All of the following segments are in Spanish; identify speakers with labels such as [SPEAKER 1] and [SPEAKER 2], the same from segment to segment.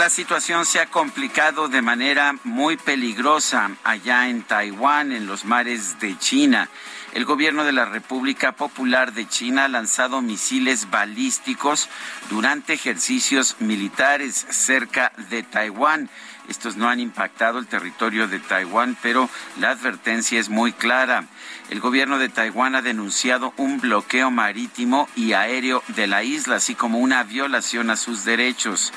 [SPEAKER 1] La situación se ha complicado de manera muy peligrosa allá en Taiwán, en los mares de China. El gobierno de la República Popular de China ha lanzado misiles balísticos durante ejercicios militares cerca de Taiwán. Estos no han impactado el territorio de Taiwán, pero la advertencia es muy clara. El gobierno de Taiwán ha denunciado un bloqueo marítimo y aéreo de la isla, así como una violación a sus derechos.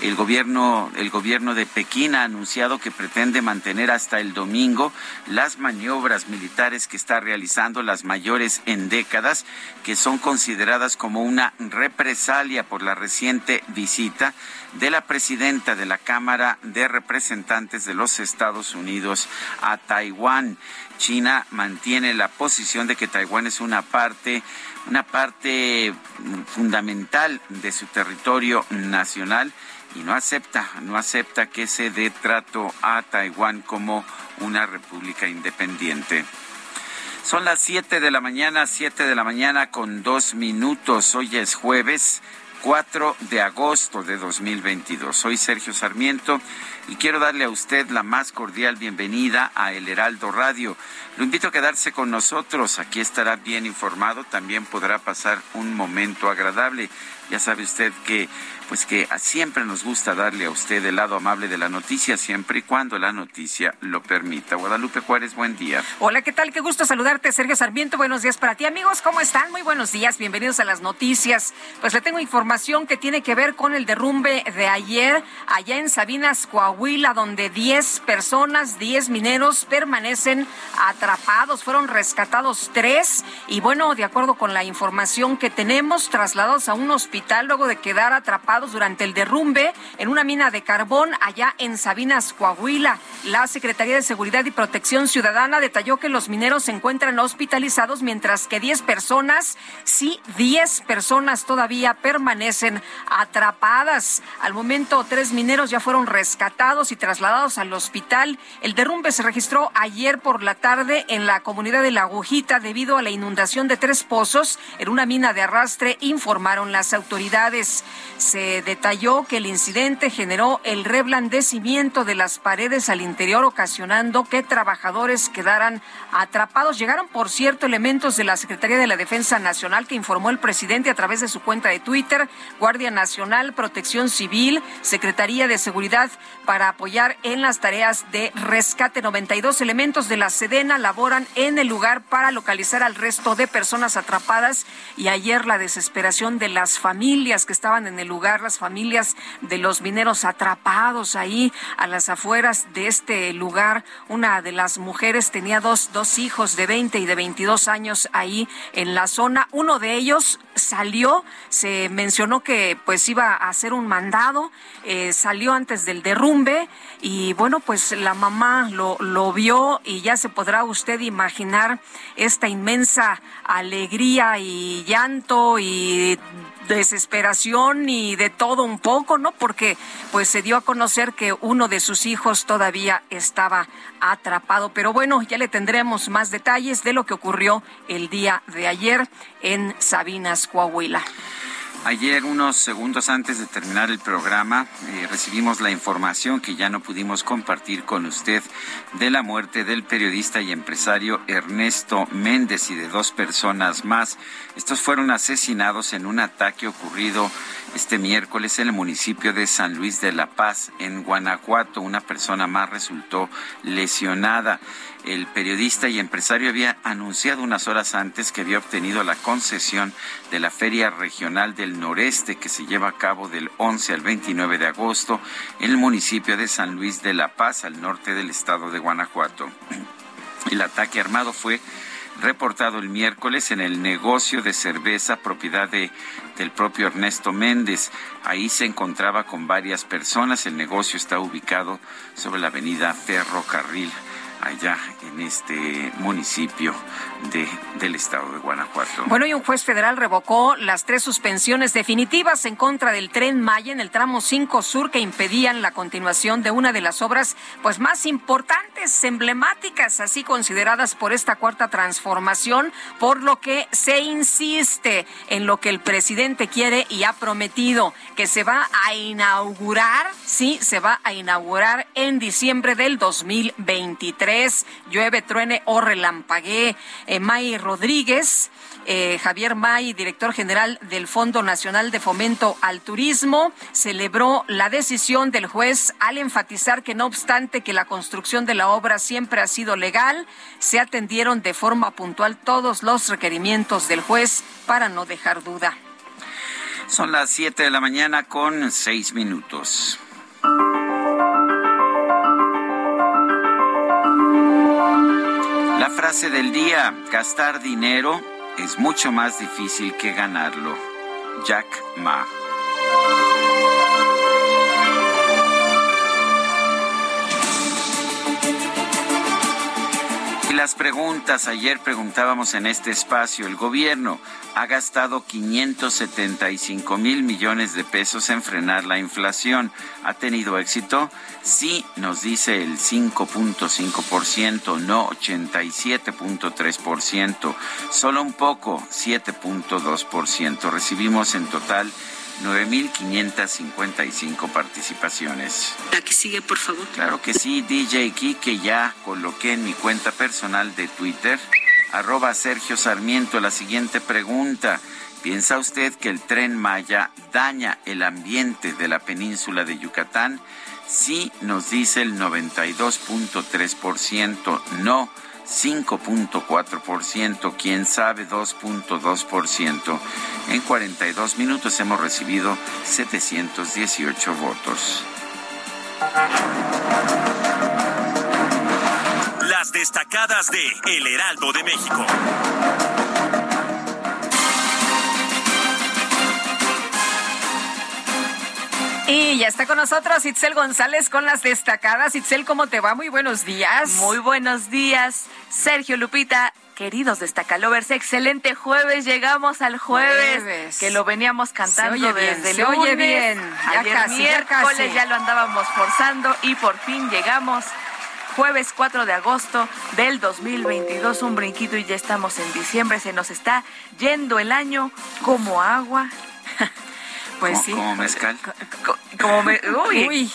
[SPEAKER 1] El gobierno, el gobierno de Pekín ha anunciado que pretende mantener hasta el domingo las maniobras militares que está realizando, las mayores en décadas, que son consideradas como una represalia por la reciente visita de la presidenta de la Cámara de Representantes de los Estados Unidos a Taiwán. China mantiene la posición de que Taiwán es una parte una parte fundamental de su territorio nacional y no acepta, no acepta que se dé trato a Taiwán como una república independiente. Son las 7 de la mañana, 7 de la mañana con dos minutos. Hoy es jueves 4 de agosto de 2022. Soy Sergio Sarmiento y quiero darle a usted la más cordial bienvenida a El Heraldo Radio. Lo invito a quedarse con nosotros, aquí estará bien informado, también podrá pasar un momento agradable. Ya sabe usted que pues que siempre nos gusta darle a usted el lado amable de la noticia, siempre y cuando la noticia lo permita. Guadalupe Juárez, buen día.
[SPEAKER 2] Hola, ¿qué tal? Qué gusto saludarte, Sergio Sarmiento. Buenos días para ti, amigos. ¿Cómo están? Muy buenos días. Bienvenidos a las noticias. Pues le tengo información que tiene que ver con el derrumbe de ayer allá en Sabinas, Coahuila, donde 10 personas, 10 mineros permanecen atrapados. Fueron rescatados tres y bueno, de acuerdo con la información que tenemos, trasladados a un hospital luego de quedar atrapados durante el derrumbe en una mina de carbón allá en Sabinas, Coahuila. La Secretaría de Seguridad y Protección Ciudadana detalló que los mineros se encuentran hospitalizados mientras que 10 personas, sí, 10 personas todavía permanecen atrapadas. Al momento, tres mineros ya fueron rescatados y trasladados al hospital. El derrumbe se registró ayer por la tarde en la comunidad de La Agujita debido a la inundación de tres pozos en una mina de arrastre, informaron las autoridades. Detalló que el incidente generó el reblandecimiento de las paredes al interior, ocasionando que trabajadores quedaran atrapados. Llegaron, por cierto, elementos de la Secretaría de la Defensa Nacional que informó el presidente a través de su cuenta de Twitter, Guardia Nacional, Protección Civil, Secretaría de Seguridad para apoyar en las tareas de rescate. 92 elementos de la Sedena laboran en el lugar para localizar al resto de personas atrapadas y ayer la desesperación de las familias que estaban en el lugar las familias de los mineros atrapados ahí a las afueras de este lugar. Una de las mujeres tenía dos, dos hijos de 20 y de 22 años ahí en la zona. Uno de ellos salió, se mencionó que pues iba a hacer un mandado, eh, salió antes del derrumbe y bueno, pues la mamá lo, lo vio y ya se podrá usted imaginar esta inmensa alegría y llanto y desesperación y de todo un poco, ¿no? Porque pues se dio a conocer que uno de sus hijos todavía estaba atrapado. Pero bueno, ya le tendremos más detalles de lo que ocurrió el día de ayer en Sabinas, Coahuila.
[SPEAKER 1] Ayer, unos segundos antes de terminar el programa, eh, recibimos la información que ya no pudimos compartir con usted de la muerte del periodista y empresario Ernesto Méndez y de dos personas más. Estos fueron asesinados en un ataque ocurrido este miércoles en el municipio de San Luis de la Paz, en Guanajuato. Una persona más resultó lesionada. El periodista y empresario había anunciado unas horas antes que había obtenido la concesión de la Feria Regional del Noreste que se lleva a cabo del 11 al 29 de agosto en el municipio de San Luis de la Paz, al norte del estado de Guanajuato. El ataque armado fue reportado el miércoles en el negocio de cerveza propiedad de, del propio Ernesto Méndez. Ahí se encontraba con varias personas. El negocio está ubicado sobre la avenida Ferrocarril allá en este municipio de, del estado de Guanajuato.
[SPEAKER 2] Bueno, y un juez federal revocó las tres suspensiones definitivas en contra del tren Maya en el tramo 5 Sur que impedían la continuación de una de las obras pues más importantes, emblemáticas, así consideradas por esta cuarta transformación, por lo que se insiste en lo que el presidente quiere y ha prometido, que se va a inaugurar, sí, se va a inaugurar en diciembre del 2023 llueve, truene o relampaguee. Eh, May Rodríguez, eh, Javier May, director general del Fondo Nacional de Fomento al Turismo, celebró la decisión del juez al enfatizar que no obstante que la construcción de la obra siempre ha sido legal, se atendieron de forma puntual todos los requerimientos del juez para no dejar duda.
[SPEAKER 1] Son las 7 de la mañana con 6 minutos. Frase del día, gastar dinero es mucho más difícil que ganarlo. Jack Ma. Las preguntas, ayer preguntábamos en este espacio, el gobierno ha gastado 575 mil millones de pesos en frenar la inflación. ¿Ha tenido éxito? Sí, nos dice el 5.5%, no 87.3%, solo un poco, 7.2%. Recibimos en total 9.555 participaciones.
[SPEAKER 3] La que sigue, por favor.
[SPEAKER 1] Claro que sí, DJ que ya coloqué en mi cuenta personal de Twitter, arroba Sergio Sarmiento, la siguiente pregunta. ¿Piensa usted que el tren Maya daña el ambiente de la península de Yucatán? Sí, nos dice el 92.3%, no 5.4%, quién sabe 2.2%. En 42 minutos hemos recibido 718 votos.
[SPEAKER 4] Las destacadas de El Heraldo de México.
[SPEAKER 2] Y ya está con nosotros Itzel González con las destacadas. Itzel, ¿cómo te va? Muy buenos días.
[SPEAKER 5] Muy buenos días, Sergio Lupita. Queridos destacalovers, excelente jueves. Llegamos al jueves, que lo veníamos cantando desde el lunes.
[SPEAKER 2] Oye bien,
[SPEAKER 5] ya casi, miércoles ya, ya lo andábamos forzando y por fin llegamos jueves 4 de agosto del 2022, un brinquito y ya estamos en diciembre, se nos está yendo el año como agua.
[SPEAKER 1] Pues sí. Como mezcal.
[SPEAKER 5] Como, uy.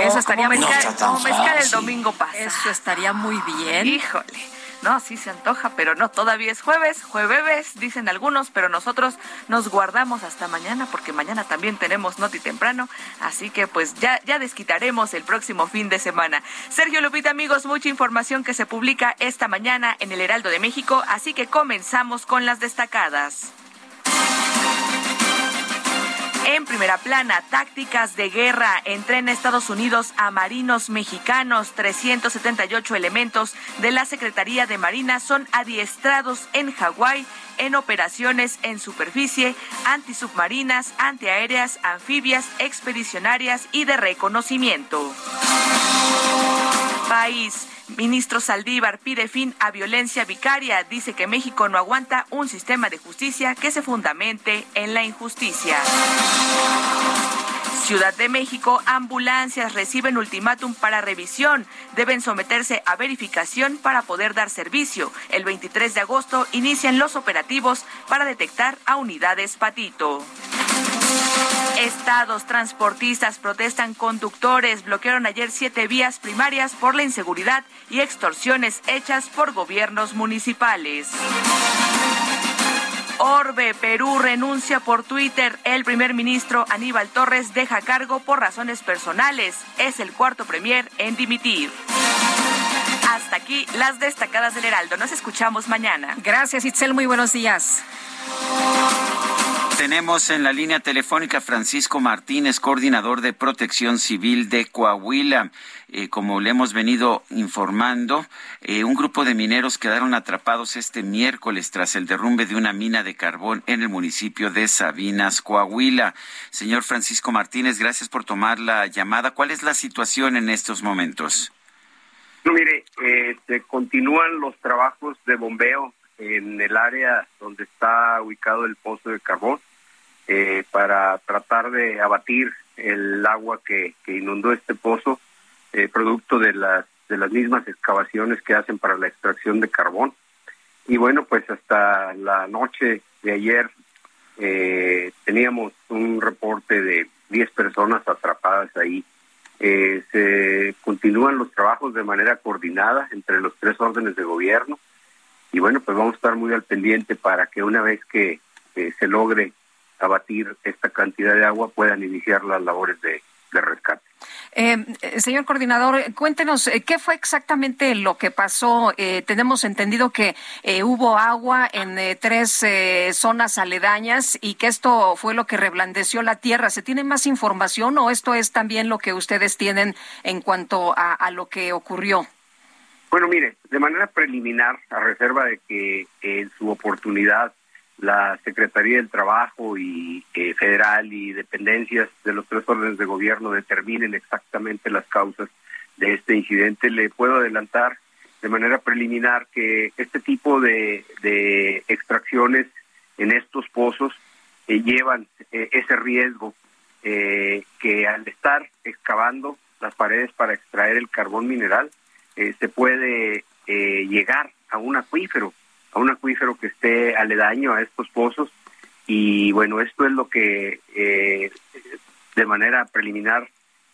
[SPEAKER 5] eso estaría como mezcal, como mezcal el domingo pasado.
[SPEAKER 2] Eso estaría muy bien.
[SPEAKER 5] Híjole. No, sí se antoja, pero no, todavía es jueves, jueves, dicen algunos, pero nosotros nos guardamos hasta mañana porque mañana también tenemos noti temprano, así que pues ya, ya desquitaremos el próximo fin de semana. Sergio Lupita, amigos, mucha información que se publica esta mañana en el Heraldo de México, así que comenzamos con las destacadas. En primera plana, tácticas de guerra. en Estados Unidos a marinos mexicanos. 378 elementos de la Secretaría de Marina son adiestrados en Hawái en operaciones en superficie, antisubmarinas, antiaéreas, anfibias, expedicionarias y de reconocimiento. País. Ministro Saldívar pide fin a violencia vicaria. Dice que México no aguanta un sistema de justicia que se fundamente en la injusticia. Ciudad de México, ambulancias reciben ultimátum para revisión. Deben someterse a verificación para poder dar servicio. El 23 de agosto inician los operativos para detectar a unidades patito. Estados, transportistas, protestan conductores, bloquearon ayer siete vías primarias por la inseguridad y extorsiones hechas por gobiernos municipales. Orbe, Perú renuncia por Twitter. El primer ministro Aníbal Torres deja cargo por razones personales. Es el cuarto premier en dimitir. Hasta aquí las destacadas del Heraldo. Nos escuchamos mañana.
[SPEAKER 2] Gracias, Itzel. Muy buenos días.
[SPEAKER 1] Tenemos en la línea telefónica Francisco Martínez, coordinador de protección civil de Coahuila. Eh, como le hemos venido informando, eh, un grupo de mineros quedaron atrapados este miércoles tras el derrumbe de una mina de carbón en el municipio de Sabinas, Coahuila. Señor Francisco Martínez, gracias por tomar la llamada. ¿Cuál es la situación en estos momentos?
[SPEAKER 3] Mire, eh, se continúan los trabajos de bombeo en el área donde está ubicado el pozo de carbón eh, para tratar de abatir el agua que, inundó este pozo, eh, producto de las, de las mismas excavaciones que hacen para la extracción de carbón. Y bueno, pues hasta la noche de ayer eh, teníamos un reporte de 10 personas atrapadas ahí. se continúan los trabajos de manera coordinada entre los tres órdenes de gobierno y bueno, pues vamos a estar muy al pendiente para que una vez que se logre abatir esta cantidad de agua puedan iniciar las labores de, rescate.
[SPEAKER 2] Eh, señor coordinador, cuéntenos eh, qué fue exactamente lo que pasó. Eh, tenemos entendido que hubo agua en tres zonas aledañas y que esto fue lo que reblandeció la tierra. ¿Se tiene más información o esto es también lo que ustedes tienen en cuanto a, a lo que ocurrió?
[SPEAKER 3] Bueno, mire, de manera preliminar, a reserva de que en su oportunidad la Secretaría del Trabajo y eh, federal y dependencias de los tres órdenes de gobierno determinen exactamente las causas de este incidente. Le puedo adelantar de manera preliminar que este tipo de, extracciones en estos pozos eh, llevan eh, ese riesgo que al estar excavando las paredes para extraer el carbón mineral se puede llegar a un acuífero a un acuífero que esté aledaño a estos pozos y bueno, esto es lo que eh, de manera preliminar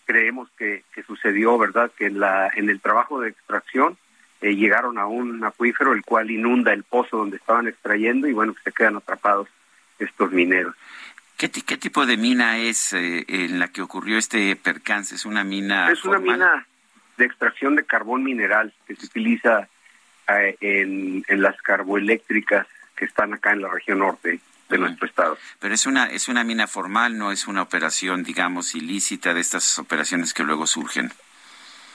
[SPEAKER 3] creemos que, sucedió, ¿verdad? Que en, la, en el trabajo de extracción eh, llegaron a un acuífero el cual inunda el pozo donde estaban extrayendo y bueno, se quedan atrapados estos mineros.
[SPEAKER 1] ¿Qué, qué tipo de mina es eh, en la que ocurrió este percance? ¿Es una mina
[SPEAKER 3] Es una mina de extracción de carbón mineral que se utiliza eh, en, en las carboeléctricas que están acá en la región norte de nuestro estado.
[SPEAKER 1] Pero es una es una mina formal, no es una operación, digamos, ilícita de estas operaciones que luego surgen.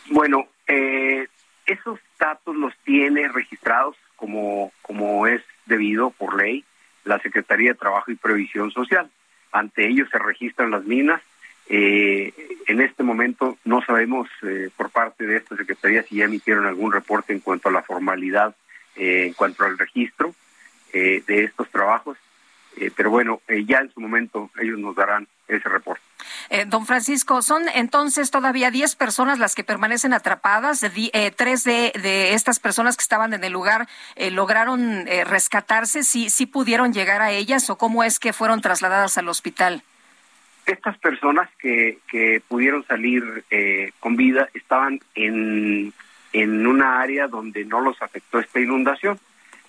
[SPEAKER 3] Bueno, eh, esos datos los tiene registrados como como es debido por ley la Secretaría de Trabajo y Previsión Social. Ante ellos se registran las minas eh, en este momento no sabemos eh, por parte de esta Secretaría si ya emitieron algún reporte en cuanto a la formalidad, eh, en cuanto al registro eh, de estos trabajos, pero bueno, ya en su momento ellos nos darán ese reporte.
[SPEAKER 2] don Francisco, son entonces todavía 10 personas las que permanecen atrapadas. tres de, de, estas personas que estaban en el lugar lograron rescatarse. ¿Sí, ¿Sí pudieron llegar a ellas o cómo es que fueron trasladadas al hospital?
[SPEAKER 3] Estas personas que, que pudieron salir eh, con vida estaban en, en una área donde no los afectó esta inundación.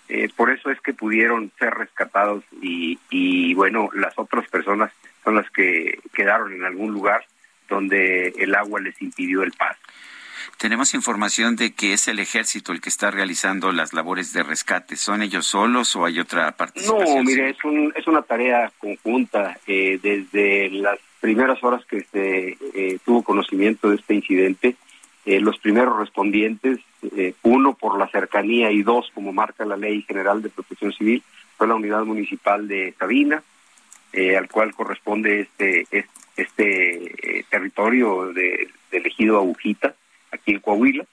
[SPEAKER 3] Eh, por eso es que pudieron ser rescatados y, y bueno, las otras personas son las que quedaron en algún lugar donde el agua les impidió el paso.
[SPEAKER 1] Tenemos información de que es el ejército el que está realizando las labores de rescate. ¿Son ellos solos o hay otra participación?
[SPEAKER 3] No, mire, es, un, es una tarea conjunta. Eh, desde las primeras horas que se eh, tuvo conocimiento de este incidente, eh, los primeros respondientes, uno por la cercanía y dos como marca la Ley General de Protección Civil, fue la Unidad Municipal de Sabina, al cual corresponde este, este, territorio de, de elegido Agujita aquí en Coahuila.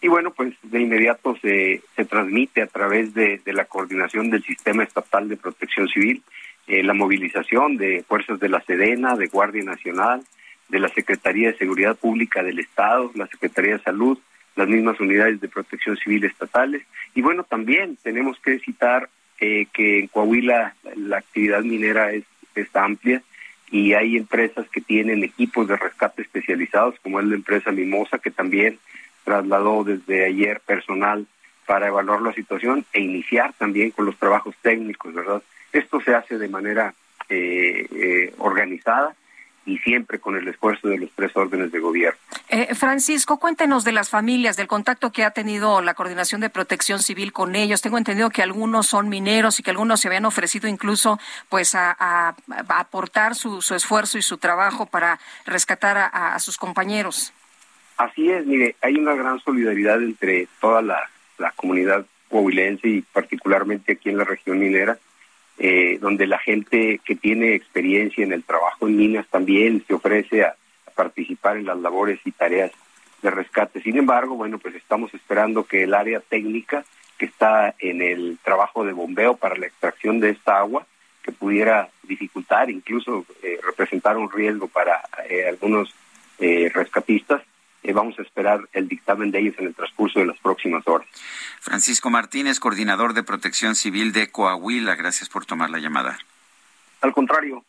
[SPEAKER 3] Y bueno, pues de inmediato se, se transmite a través de, la coordinación del Sistema Estatal de Protección Civil eh, la movilización de fuerzas de la Sedena, de Guardia Nacional, de la Secretaría de Seguridad Pública del Estado, la Secretaría de Salud, las mismas unidades de protección civil estatales. Y bueno, también tenemos que citar eh, que en Coahuila la actividad minera es, es amplia y hay empresas que tienen equipos de rescate especializados, como es la empresa Mimosa, que también trasladó desde ayer personal para evaluar la situación e iniciar también con los trabajos técnicos, ¿verdad? Esto se hace de manera eh, eh, organizada y siempre con el esfuerzo de los tres órdenes de gobierno.
[SPEAKER 2] Eh, Francisco, cuéntenos de las familias, del contacto que ha tenido la Coordinación de Protección Civil con ellos. Tengo entendido que algunos son mineros y que algunos se habían ofrecido incluso pues a, aportar su, esfuerzo y su trabajo para rescatar a, sus compañeros.
[SPEAKER 3] Así es, mire, hay una gran solidaridad entre toda la, la comunidad coahuilense y particularmente aquí en la región minera eh, donde la gente que tiene experiencia en el trabajo en minas también se ofrece a, participar en las labores y tareas de rescate. Sin embargo, bueno, pues estamos esperando que el área técnica que está en el trabajo de bombeo para la extracción de esta agua, que pudiera dificultar, incluso eh, representar un riesgo para eh, algunos rescatistas, eh, vamos a esperar el dictamen de ellos en el transcurso de las próximas horas.
[SPEAKER 1] Francisco Martínez, coordinador de Protección Civil de Coahuila, gracias por tomar la llamada.
[SPEAKER 3] Al contrario,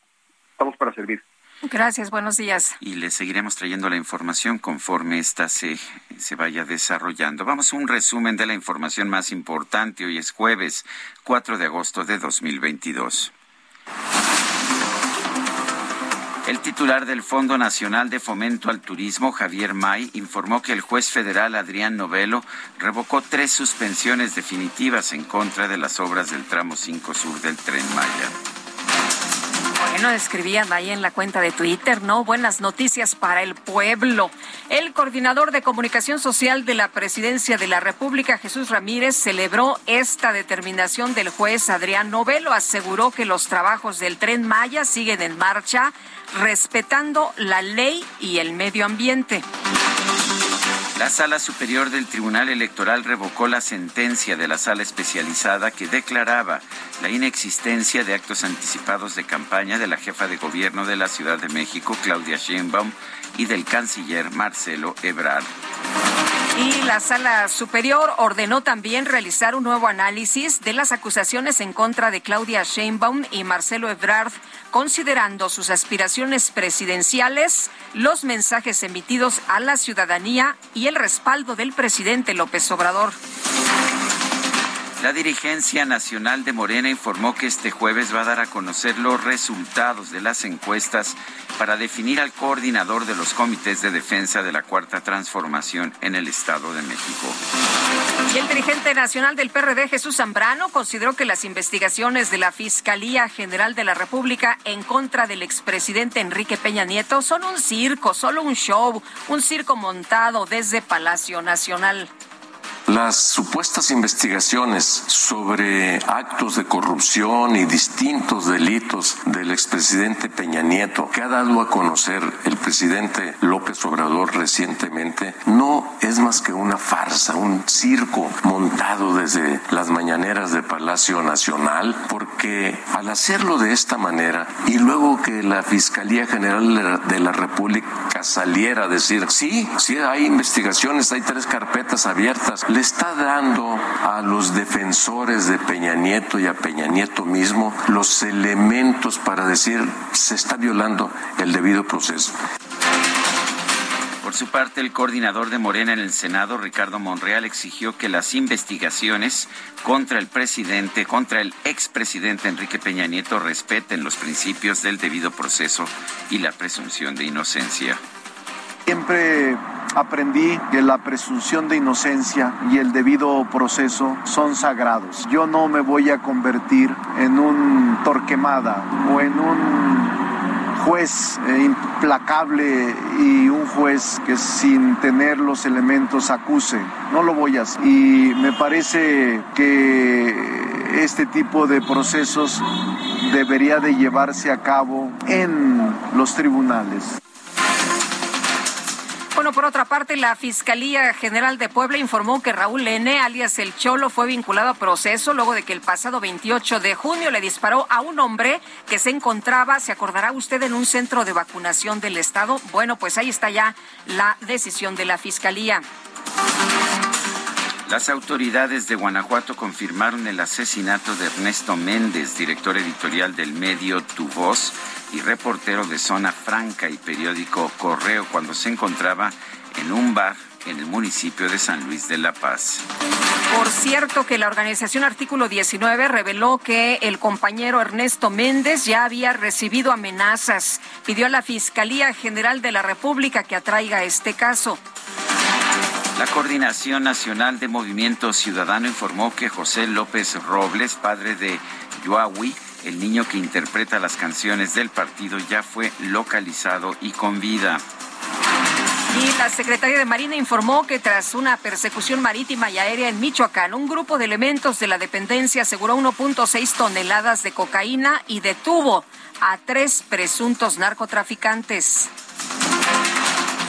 [SPEAKER 3] estamos para servir.
[SPEAKER 2] Gracias, buenos días.
[SPEAKER 1] Y le seguiremos trayendo la información conforme ésta se, se vaya desarrollando. Vamos a un resumen de la información más importante. Hoy es jueves 4 de agosto de 2022. El titular del Fondo Nacional de Fomento al Turismo, Javier May, informó que el juez federal Adrián Novelo revocó tres suspensiones definitivas en contra de las obras del tramo 5 sur del tren Maya.
[SPEAKER 2] Bueno, escribían ahí en la cuenta de Twitter, ¿no? Buenas noticias para el pueblo. El coordinador de comunicación social de la Presidencia de la República, Jesús Ramírez, celebró esta determinación del juez Adrián Novelo. Aseguró que los trabajos del tren Maya siguen en marcha, respetando la ley y el medio ambiente.
[SPEAKER 1] La Sala Superior del Tribunal Electoral revocó la sentencia de la sala especializada que declaraba la inexistencia de actos anticipados de campaña de la jefa de gobierno de la Ciudad de México, Claudia Sheinbaum, y del canciller Marcelo Ebrard.
[SPEAKER 2] Y la sala superior ordenó también realizar un nuevo análisis de las acusaciones en contra de Claudia Sheinbaum y Marcelo Ebrard, considerando sus aspiraciones presidenciales, los mensajes emitidos a la ciudadanía y el respaldo del presidente López Obrador.
[SPEAKER 1] La dirigencia nacional de Morena informó que este jueves va a dar a conocer los resultados de las encuestas para definir al coordinador de los comités de defensa de la Cuarta Transformación en el Estado de México.
[SPEAKER 2] Y el dirigente nacional del PRD, Jesús Zambrano, consideró que las investigaciones de la Fiscalía General de la República en contra del expresidente Enrique Peña Nieto son un circo, solo un show, un circo montado desde Palacio Nacional.
[SPEAKER 6] Las supuestas investigaciones sobre actos de corrupción y distintos delitos del expresidente Peña Nieto que ha dado a conocer el presidente López Obrador recientemente no es más que una farsa, un circo montado desde las mañaneras de Palacio Nacional, porque al hacerlo de esta manera y luego que la Fiscalía General de la República saliera a decir, sí, sí hay investigaciones, hay tres carpetas abiertas, está dando a los defensores de Peña Nieto y a Peña Nieto mismo los elementos para decir se está violando el debido proceso.
[SPEAKER 1] Por su parte, el coordinador de Morena en el Senado, Ricardo Monreal, exigió que las investigaciones contra el presidente, contra el expresidente Enrique Peña Nieto, respeten los principios del debido proceso y la presunción de inocencia.
[SPEAKER 7] Siempre aprendí que la presunción de inocencia y el debido proceso son sagrados. Yo no me voy a convertir en un torquemada o en un juez eh, implacable y un juez que sin tener los elementos acuse. No lo voy a hacer. Y me parece que este tipo de procesos debería de llevarse a cabo en los tribunales.
[SPEAKER 2] Por otra parte, la Fiscalía General de Puebla informó que Raúl N., alias El Cholo, fue vinculado a proceso luego de que el pasado 28 de junio le disparó a un hombre que se encontraba, se acordará usted, en un centro de vacunación del Estado. Bueno, pues ahí está ya la decisión de la Fiscalía.
[SPEAKER 1] Las autoridades de Guanajuato confirmaron el asesinato de Ernesto Méndez, director editorial del medio Tu Voz, y reportero de Zona Franca y periódico Correo cuando se encontraba en un bar en el municipio de San Luis de la Paz.
[SPEAKER 2] Por cierto que la organización Artículo 19 reveló que el compañero Ernesto Méndez ya había recibido amenazas. Pidió a la Fiscalía General de la República que atraiga este caso.
[SPEAKER 1] La Coordinación Nacional de Movimiento Ciudadano informó que José López Robles, padre de Yuawi, el niño que interpreta las canciones del partido, ya fue localizado y con vida.
[SPEAKER 2] Y la Secretaría de Marina informó que tras una persecución marítima y aérea en Michoacán, un grupo de elementos de la dependencia aseguró 1.6 toneladas de cocaína y detuvo a tres presuntos narcotraficantes.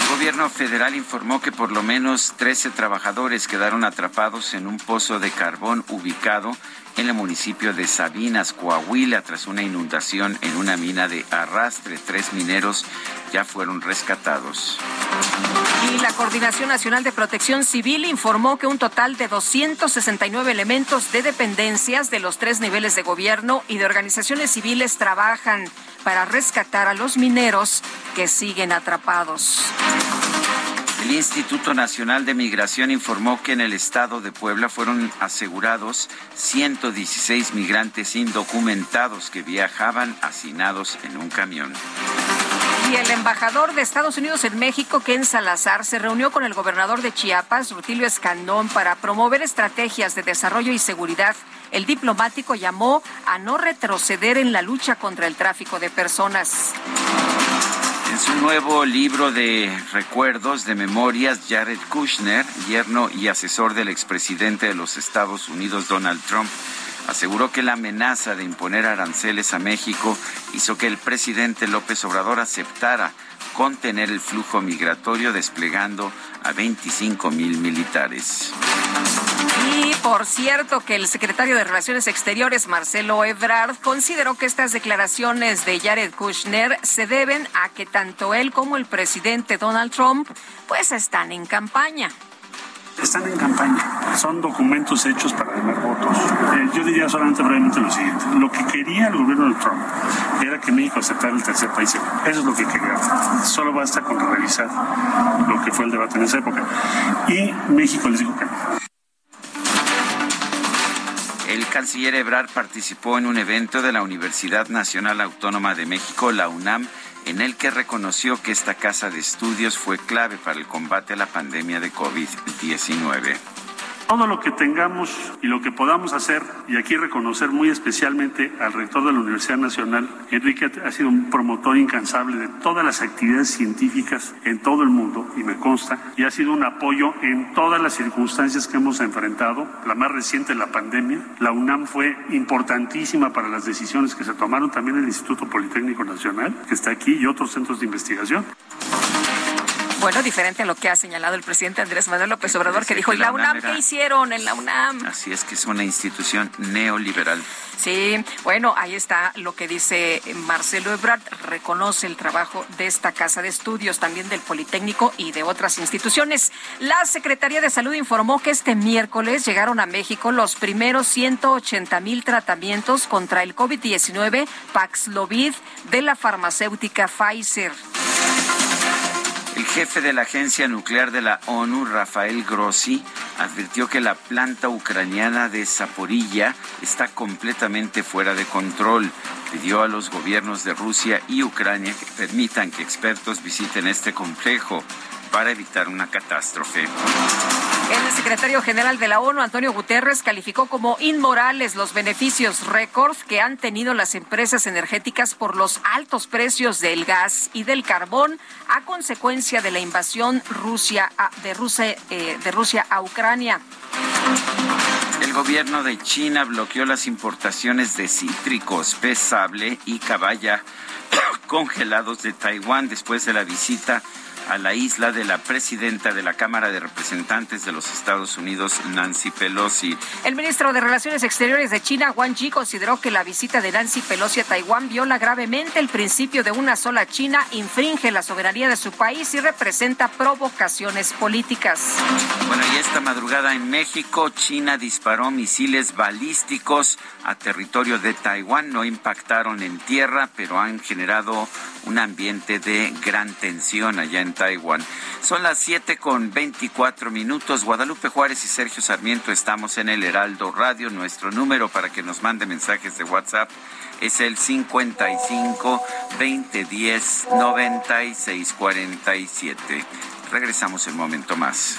[SPEAKER 1] El gobierno federal informó que por lo menos 13 trabajadores quedaron atrapados en un pozo de carbón ubicado en el municipio de Sabinas, Coahuila, tras una inundación en una mina de arrastre. Tres mineros ya fueron rescatados.
[SPEAKER 2] Y la Coordinación Nacional de Protección Civil informó que un total de 269 elementos de dependencias de los tres niveles de gobierno y de organizaciones civiles trabajan para rescatar a los mineros que siguen atrapados.
[SPEAKER 1] El Instituto Nacional de Migración informó que en el estado de Puebla fueron asegurados 116 migrantes indocumentados que viajaban hacinados en un camión.
[SPEAKER 2] Y el embajador de Estados Unidos en México, Ken Salazar, se reunió con el gobernador de Chiapas, Rutilio Escandón, para promover estrategias de desarrollo y seguridad. El diplomático llamó a no retroceder en la lucha contra el tráfico de personas.
[SPEAKER 1] En su nuevo libro de recuerdos, de memorias, Jared Kushner, yerno y asesor del expresidente de los Estados Unidos, Donald Trump, aseguró que la amenaza de imponer aranceles a México hizo que el presidente López Obrador aceptara contener el flujo migratorio desplegando a 25 mil militares.
[SPEAKER 2] Y por cierto que el secretario de Relaciones Exteriores, Marcelo Ebrard, consideró que estas declaraciones de Jared Kushner se deben a que tanto él como el presidente Donald Trump pues están en campaña
[SPEAKER 8] están en campaña. Son documentos hechos para ganar votos. Eh, yo diría solamente brevemente lo siguiente. Lo que quería el gobierno de Trump era que México aceptara el tercer país. Eso es lo que quería. Solo basta con revisar lo que fue el debate en esa época. Y México les dijo que no.
[SPEAKER 1] El canciller Ebrard participó en un evento de la Universidad Nacional Autónoma de México, la UNAM, en el que reconoció que esta casa de estudios fue clave para el combate a la pandemia de COVID-19
[SPEAKER 8] todo lo que tengamos y lo que podamos hacer, y aquí reconocer muy especialmente al rector de la Universidad Nacional, Enrique ha sido un promotor incansable de todas las actividades científicas en todo el mundo, y me consta, y ha sido un apoyo en todas las circunstancias que hemos enfrentado, la más reciente, la pandemia. La UNAM fue importantísima para las decisiones que se tomaron, también el Instituto Politécnico Nacional, que está aquí, y otros centros de investigación.
[SPEAKER 2] Bueno, diferente a lo que ha señalado el presidente Andrés Manuel López Obrador, que dijo, ¿y la UNAM qué hicieron en la UNAM?
[SPEAKER 1] Así es que es una institución neoliberal.
[SPEAKER 2] Sí, bueno, ahí está lo que dice Marcelo Ebrard, reconoce el trabajo de esta casa de estudios, también del Politécnico y de otras instituciones. La Secretaría de Salud informó que este miércoles llegaron a México los primeros 180 mil tratamientos contra el COVID-19 Paxlovid de la farmacéutica Pfizer.
[SPEAKER 1] Jefe de la Agencia Nuclear de la ONU, Rafael Grossi, advirtió que la planta ucraniana de Zaporilla está completamente fuera de control. Pidió a los gobiernos de Rusia y Ucrania que permitan que expertos visiten este complejo para evitar una catástrofe.
[SPEAKER 2] El secretario general de la ONU, Antonio Guterres, calificó como inmorales los beneficios récord que han tenido las empresas energéticas por los altos precios del gas y del carbón a consecuencia de la invasión Rusia de, Rusia, eh, de Rusia a Ucrania.
[SPEAKER 1] El gobierno de China bloqueó las importaciones de cítricos, pez sable y caballa congelados de Taiwán después de la visita a la isla de la presidenta de la Cámara de Representantes de los Estados Unidos, Nancy Pelosi.
[SPEAKER 2] El ministro de Relaciones Exteriores de China, Wang Yi, consideró que la visita de Nancy Pelosi a Taiwán viola gravemente el principio de una sola China, infringe la soberanía de su país y representa provocaciones políticas.
[SPEAKER 1] Bueno, y esta madrugada en México, China disparó misiles balísticos a territorio de Taiwán. No impactaron en tierra, pero han generado un ambiente de gran tensión allá en Taiwán. Son las 7 con 24 minutos. Guadalupe Juárez y Sergio Sarmiento estamos en el Heraldo Radio. Nuestro número para que nos mande mensajes de WhatsApp es el 55 2010 9647. Regresamos en un momento más.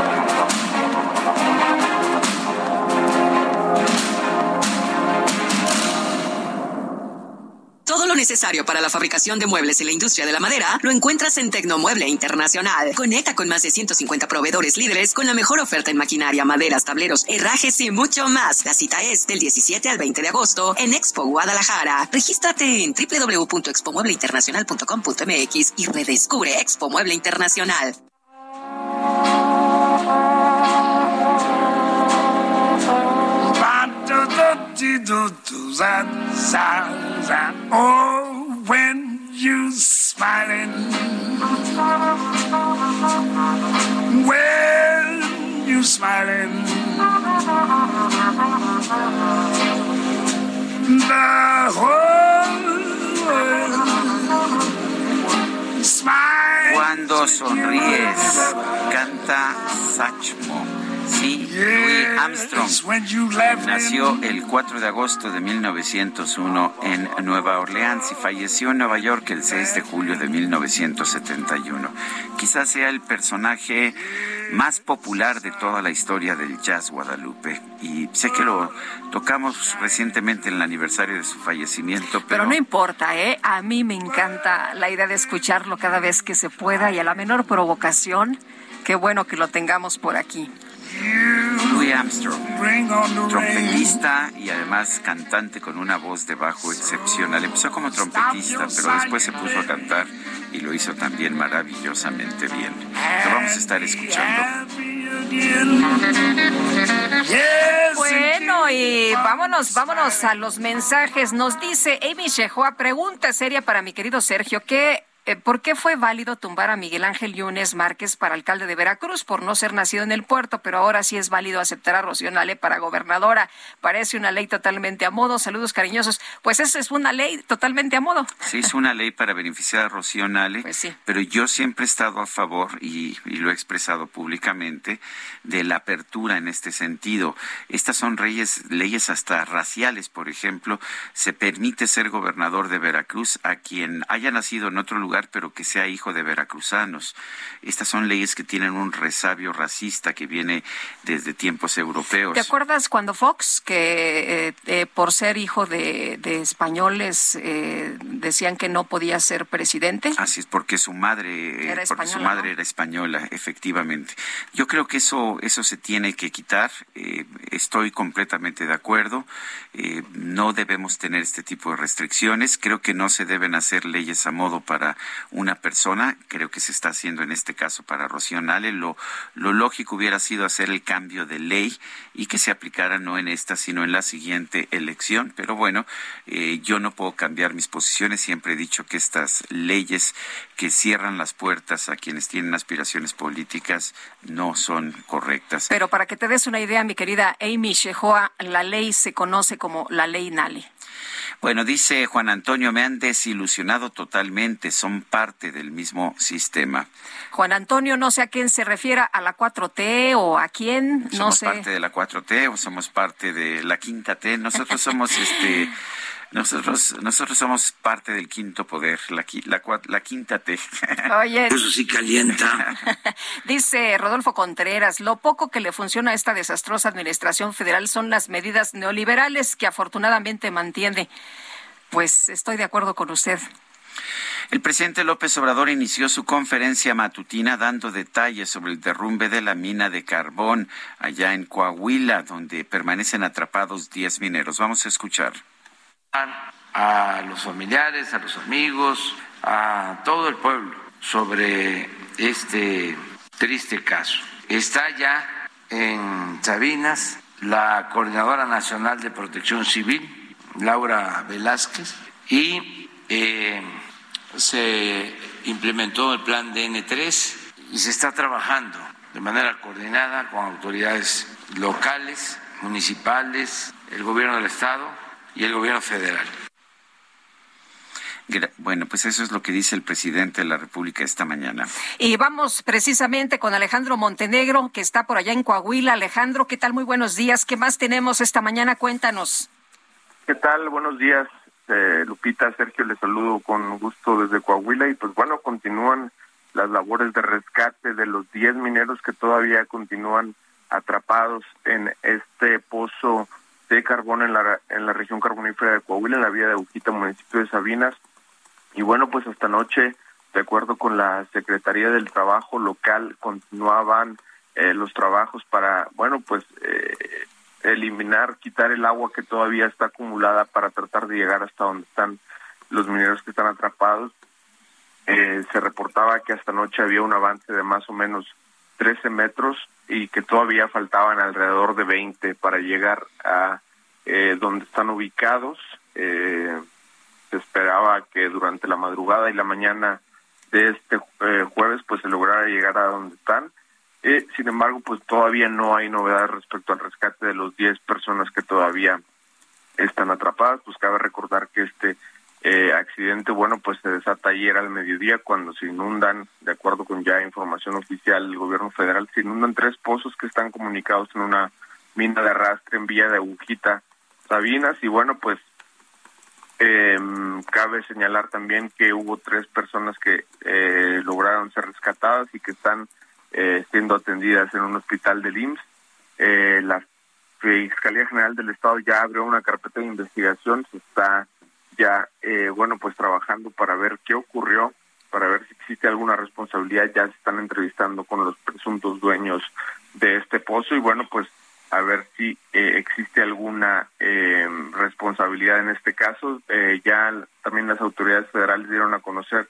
[SPEAKER 9] Todo lo necesario para la fabricación de muebles y la industria de la madera lo encuentras en Tecnomueble Internacional. Conecta con más de 150 proveedores líderes con la mejor oferta en maquinaria, maderas, tableros, herrajes y mucho más. La cita es del 17 al 20 de agosto en Expo Guadalajara. Regístrate en www.expomuebleinternacional.com.mx y redescubre Expo Mueble Internacional.
[SPEAKER 10] Oh, when you smiling, when you smiling, the whole world smiles.
[SPEAKER 1] Cuando sonríes, canta Sachmo. Sí, Louis Armstrong nació el 4 de agosto de 1901 en Nueva Orleans y falleció en Nueva York el 6 de julio de 1971. Quizás sea el personaje más popular de toda la historia del jazz Guadalupe y sé que lo tocamos recientemente en el aniversario de su fallecimiento, pero,
[SPEAKER 2] Pero no importa, ¿eh? A mí me encanta la idea de escucharlo cada vez que se pueda y a la menor provocación, qué bueno que lo tengamos por aquí.
[SPEAKER 1] Louis Armstrong, trompetista y además cantante con una voz de bajo excepcional. Empezó como trompetista, pero después se puso a cantar y lo hizo también maravillosamente bien. Lo vamos a estar escuchando.
[SPEAKER 2] Bueno, y vámonos, vámonos a los mensajes. Nos dice Amy Shehoa, pregunta seria para mi querido Sergio, ¿qué ¿Por qué fue válido tumbar a Miguel Ángel Yunes Márquez para alcalde de Veracruz por no ser nacido en el puerto, pero ahora sí es válido aceptar a Rocío Nale para gobernadora? Parece una ley totalmente a modo. Saludos cariñosos. Pues esa es una ley totalmente a modo.
[SPEAKER 1] Sí, es una ley para beneficiar a Rocío Nale,
[SPEAKER 2] Pues sí.
[SPEAKER 1] pero yo siempre he estado a favor, y, y lo he expresado públicamente, de la apertura en este sentido. Estas son leyes, leyes hasta raciales, por ejemplo. Se permite ser gobernador de Veracruz a quien haya nacido en otro lugar, pero que sea hijo de veracruzanos. Estas son leyes que tienen un resabio racista que viene desde tiempos europeos.
[SPEAKER 2] ¿Te acuerdas cuando Fox, que eh, eh, por ser hijo de, de españoles, eh, decían que no podía ser presidente?
[SPEAKER 1] Así es, porque su madre,
[SPEAKER 2] Era
[SPEAKER 1] porque su
[SPEAKER 2] española,
[SPEAKER 1] madre
[SPEAKER 2] ¿no?
[SPEAKER 1] era española, efectivamente. Yo creo que eso, eso se tiene que quitar. eh, estoy completamente de acuerdo. eh, no debemos tener este tipo de restricciones. Creo que no se deben hacer leyes a modo para una persona. Creo que se está haciendo en este caso para Rocío Nale. Lo, lo lógico hubiera sido hacer el cambio de ley y que se aplicara no en esta, sino en la siguiente elección. Pero bueno, eh, yo no puedo cambiar mis posiciones. Siempre he dicho que estas leyes que cierran las puertas a quienes tienen aspiraciones políticas no son correctas.
[SPEAKER 2] Pero para que te des una idea, mi querida Amy Shehoa, la ley se conoce como la ley Nale.
[SPEAKER 1] Bueno, dice Juan Antonio, me han desilusionado totalmente, son parte del mismo sistema.
[SPEAKER 2] Juan Antonio, no sé a quién se refiera, a la 4T o a quién, no
[SPEAKER 1] somos
[SPEAKER 2] sé.
[SPEAKER 1] parte de la 4T o somos parte de la quinta T. Nosotros somos este nosotros nosotros somos parte del quinto poder, la, quinta T.
[SPEAKER 2] Oye,
[SPEAKER 10] Eso sí calienta.
[SPEAKER 2] Dice Rodolfo Contreras, lo poco que le funciona a esta desastrosa administración federal son las medidas neoliberales que afortunadamente mantiene. Pues estoy de acuerdo con usted.
[SPEAKER 1] El presidente López Obrador inició su conferencia matutina dando detalles sobre el derrumbe de la mina de carbón allá en Coahuila, donde permanecen atrapados 10 mineros. Vamos a escuchar.
[SPEAKER 11] A los familiares, a los amigos, a todo el pueblo sobre este triste caso. Está ya en Sabinas la Coordinadora Nacional de Protección Civil, Laura Velázquez, y eh, se implementó el plan DN3 y se está trabajando de manera coordinada con autoridades locales, municipales, el gobierno del Estado y el gobierno federal.
[SPEAKER 1] Bueno, pues eso es lo que dice el presidente de la República esta mañana.
[SPEAKER 2] Y vamos precisamente con Alejandro Montenegro, que está por allá en Coahuila. Alejandro, ¿qué tal? Muy buenos días. ¿Qué más tenemos esta mañana? Cuéntanos.
[SPEAKER 12] ¿Qué tal? Buenos días, eh, Lupita, Sergio, les saludo con gusto desde Coahuila y pues bueno, continúan las labores de rescate de los 10 mineros que todavía continúan atrapados en este pozo de carbón en la, en la región carbonífera de Coahuila, en la vía de Ujita, municipio de Sabinas. Y bueno, pues esta noche, de acuerdo con la Secretaría del Trabajo local, continuaban eh, los trabajos para, bueno, pues eh, eliminar, quitar el agua que todavía está acumulada para tratar de llegar hasta donde están los mineros que están atrapados. Eh, se reportaba que hasta noche había un avance de más o menos 13 metros y que todavía faltaban alrededor de 20 para llegar a eh, donde están ubicados. Eh, se esperaba que durante la madrugada y la mañana de este eh, jueves pues se lograra llegar a donde están. Eh, sin embargo, pues todavía no hay novedades respecto al rescate de los 10 personas que todavía están atrapadas. Pues cabe recordar que este eh, accidente, bueno, pues se desata ayer al mediodía cuando se inundan, de acuerdo con ya información oficial del gobierno federal, se inundan tres pozos que están comunicados en una mina de arrastre en Villa de Agujita, Sabinas, y bueno, pues eh, cabe señalar también que hubo tres personas que eh, lograron ser rescatadas y que están eh, siendo atendidas en un hospital del IMSS. Eh, la Fiscalía General del Estado ya abrió una carpeta de investigación, se está ya, eh, bueno, pues trabajando para ver qué ocurrió, para ver si existe alguna responsabilidad, ya se están entrevistando con los presuntos dueños de este pozo y bueno, pues a ver si eh, existe alguna eh, responsabilidad en este caso. Eh, ya también las autoridades federales dieron a conocer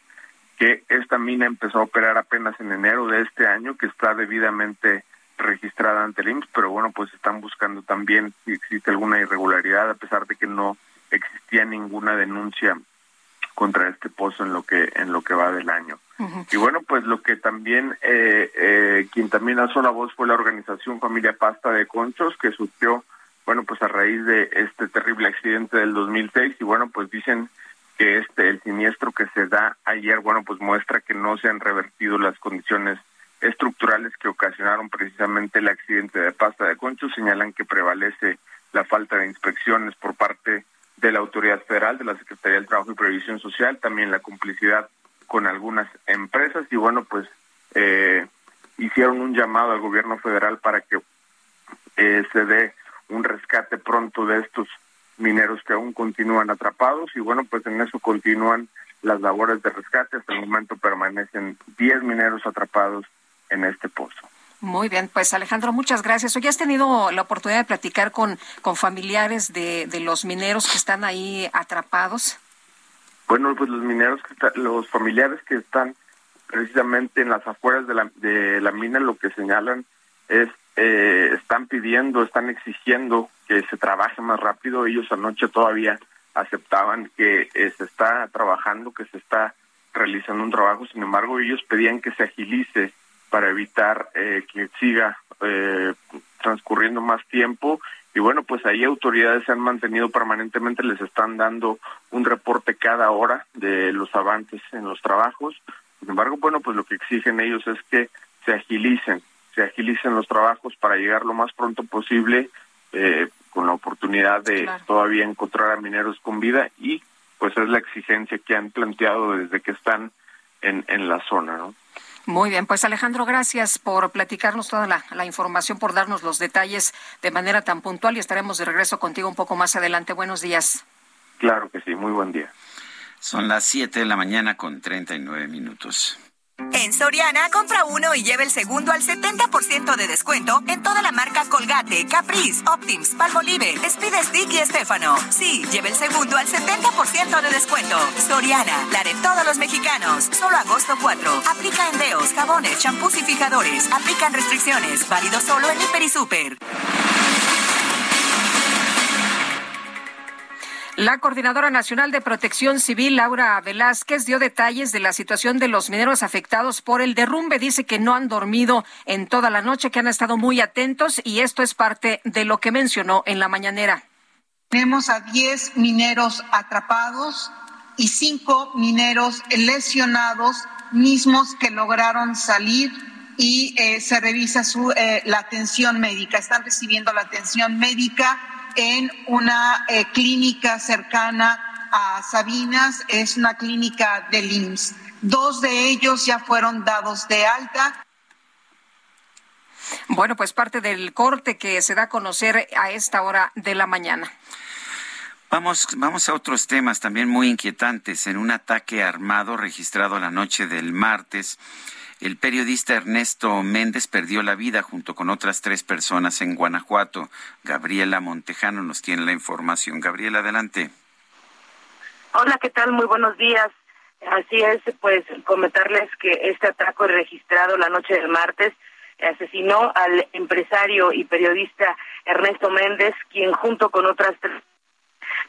[SPEAKER 12] que esta mina empezó a operar apenas en enero de este año, que está debidamente registrada ante el IMSS, pero bueno, pues están buscando también si existe alguna irregularidad, a pesar de que no existía ninguna denuncia contra este pozo en lo que en lo que va del año. Y bueno, pues lo que también, eh, eh, quien también alzó la voz fue la organización Familia Pasta de Conchos, que surgió, bueno, pues a raíz de este terrible accidente del 2006, y bueno, pues dicen que este, el siniestro que se da ayer, bueno, pues muestra que no se han revertido las condiciones estructurales que ocasionaron precisamente el accidente de Pasta de Conchos, señalan que prevalece la falta de inspecciones por parte de la autoridad federal, de la Secretaría del Trabajo y Previsión Social, también la complicidad con algunas empresas y bueno, pues eh, hicieron un llamado al gobierno federal para que eh, se dé un rescate pronto de estos mineros que aún continúan atrapados y bueno, pues en eso continúan las labores de rescate. Hasta el momento permanecen 10 mineros atrapados en este pozo.
[SPEAKER 2] Muy bien, pues Alejandro, muchas gracias. Hoy has tenido la oportunidad de platicar con, con familiares de, de los mineros que están ahí atrapados.
[SPEAKER 12] Bueno, pues los mineros, que los familiares que están precisamente en las afueras de la, de la mina, lo que señalan es, eh, están pidiendo, están exigiendo que se trabaje más rápido. Ellos anoche todavía aceptaban que eh, se está trabajando, que se está realizando un trabajo, sin embargo ellos pedían que se agilice para evitar eh, que siga eh, transcurriendo más tiempo y bueno pues ahí autoridades se han mantenido permanentemente, les están dando un reporte cada hora de los avances en los trabajos. Sin embargo, bueno, pues lo que exigen ellos es que se agilicen, se agilicen los trabajos para llegar lo más pronto posible eh, con la oportunidad de todavía encontrar a mineros con vida y pues es la exigencia que han planteado desde que están en, en la zona, ¿no?
[SPEAKER 2] Muy bien, pues Alejandro, gracias por platicarnos toda la, la, información, por darnos los detalles de manera tan puntual y estaremos de regreso contigo un poco más adelante. Buenos días.
[SPEAKER 12] Claro que sí, muy buen día.
[SPEAKER 1] Son las 7 de la mañana con 39 minutos.
[SPEAKER 13] En Soriana, compra uno y lleve el segundo al 70% de descuento en toda la marca Colgate, Caprice, Optims, Palmolive, Speed Stick y Estefano. Sí, lleve el segundo al 70% de descuento. Soriana, la de todos los mexicanos. Solo agosto 4. Aplica endeos, jabones, champús y fijadores. Aplican restricciones. Válido solo en Hiper y Super.
[SPEAKER 2] La Coordinadora Nacional de Protección Civil, Laura Velázquez, dio detalles de la situación de los mineros afectados por el derrumbe. Dice que no han dormido en toda la noche, que han estado muy atentos y esto es parte de lo que mencionó en la mañanera.
[SPEAKER 14] Tenemos a 10 mineros atrapados y 5 mineros lesionados, mismos que lograron salir y eh, se revisa su, eh, la atención médica. Están recibiendo la atención médica en una eh, clínica cercana a Sabinas, es una clínica del IMSS. Dos de ellos ya fueron dados de alta.
[SPEAKER 2] Bueno, pues parte del corte que se da a conocer a esta hora de la mañana.
[SPEAKER 1] Vamos, vamos a otros temas también muy inquietantes. En un ataque armado registrado la noche del martes, el periodista Ernesto Méndez perdió la vida junto con otras tres personas en Guanajuato. Gabriela Montejano nos tiene la información. Gabriela, adelante.
[SPEAKER 15] Hola, ¿qué tal? Muy buenos días. Así es, pues comentarles que este ataque registrado la noche del martes asesinó al empresario y periodista Ernesto Méndez, quien junto con otras tres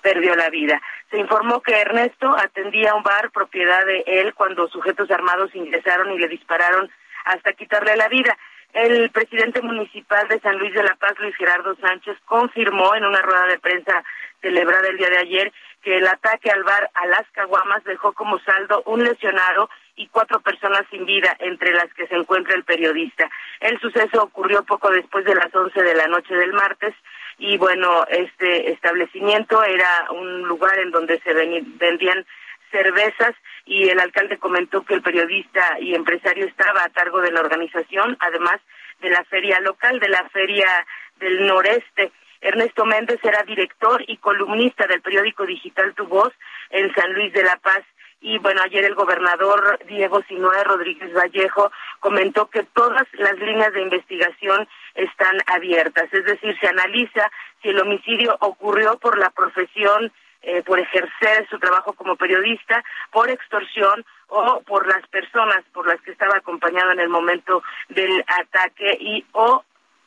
[SPEAKER 15] perdió la vida. Se informó que Ernesto atendía un bar propiedad de él cuando sujetos armados ingresaron y le dispararon hasta quitarle la vida. El presidente municipal de San Luis de la Paz, Luis Gerardo Sánchez, confirmó en una rueda de prensa celebrada el día de ayer que el ataque al bar a las Caguamas dejó como saldo un lesionado y cuatro personas sin vida, entre las que se encuentra el periodista. El suceso ocurrió poco después de las once de la noche del martes y bueno, este establecimiento era un lugar en donde se vendían cervezas y el alcalde comentó que el periodista y empresario estaba a cargo de la organización, además de la feria local, de la feria del noreste. Ernesto Méndez era director y columnista del periódico digital Tu Voz en San Luis de la Paz. Y bueno, ayer el gobernador Diego Sinoé Rodríguez Vallejo comentó que todas las líneas de investigación están abiertas, es decir, se analiza si el homicidio ocurrió por la profesión, eh, por ejercer su trabajo como periodista, por extorsión o por las personas por las que estaba acompañado en el momento del ataque y o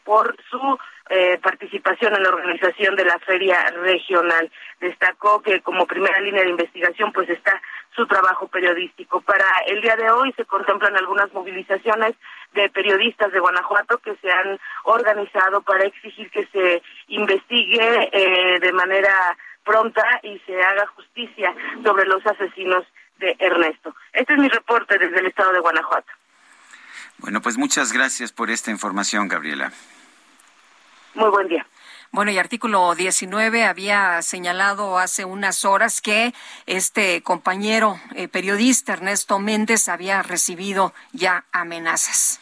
[SPEAKER 15] por su eh, participación en la organización de la feria regional. Destacó que como primera línea de investigación pues está su trabajo periodístico. Para el día de hoy se contemplan algunas movilizaciones de periodistas de Guanajuato que se han organizado para exigir que se investigue eh, de manera pronta y se haga justicia sobre los asesinos de Ernesto. Este es mi reporte desde el estado de Guanajuato.
[SPEAKER 1] Bueno, pues muchas gracias por esta información, Gabriela.
[SPEAKER 15] Muy buen día.
[SPEAKER 2] Bueno, y artículo 19 había señalado hace unas horas que este compañero eh, periodista Ernesto Méndez había recibido ya amenazas.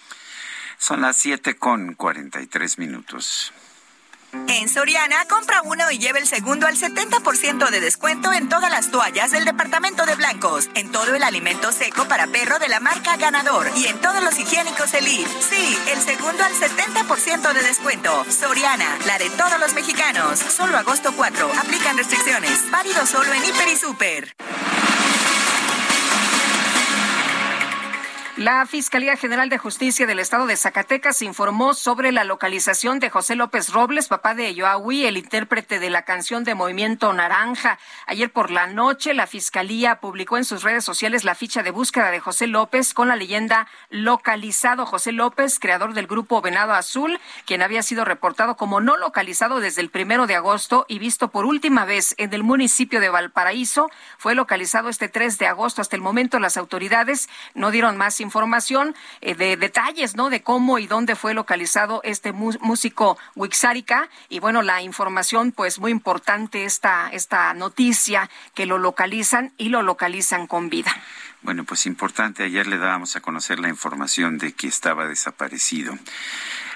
[SPEAKER 1] Son las siete con cuarenta y tres minutos.
[SPEAKER 13] En Soriana, compra uno y lleve el segundo al 70% de descuento en todas las toallas del departamento de blancos, en todo el alimento seco para perro de la marca Ganador y en todos los higiénicos Elite. Sí, el segundo al 70% de descuento. Soriana, la de todos los mexicanos. Solo agosto 4. Aplican restricciones. Válido solo en Hiper y Super.
[SPEAKER 2] La Fiscalía General de Justicia del Estado de Zacatecas informó sobre la localización de José López Robles, papá de Yoahui, el intérprete de la canción de Movimiento Naranja. Ayer por la noche, la Fiscalía publicó en sus redes sociales la ficha de búsqueda de José López con la leyenda localizado. José López, creador del grupo Venado Azul, quien había sido reportado como no localizado desde el primero de agosto y visto por última vez en el municipio de Valparaíso, fue localizado este 3 de agosto. Hasta el momento, las autoridades no dieron más información eh, de detalles, ¿no? De cómo y dónde fue localizado este músico Wixárika. Y bueno, la información, pues muy importante esta, esta noticia, que lo localizan y lo localizan con vida.
[SPEAKER 1] Bueno, pues importante, ayer le dábamos a conocer la información de que estaba desaparecido.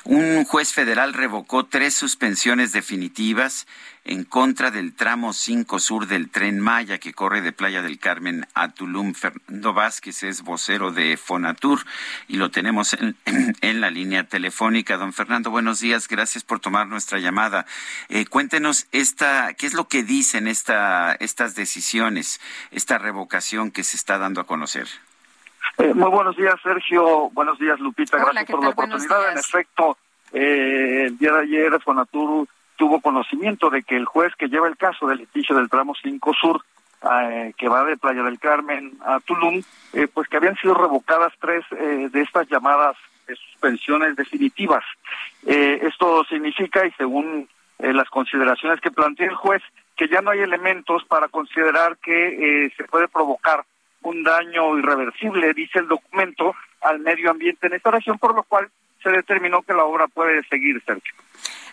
[SPEAKER 1] Un juez federal revocó tres suspensiones definitivas en contra del tramo 5 sur del tren Maya que corre de Playa del Carmen a Tulum. Fernando Vázquez es vocero de Fonatur y lo tenemos en, la línea telefónica. Don Fernando, buenos días. Gracias por tomar nuestra llamada. Eh, cuéntenos esta, qué es lo que dicen esta, estas decisiones, esta revocación que se está dando a conocer.
[SPEAKER 16] Eh, muy buenos días, Sergio. Buenos días, Lupita. Gracias por la oportunidad. En efecto, eh, el día de ayer Fonatur tuvo conocimiento de que el juez que lleva el caso del litigio del tramo 5 Sur, eh, que va de Playa del Carmen a Tulum, pues que habían sido revocadas tres de estas llamadas suspensiones definitivas. esto significa, y según las consideraciones que plantea el juez, que ya no hay elementos para considerar que se puede provocar un daño irreversible, dice el documento, al medio ambiente en esta región, por lo cual se determinó que la obra puede seguir, Sergio.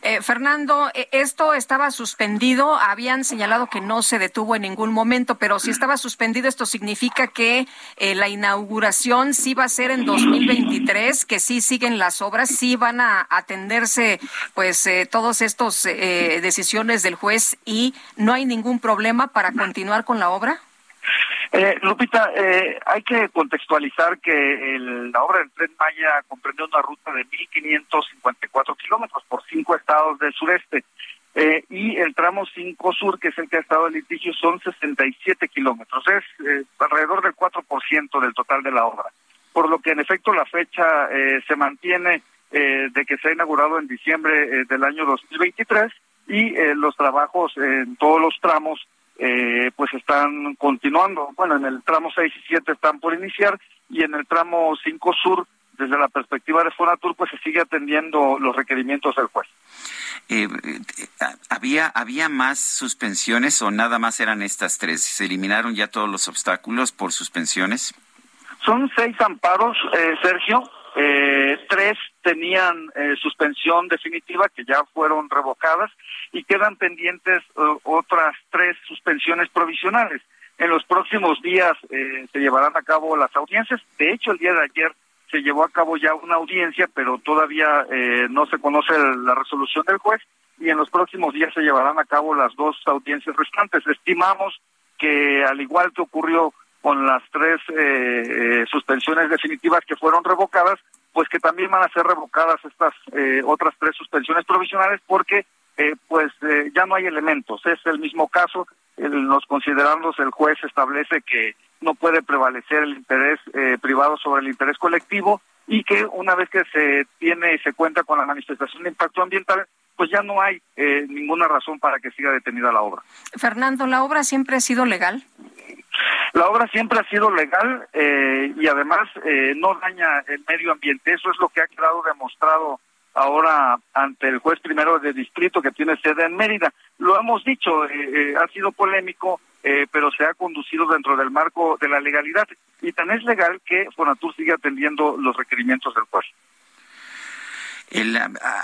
[SPEAKER 2] Eh, Fernando, eh, esto estaba suspendido. Habían señalado que no se detuvo en ningún momento, pero si estaba suspendido, esto significa que eh, la inauguración sí va a ser en 2023, que sí siguen las obras, sí van a atenderse, pues, todos estos decisiones del juez y no hay ningún problema para continuar con la obra.
[SPEAKER 16] Eh, Lupita, eh, hay que contextualizar que la obra del Tren Maya comprende una ruta de 1.554 kilómetros por cinco estados del sureste. Eh, y el tramo 5 sur, que es el que ha estado en litigio, son 67 kilómetros. Es eh, alrededor del 4% del total de la obra. Por lo que, en efecto, la fecha se mantiene de que se ha inaugurado en diciembre del año 2023 y los trabajos en todos los tramos eh, pues están continuando. Bueno, en el tramo 6 y 7 están por iniciar y en el tramo 5 sur, desde la perspectiva de Fonatur, pues se sigue atendiendo los requerimientos del juez.
[SPEAKER 1] Eh, eh, ¿había, ¿Había más suspensiones o nada más eran estas tres? ¿Se eliminaron ya todos los obstáculos por suspensiones?
[SPEAKER 16] Son seis amparos, Sergio. Tres tenían suspensión definitiva que ya fueron revocadas y quedan pendientes eh, otras tres suspensiones provisionales. En los próximos días eh, se llevarán a cabo las audiencias. De hecho, el día de ayer se llevó a cabo ya una audiencia, pero todavía eh, no se conoce la resolución del juez y en los próximos días se llevarán a cabo las dos audiencias restantes. Estimamos que al igual que ocurrió con las tres suspensiones definitivas que fueron revocadas, pues que también van a ser revocadas estas otras tres suspensiones provisionales porque eh, pues eh, ya no hay elementos. Es el mismo caso. En los considerandos el juez establece que no puede prevalecer el interés eh, privado sobre el interés colectivo y que una vez que se tiene y se cuenta con la manifestación de impacto ambiental, pues ya no hay ninguna razón para que siga detenida la obra.
[SPEAKER 2] Fernando, ¿la obra siempre ha sido legal?
[SPEAKER 16] La obra siempre ha sido legal y además no daña el medio ambiente. Eso es lo que ha quedado demostrado ahora ante el juez primero de distrito que tiene sede en Mérida. Lo hemos dicho, eh, eh, ha sido polémico, eh, pero se ha conducido dentro del marco de la legalidad y tan es legal que Fonatur sigue atendiendo los requerimientos del juez.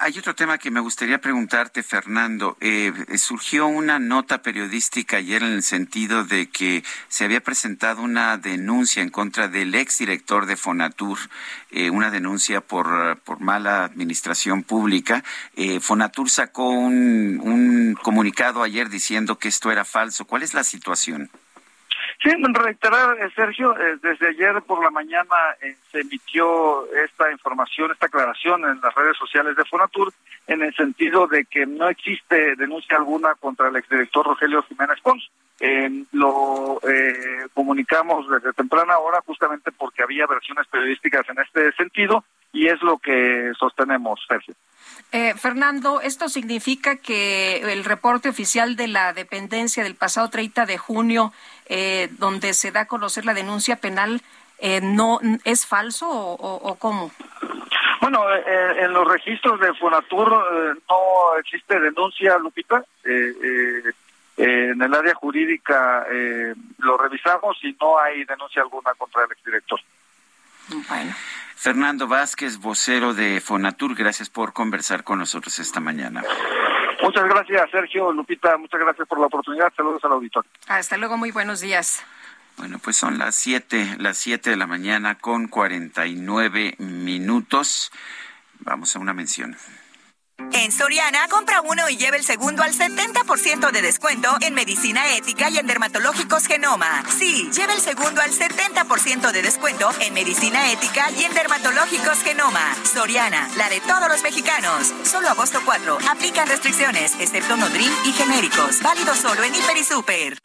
[SPEAKER 1] Hay otro tema que me gustaría preguntarte, Fernando. Eh, surgió una nota periodística ayer en el sentido de que se había presentado una denuncia en contra del exdirector de Fonatur, eh, una denuncia por, por mala administración pública. Eh, Fonatur sacó un comunicado ayer diciendo que esto era falso. ¿Cuál es la situación?
[SPEAKER 16] Sí, reiterar, eh, Sergio, eh, desde ayer por la mañana eh, se emitió esta información, esta aclaración en las redes sociales de Fonatur, en el sentido de que no existe denuncia alguna contra el exdirector Rogelio Jiménez Pons. lo comunicamos desde temprana hora justamente porque había versiones periodísticas en este sentido y es lo que sostenemos, Sergio.
[SPEAKER 2] Eh, Fernando, ¿esto significa que el reporte oficial de la dependencia del pasado 30 de junio, eh, donde se da a conocer la denuncia penal, eh, no es falso o, cómo?
[SPEAKER 16] Bueno, en los registros de Fonatur no existe denuncia, Lupita. en el área jurídica lo revisamos y no hay denuncia alguna contra el exdirector.
[SPEAKER 1] Bueno. Fernando Vázquez, vocero de Fonatur, gracias por conversar con nosotros esta mañana.
[SPEAKER 16] Muchas gracias, Sergio, Lupita, muchas gracias por la oportunidad. Saludos al auditorio.
[SPEAKER 2] Hasta luego, muy buenos días.
[SPEAKER 1] Bueno, pues son las siete, las siete de la mañana con cuarenta y nueve minutos. Vamos a una mención.
[SPEAKER 13] En Soriana, compra uno y lleve el segundo al 70% de descuento en medicina ética y en dermatológicos Genoma. Sí, lleve el segundo al 70% de descuento en medicina ética y en dermatológicos Genoma. Soriana, la de todos los mexicanos. Solo agosto 4. Aplican restricciones, excepto Nodrim y genéricos. Válido solo en Hiper y Super.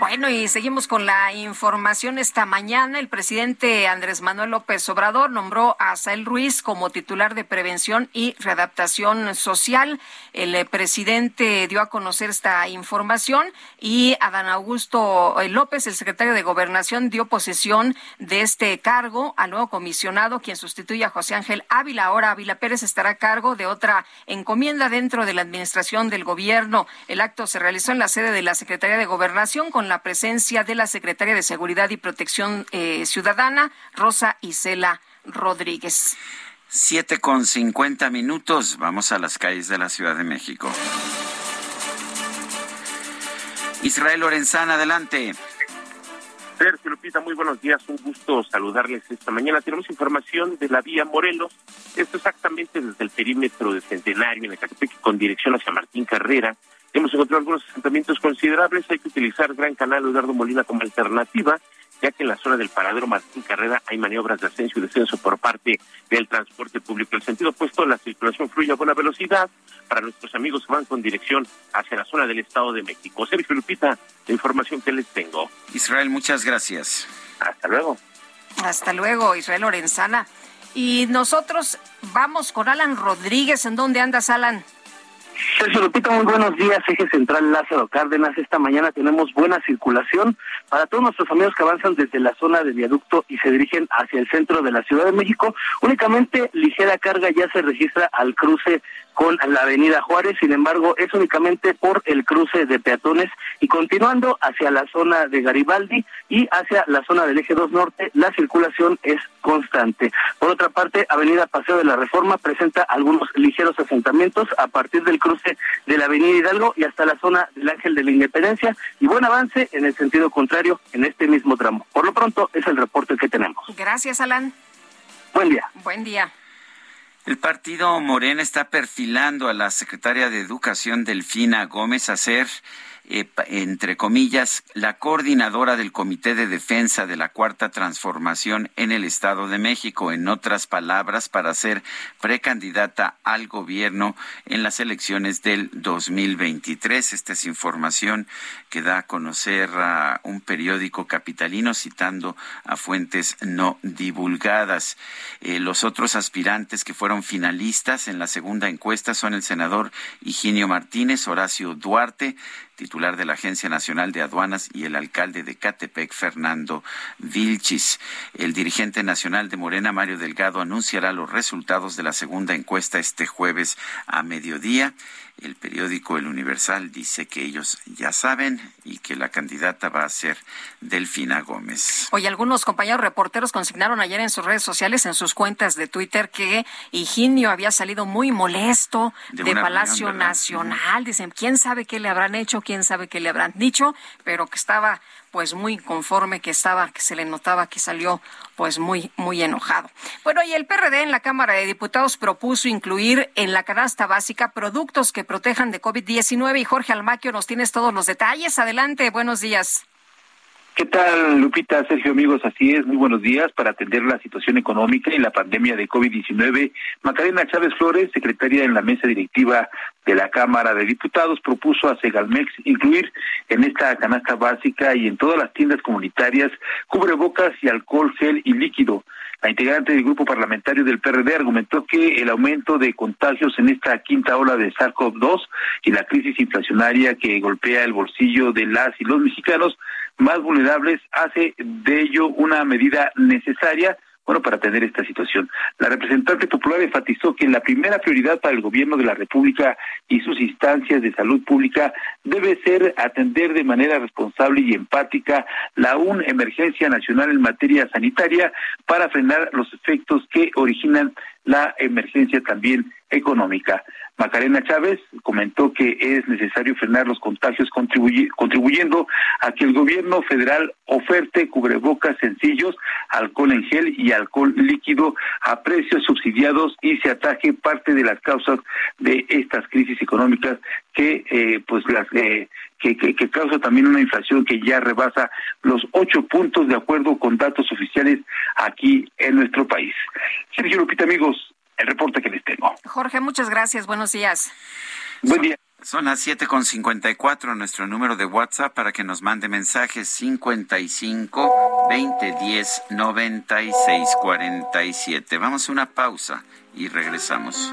[SPEAKER 2] Bueno, y seguimos con la información esta mañana. El presidente Andrés Manuel López Obrador nombró a Sael Ruiz como titular de prevención y readaptación social. El eh, presidente dio a conocer esta información y Adán Augusto eh, López, el secretario de Gobernación, dio posesión de este cargo al nuevo comisionado, quien sustituye a José Ángel Ávila. Ahora Ávila Pérez estará a cargo de otra encomienda dentro de la administración del gobierno. El acto se realizó en la sede de la Secretaría de Gobernación con la presencia de la secretaria de Seguridad y Protección eh, Ciudadana, Rosa Isela Rodríguez.
[SPEAKER 1] Siete con cincuenta minutos. Vamos a las calles de la Ciudad de México. Israel Lorenzana, adelante.
[SPEAKER 17] Sergio Lupita, muy buenos días. Un gusto saludarles esta mañana. Tenemos información de la vía Morelos. Esto exactamente desde el perímetro de Centenario en Ecatepec con dirección hacia Martín Carrera. Hemos encontrado algunos asentamientos considerables. Hay que utilizar Gran Canal Eduardo Molina como alternativa, ya que en la zona del paradero Martín Carrera hay maniobras de ascenso y descenso por parte del transporte público. El sentido opuesto, la circulación fluye a buena velocidad para nuestros amigos que van con dirección hacia la zona del Estado de México. Sergio Lupita, la información que les tengo.
[SPEAKER 1] Israel, muchas gracias.
[SPEAKER 17] Hasta luego.
[SPEAKER 2] Hasta luego, Israel Lorenzana. Y nosotros vamos con Alan Rodríguez. ¿En dónde andas, Alan?
[SPEAKER 18] Sergio Lupita, muy buenos días. Eje Central Lázaro Cárdenas. Esta mañana tenemos buena circulación para todos nuestros amigos que avanzan desde la zona de viaducto y se dirigen hacia el centro de la Ciudad de México. Únicamente ligera carga ya se registra al cruce con la avenida Juárez, sin embargo es únicamente por el cruce de peatones y continuando hacia la zona de Garibaldi y hacia la zona del eje 2 norte, la circulación es constante. Por otra parte, avenida Paseo de la Reforma presenta algunos ligeros asentamientos a partir del cruce de la avenida Hidalgo y hasta la zona del Ángel de la Independencia y buen avance en el sentido contrario en este mismo tramo. Por lo pronto es el reporte que tenemos.
[SPEAKER 2] Gracias, Alan.
[SPEAKER 18] Buen día.
[SPEAKER 2] Buen día.
[SPEAKER 1] El partido Morena está perfilando a la secretaria de Educación Delfina Gómez a ser entre comillas, la coordinadora del Comité de Defensa de la Cuarta Transformación en el Estado de México, en otras palabras, para ser precandidata al gobierno en las elecciones del 2023. Esta es información que da a conocer a un periódico capitalino citando a fuentes no divulgadas. Eh, los otros aspirantes que fueron finalistas en la segunda encuesta son el senador Higinio Martínez, Horacio Duarte, titular de la Agencia Nacional de Aduanas, y el alcalde de Catepec, Fernando Vilchis. El dirigente nacional de Morena, Mario Delgado, anunciará los resultados de la segunda encuesta este jueves a mediodía. El periódico El Universal dice que ellos ya saben y que la candidata va a ser Delfina Gómez.
[SPEAKER 2] Oye, algunos compañeros reporteros consignaron ayer en sus redes sociales, en sus cuentas de Twitter, que Higinio había salido muy molesto de, Palacio Nacional. Dicen, ¿quién sabe qué le habrán hecho? ¿Quién sabe qué le habrán dicho? Pero que estaba pues muy conforme, que estaba, que se le notaba que salió pues muy, muy enojado. Bueno, y el PRD en la Cámara de Diputados propuso incluir en la canasta básica productos que protejan de COVID-19 y Jorge Almaquio nos tienes todos los detalles. Adelante, buenos días.
[SPEAKER 19] ¿Qué tal, Lupita, Sergio, amigos? Así es, muy buenos días. Para atender la situación económica y la pandemia de COVID-19, Macarena Chávez Flores, secretaria en la mesa directiva de la Cámara de Diputados, propuso a Segalmex incluir en esta canasta básica y en todas las tiendas comunitarias cubrebocas y alcohol gel y líquido. La integrante del grupo parlamentario del PRD argumentó que el aumento de contagios en esta quinta ola de SARS-CoV-2 y la crisis inflacionaria que golpea el bolsillo de las y los mexicanos más vulnerables hace de ello una medida necesaria bueno, para atender esta situación. La representante popular enfatizó que la primera prioridad para el gobierno de la República y sus instancias de salud pública debe ser atender de manera responsable y empática la UN emergencia nacional en materia sanitaria para frenar los efectos que originan la emergencia también económica. Macarena Chávez comentó que es necesario frenar los contagios contribuyendo a que el gobierno federal oferte cubrebocas sencillos, alcohol en gel y alcohol líquido a precios subsidiados y se ataje parte de las causas de estas crisis económicas que eh, pues las eh, que, que, que, causa también una inflación que ya rebasa los ocho puntos de acuerdo con datos oficiales aquí en nuestro país. Sergio Lupita, amigos, el reporte que les tengo.
[SPEAKER 2] Jorge, muchas gracias. Buenos días.
[SPEAKER 19] Buen día.
[SPEAKER 1] Son las siete con cincuenta y cuatro. Nuestro número de WhatsApp para que nos mande mensajes cincuenta y cinco veinte diez noventa y seis cuarenta y siete. Vamos a una pausa y regresamos.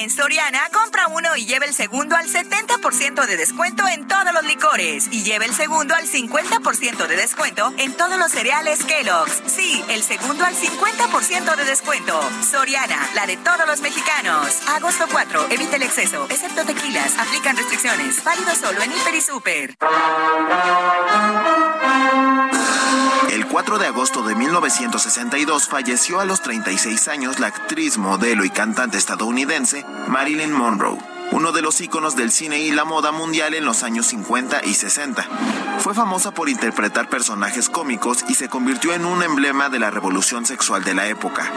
[SPEAKER 13] En Soriana, compra uno y lleva el segundo al 70% de descuento en todos los licores y lleva el segundo al 50% de descuento en todos los cereales Kellogg's. Sí, el segundo al 50% de descuento. Soriana, la de todos los mexicanos. Agosto 4, evita el exceso, excepto tequilas. Aplican restricciones. Válido solo en Hiper y Super.
[SPEAKER 20] El 4 de agosto de 1962 falleció a los 36 años la actriz, modelo y cantante estadounidense Marilyn Monroe, uno de los íconos del cine y la moda mundial en los años 50 y 60. Fue famosa por interpretar personajes cómicos y se convirtió en un emblema de la revolución sexual de la época.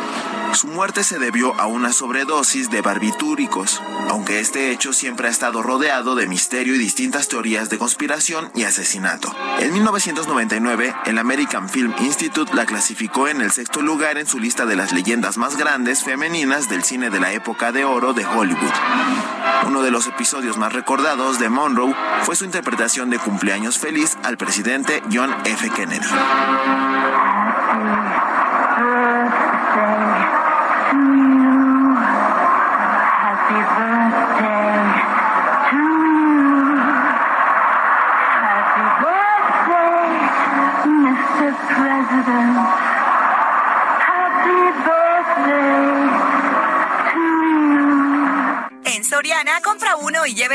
[SPEAKER 20] Su muerte se debió a una sobredosis de barbitúricos, aunque este hecho siempre ha estado rodeado de misterio y distintas teorías de conspiración y asesinato. En 1999, el American Film Institute la clasificó en el sexto lugar en su lista de las leyendas más grandes femeninas del cine de la época de oro de Hollywood. Uno de los episodios más recordados de Monroe fue su interpretación de cumpleaños feliz al presidente John F. Kennedy.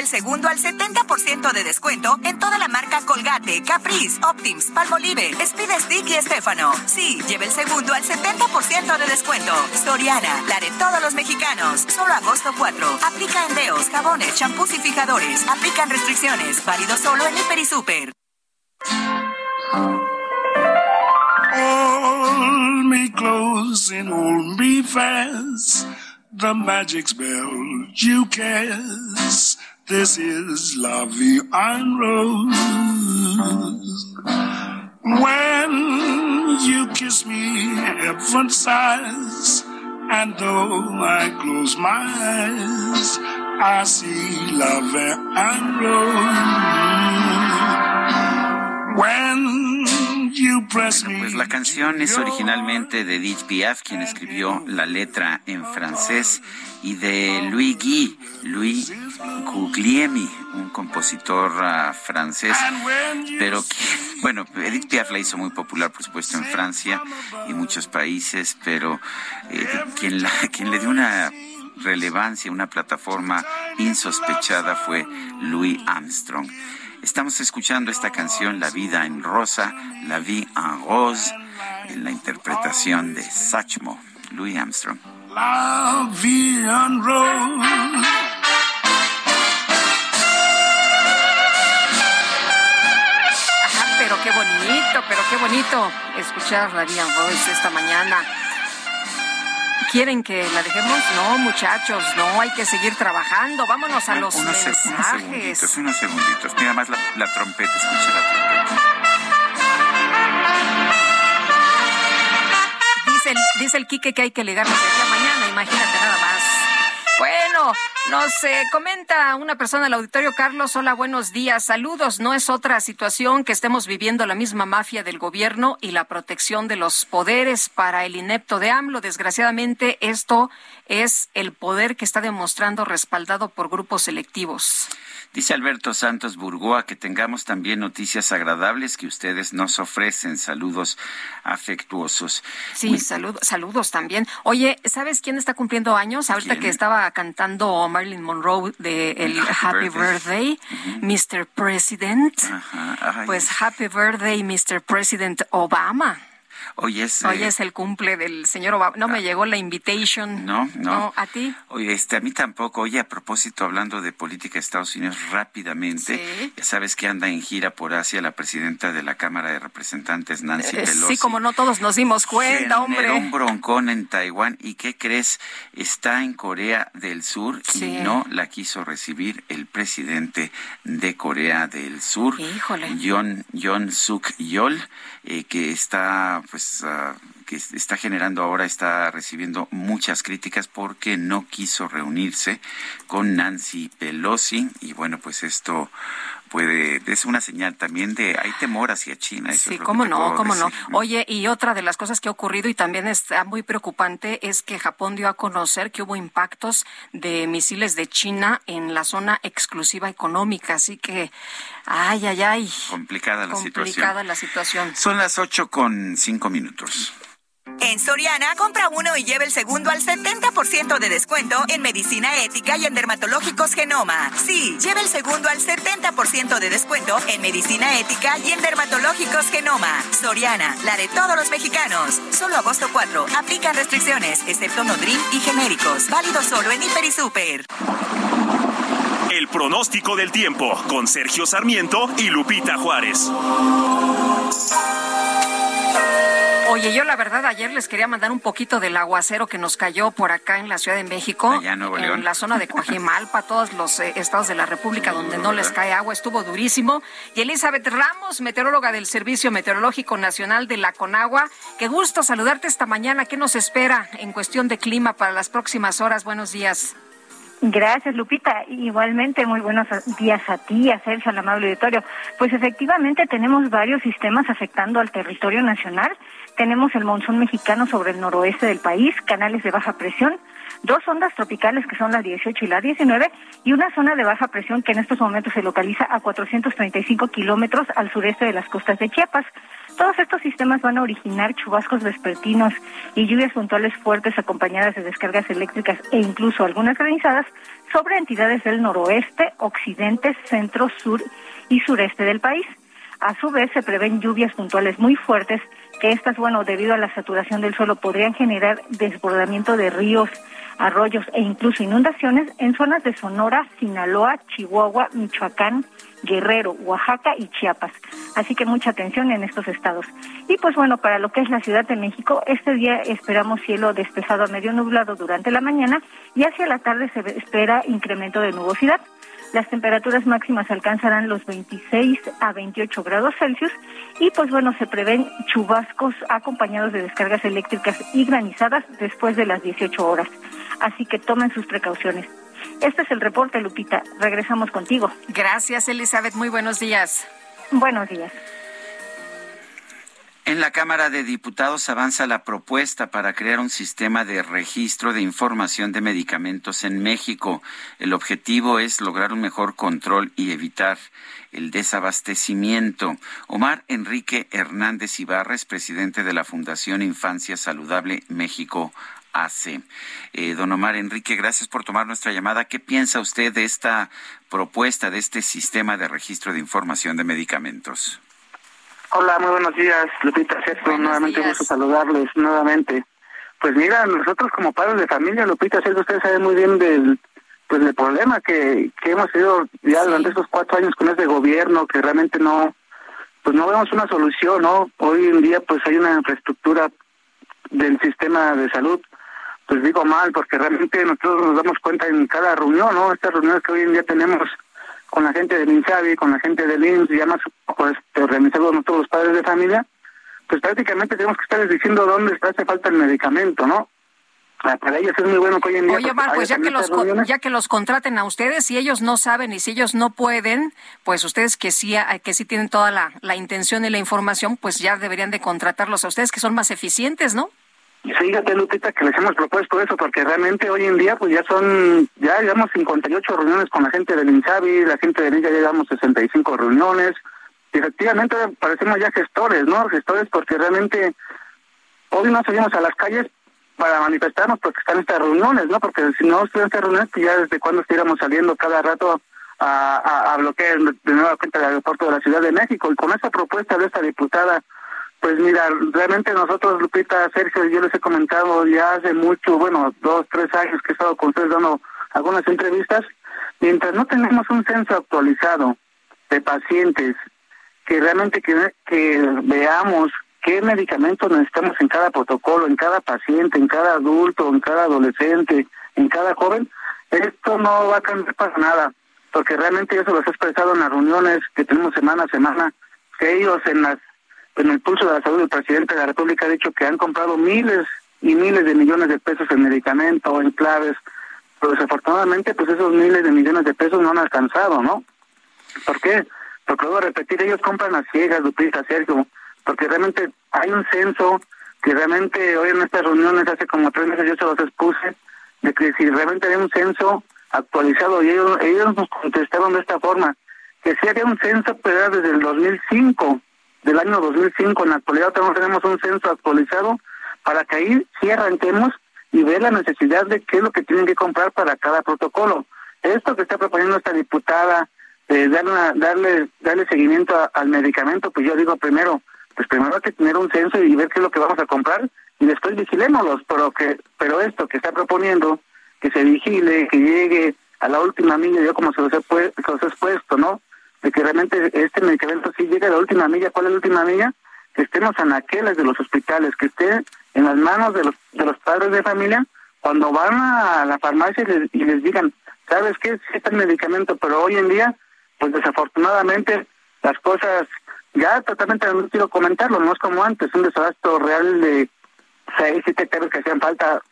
[SPEAKER 13] Segundo al 70% de descuento en toda la marca Colgate, Caprice, Optims, Palmolive, Speed Stick y Estefano. Sí, lleva el segundo al 70% de descuento. Soriana, la de todos los mexicanos. Solo agosto 4. Aplica endeos, jabones, champús y fijadores. Aplican restricciones. Válido solo en Hiper y Super.
[SPEAKER 10] Hold me close and hold me fast. The magic spell you cast. This is La Vie Rose. When you kiss me, heaven sighs, and though I close my eyes, I see love and rose. When me.
[SPEAKER 1] Pues la canción es originalmente de Edith Piaf, quien escribió la letra en francés, y de Louis Guy, Louis Guglielmi, un compositor uh, francés, pero que, bueno, Edith Piaf la hizo muy popular, por supuesto, en Francia y muchos países, pero eh, quien, la, quien le dio una relevancia, una plataforma insospechada fue Louis Armstrong. Estamos escuchando esta canción, La vida en rosa, La vie en rose, en la interpretación de Satchmo, Louis Armstrong.
[SPEAKER 10] La vie en rose.
[SPEAKER 2] Ajá, pero qué bonito, pero qué bonito escuchar la Vía Rose esta mañana. ¿Quieren que la dejemos? No, muchachos, no, hay que seguir trabajando. Vámonos a los
[SPEAKER 1] unos, se- unos
[SPEAKER 2] mensajes.
[SPEAKER 1] segunditos, unos segunditos. Mira más la, la trompeta, escucha la trompeta.
[SPEAKER 2] Dice el, dice el Quique que hay que ligarnos de aquí a mañana, imagínate nada más. Nos comenta una persona del auditorio, Carlos, hola, buenos días, saludos. No es otra situación que estemos viviendo la misma mafia del gobierno y la protección de los poderes para el inepto de AMLO. Desgraciadamente, esto es el poder que está demostrando respaldado por grupos selectivos.
[SPEAKER 1] Dice Alberto Santos Burgoa que tengamos también noticias agradables que ustedes nos ofrecen. Saludos afectuosos.
[SPEAKER 2] Sí, salud- saludos también. Oye, ¿sabes quién está cumpliendo años? Ahorita
[SPEAKER 1] ¿Quién?
[SPEAKER 2] que estaba cantando Marilyn Monroe de el Happy Birthday, Mr. President.
[SPEAKER 1] Ay,
[SPEAKER 2] Pues Happy Birthday, Mr. President Obama.
[SPEAKER 1] Hoy es,
[SPEAKER 2] Hoy
[SPEAKER 1] eh,
[SPEAKER 2] es el cumple del señor Obama. No me llegó la invitation.
[SPEAKER 1] No, no.
[SPEAKER 2] ¿a ti?
[SPEAKER 1] Oye, este, a mí tampoco. Oye, a propósito, hablando de política de Estados Unidos rápidamente,
[SPEAKER 2] Sí.
[SPEAKER 1] ya sabes que anda en gira por Asia la presidenta de la Cámara de Representantes, Nancy
[SPEAKER 2] Eh,
[SPEAKER 1] Pelosi.
[SPEAKER 2] sí, como no todos nos dimos cuenta,
[SPEAKER 1] Generó un
[SPEAKER 2] hombre.
[SPEAKER 1] broncón en Taiwán. ¿Y qué crees? Está en Corea del Sur
[SPEAKER 2] Sí.
[SPEAKER 1] y no la quiso recibir el presidente de Corea del Sur,
[SPEAKER 2] Híjole.
[SPEAKER 1] John, John Suk Yol, eh, que está, pues, ah, que es- está generando ahora, está recibiendo muchas críticas porque no quiso reunirse con Nancy Pelosi. Y bueno, pues esto puede, es una señal también de, hay temor hacia China. eso
[SPEAKER 2] Sí,
[SPEAKER 1] es lo que
[SPEAKER 2] cómo no, cómo no. Oye, y otra de las cosas que ha ocurrido y también está muy preocupante es que Japón dio a conocer que hubo impactos de misiles de China en la zona exclusiva económica, así que, ay, ay, ay,
[SPEAKER 1] Complicada la
[SPEAKER 2] complicada
[SPEAKER 1] situación.
[SPEAKER 2] la situación.
[SPEAKER 1] Son las ocho con cinco minutos.
[SPEAKER 13] En Soriana, compra uno y lleve el segundo al 70% de descuento en medicina ética y en dermatológicos Genoma. Sí, lleve el segundo al 70% de descuento en medicina ética y en dermatológicos Genoma. Soriana, la de todos los mexicanos. Solo agosto 4. Aplican restricciones, excepto Nodrim y genéricos. Válido solo en Hiper y Super.
[SPEAKER 4] El pronóstico del tiempo con Sergio Sarmiento y Lupita Juárez.
[SPEAKER 2] Oye, yo la verdad ayer les quería mandar un poquito del aguacero que nos cayó por acá en la Ciudad de México,
[SPEAKER 1] Allá en Nuevo León.
[SPEAKER 2] la zona de Coajimalpa, todos los eh, estados de la República donde no les cae agua, estuvo durísimo. Y Elizabeth Ramos, meteoróloga del Servicio Meteorológico Nacional de la Conagua, qué gusto saludarte esta mañana. ¿Qué nos espera en cuestión de clima para las próximas horas? Buenos días.
[SPEAKER 21] Gracias, Lupita. Igualmente, muy buenos días a ti, a Sergio, al amable auditorio. Pues efectivamente tenemos varios sistemas afectando al territorio nacional. Tenemos el monzón mexicano sobre el noroeste del país, canales de baja presión, dos ondas tropicales que son la 18 y la 19 y una zona de baja presión que en estos momentos se localiza a 435 kilómetros al sureste de las costas de Chiapas. Todos estos sistemas van a originar chubascos vespertinos y lluvias puntuales fuertes acompañadas de descargas eléctricas e incluso algunas granizadas sobre entidades del noroeste, occidente, centro, sur y sureste del país. A su vez, se prevén lluvias puntuales muy fuertes que estas, bueno, debido a la saturación del suelo, podrían generar desbordamiento de ríos, arroyos e incluso inundaciones en zonas de Sonora, Sinaloa, Chihuahua, Michoacán, Guerrero, Oaxaca y Chiapas. Así que mucha atención en estos estados. Y pues bueno, para lo que es la Ciudad de México, este día esperamos cielo despejado a medio nublado durante la mañana y hacia la tarde se espera incremento de nubosidad.
[SPEAKER 22] Las temperaturas máximas alcanzarán los 26 a 28 grados Celsius y pues bueno, se prevén chubascos acompañados de descargas eléctricas y granizadas después de las 18 horas. Así que tomen sus precauciones. Este es el reporte, Lupita. Regresamos contigo.
[SPEAKER 2] Gracias, Elizabeth. Muy buenos días.
[SPEAKER 22] Buenos días.
[SPEAKER 1] En la Cámara de Diputados avanza la propuesta para crear un sistema de registro de información de medicamentos en México. El objetivo es lograr un mejor control y evitar el desabastecimiento. Omar Enrique Hernández Ibarres, presidente de la Fundación Infancia Saludable México hace. Eh, don Omar Enrique, gracias por tomar nuestra llamada. ¿Qué piensa usted de esta propuesta, de este sistema de registro de información de medicamentos?
[SPEAKER 18] Hola, muy buenos días, Lupita Sergio. Nuevamente gusto saludarles nuevamente. Pues mira, nosotros como padres de familia, Lupita Sergio, ustedes saben muy bien del pues del problema que, que hemos tenido ya durante estos cuatro años con este gobierno, que realmente no pues no vemos una solución, ¿no? Hoy en día pues hay una infraestructura del sistema de salud, pues digo mal, porque realmente nosotros nos damos cuenta en cada reunión, ¿no? Estas reuniones que hoy en día tenemos con la gente del INSABI, con la gente del IMSS, y además pues, organizados nosotros los padres de familia, pues prácticamente tenemos que estar diciendo dónde hace falta el medicamento, ¿no? Ah, para ellos es muy bueno que hoy en día...
[SPEAKER 2] Oye, Omar, pues ya que, los, ya que los contraten a ustedes, y ellos no saben y si ellos no pueden, pues ustedes que sí, que sí tienen toda la, la intención y la información, pues ya deberían de contratarlos a ustedes, que son más eficientes, ¿no?
[SPEAKER 18] Fíjate, Lupita, que les hemos propuesto eso, porque realmente hoy en día, pues ya son, ya llevamos 58 reuniones con la gente del INSABI, la gente de ya llevamos 65 reuniones. Y efectivamente, parecemos ya gestores, ¿no? Gestores, porque realmente hoy no salimos a las calles para manifestarnos porque están estas reuniones, ¿no? Porque si no estuvieran estas reuniones, pues ya desde cuando estuviéramos saliendo cada rato a bloquear de nueva cuenta el aeropuerto de la Ciudad de México. Y con esa propuesta de esta diputada pues mira, realmente nosotros, Lupita, Sergio, yo les he comentado ya hace mucho, bueno, dos, tres años que he estado con ustedes dando algunas entrevistas, mientras no tenemos un censo actualizado de pacientes, que realmente que, veamos qué medicamentos necesitamos en cada protocolo, en cada paciente, en cada adulto, en cada adolescente, en cada joven, esto no va a cambiar para nada, porque realmente eso lo he expresado en las reuniones que tenemos semana a semana, que ellos en las en el pulso de la salud, el presidente de la República ha dicho que han comprado miles y miles de millones de pesos en medicamentos, en claves, pero desafortunadamente pues esos miles de millones de pesos no han alcanzado, ¿no? ¿Por qué? Porque voy a repetir, ellos compran a ciegas, Lupita, Sergio, porque realmente hay un censo que realmente hoy en estas reuniones, hace como tres meses yo se los expuse, de que si realmente hay un censo actualizado, y ellos, ellos nos contestaron de esta forma, que si había un censo, pero era desde el 2005, del año 2005. En la actualidad tenemos un censo actualizado para que ahí sí arranquemos y ver la necesidad de qué es lo que tienen que comprar para cada protocolo. Esto que está proponiendo esta diputada, darle, darle, darle seguimiento al medicamento, pues yo digo primero, pues primero hay que tener un censo y ver qué es lo que vamos a comprar y después vigilémoslos, pero que pero esto que está proponiendo, que se vigile, que llegue a la última milla, yo como se los he, se los he expuesto, ¿no? De que realmente este medicamento sí llegue a la última milla. ¿Cuál es la última milla? Que estemos en aquellas de los hospitales, que esté en las manos de los, de los padres de familia cuando van a la farmacia y les, digan, ¿sabes qué? Sí está el medicamento, pero hoy en día, pues desafortunadamente las cosas, ya totalmente no quiero comentarlo, no es como antes, un desabasto real de 6, 7 que hacían falta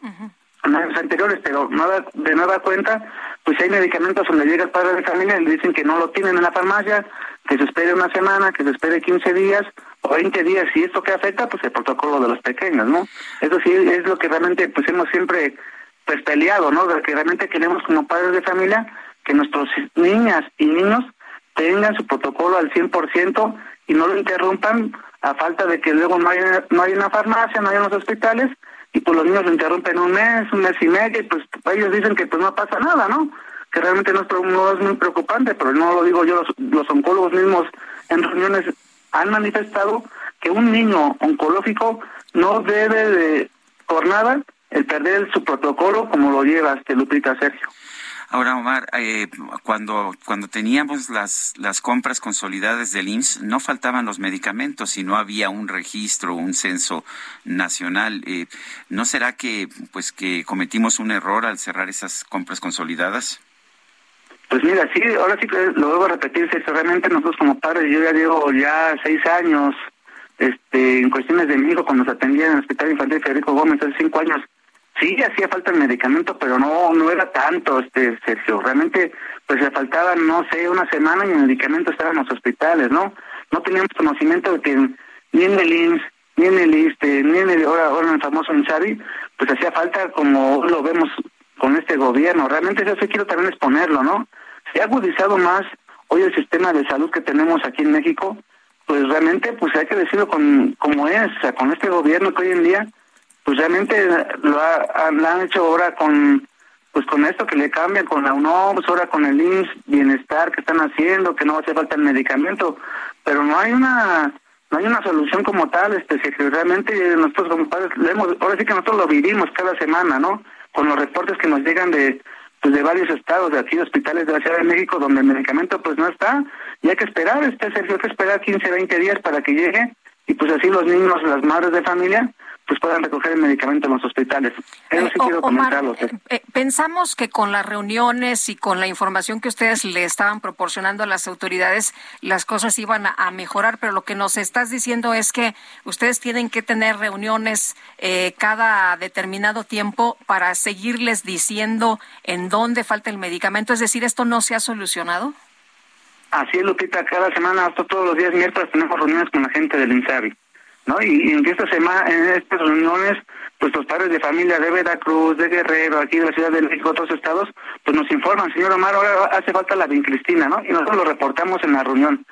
[SPEAKER 18] años anteriores, pero nada, de nueva cuenta, pues hay medicamentos donde llega el padre de familia y le dicen que no lo tienen en la farmacia, que se espere una semana, que se espere 15 días o 20 días, y esto que afecta, pues el protocolo de los pequeños, ¿no? Eso sí es lo que realmente pues hemos siempre pues peleado, ¿no? De que realmente queremos como padres de familia que nuestros niñas y niños tengan su protocolo al 100% y no lo interrumpan a falta de que luego no hay, no hay una farmacia, no hay unos hospitales y pues los niños lo interrumpen un mes, un mes y medio, y pues ellos dicen que pues no pasa nada, ¿no? Que realmente no es, muy preocupante, pero no lo digo yo, los, los oncólogos mismos en reuniones han manifestado que un niño oncológico no debe de, por nada, el perder su protocolo como lo lleva este Lupita Sergio.
[SPEAKER 1] Ahora, Omar, eh, cuando, cuando teníamos las, las compras consolidadas del IMSS, no faltaban los medicamentos y no había un registro, un censo nacional. Eh, ¿No será que, pues, que cometimos un error al cerrar esas compras consolidadas?
[SPEAKER 18] Pues mira, sí, ahora sí que lo vuelvo a repetir, realmente nosotros como padres, yo ya llevo ya seis años este, en cuestiones de mi cuando se atendía en el Hospital Infantil Federico Gómez hace cinco años. Sí, hacía falta el medicamento, pero no no era tanto, este Sergio. Realmente, pues le faltaban, no sé, una semana y el medicamento estaba en los hospitales, ¿no? No teníamos conocimiento de que ni en el IMSS, ni en el ISTE, ni en el, ahora, ahora el famoso INSABI, pues hacía falta como lo vemos con este gobierno. Realmente eso sí quiero también exponerlo, ¿no? Se ha agudizado más hoy el sistema de salud que tenemos aquí en México, pues realmente pues hay que decirlo con como es, o sea, con este gobierno que hoy en día pues realmente lo, han hecho ahora con pues con esto que le cambian con la UNOPS, pues ahora con el IMSS Bienestar que están haciendo, que no hace falta el medicamento, pero no hay una no hay una solución como tal, este que realmente nosotros como padres ahora sí que nosotros lo vivimos cada semana, ¿no? Con los reportes que nos llegan de pues de varios estados de aquí, hospitales de la Ciudad de México, donde el medicamento pues no está, y hay que esperar, este Sergio, hay que esperar 15, 20 días para que llegue, y pues así los niños, las madres de familia, pues puedan recoger el medicamento en los hospitales. Eso sí eh, quiero comentarlo. Eh,
[SPEAKER 2] eh, pensamos que con las reuniones y con la información que ustedes le estaban proporcionando a las autoridades, las cosas iban a, mejorar, pero lo que nos estás diciendo es que ustedes tienen que tener reuniones cada determinado tiempo para seguirles diciendo en dónde falta el medicamento. Es decir, ¿esto no se ha solucionado?
[SPEAKER 18] Así es, Lupita. Cada semana, hasta todos los días miércoles, tenemos reuniones con la gente del INSABI. ¿No? Y, en esta semana, en estas reuniones, pues los padres de familia de Veracruz, de Guerrero, aquí de la Ciudad de México, otros estados, pues nos informan, señor Omar, ahora hace falta la vincristina, ¿no? Y nosotros lo reportamos en la reunión.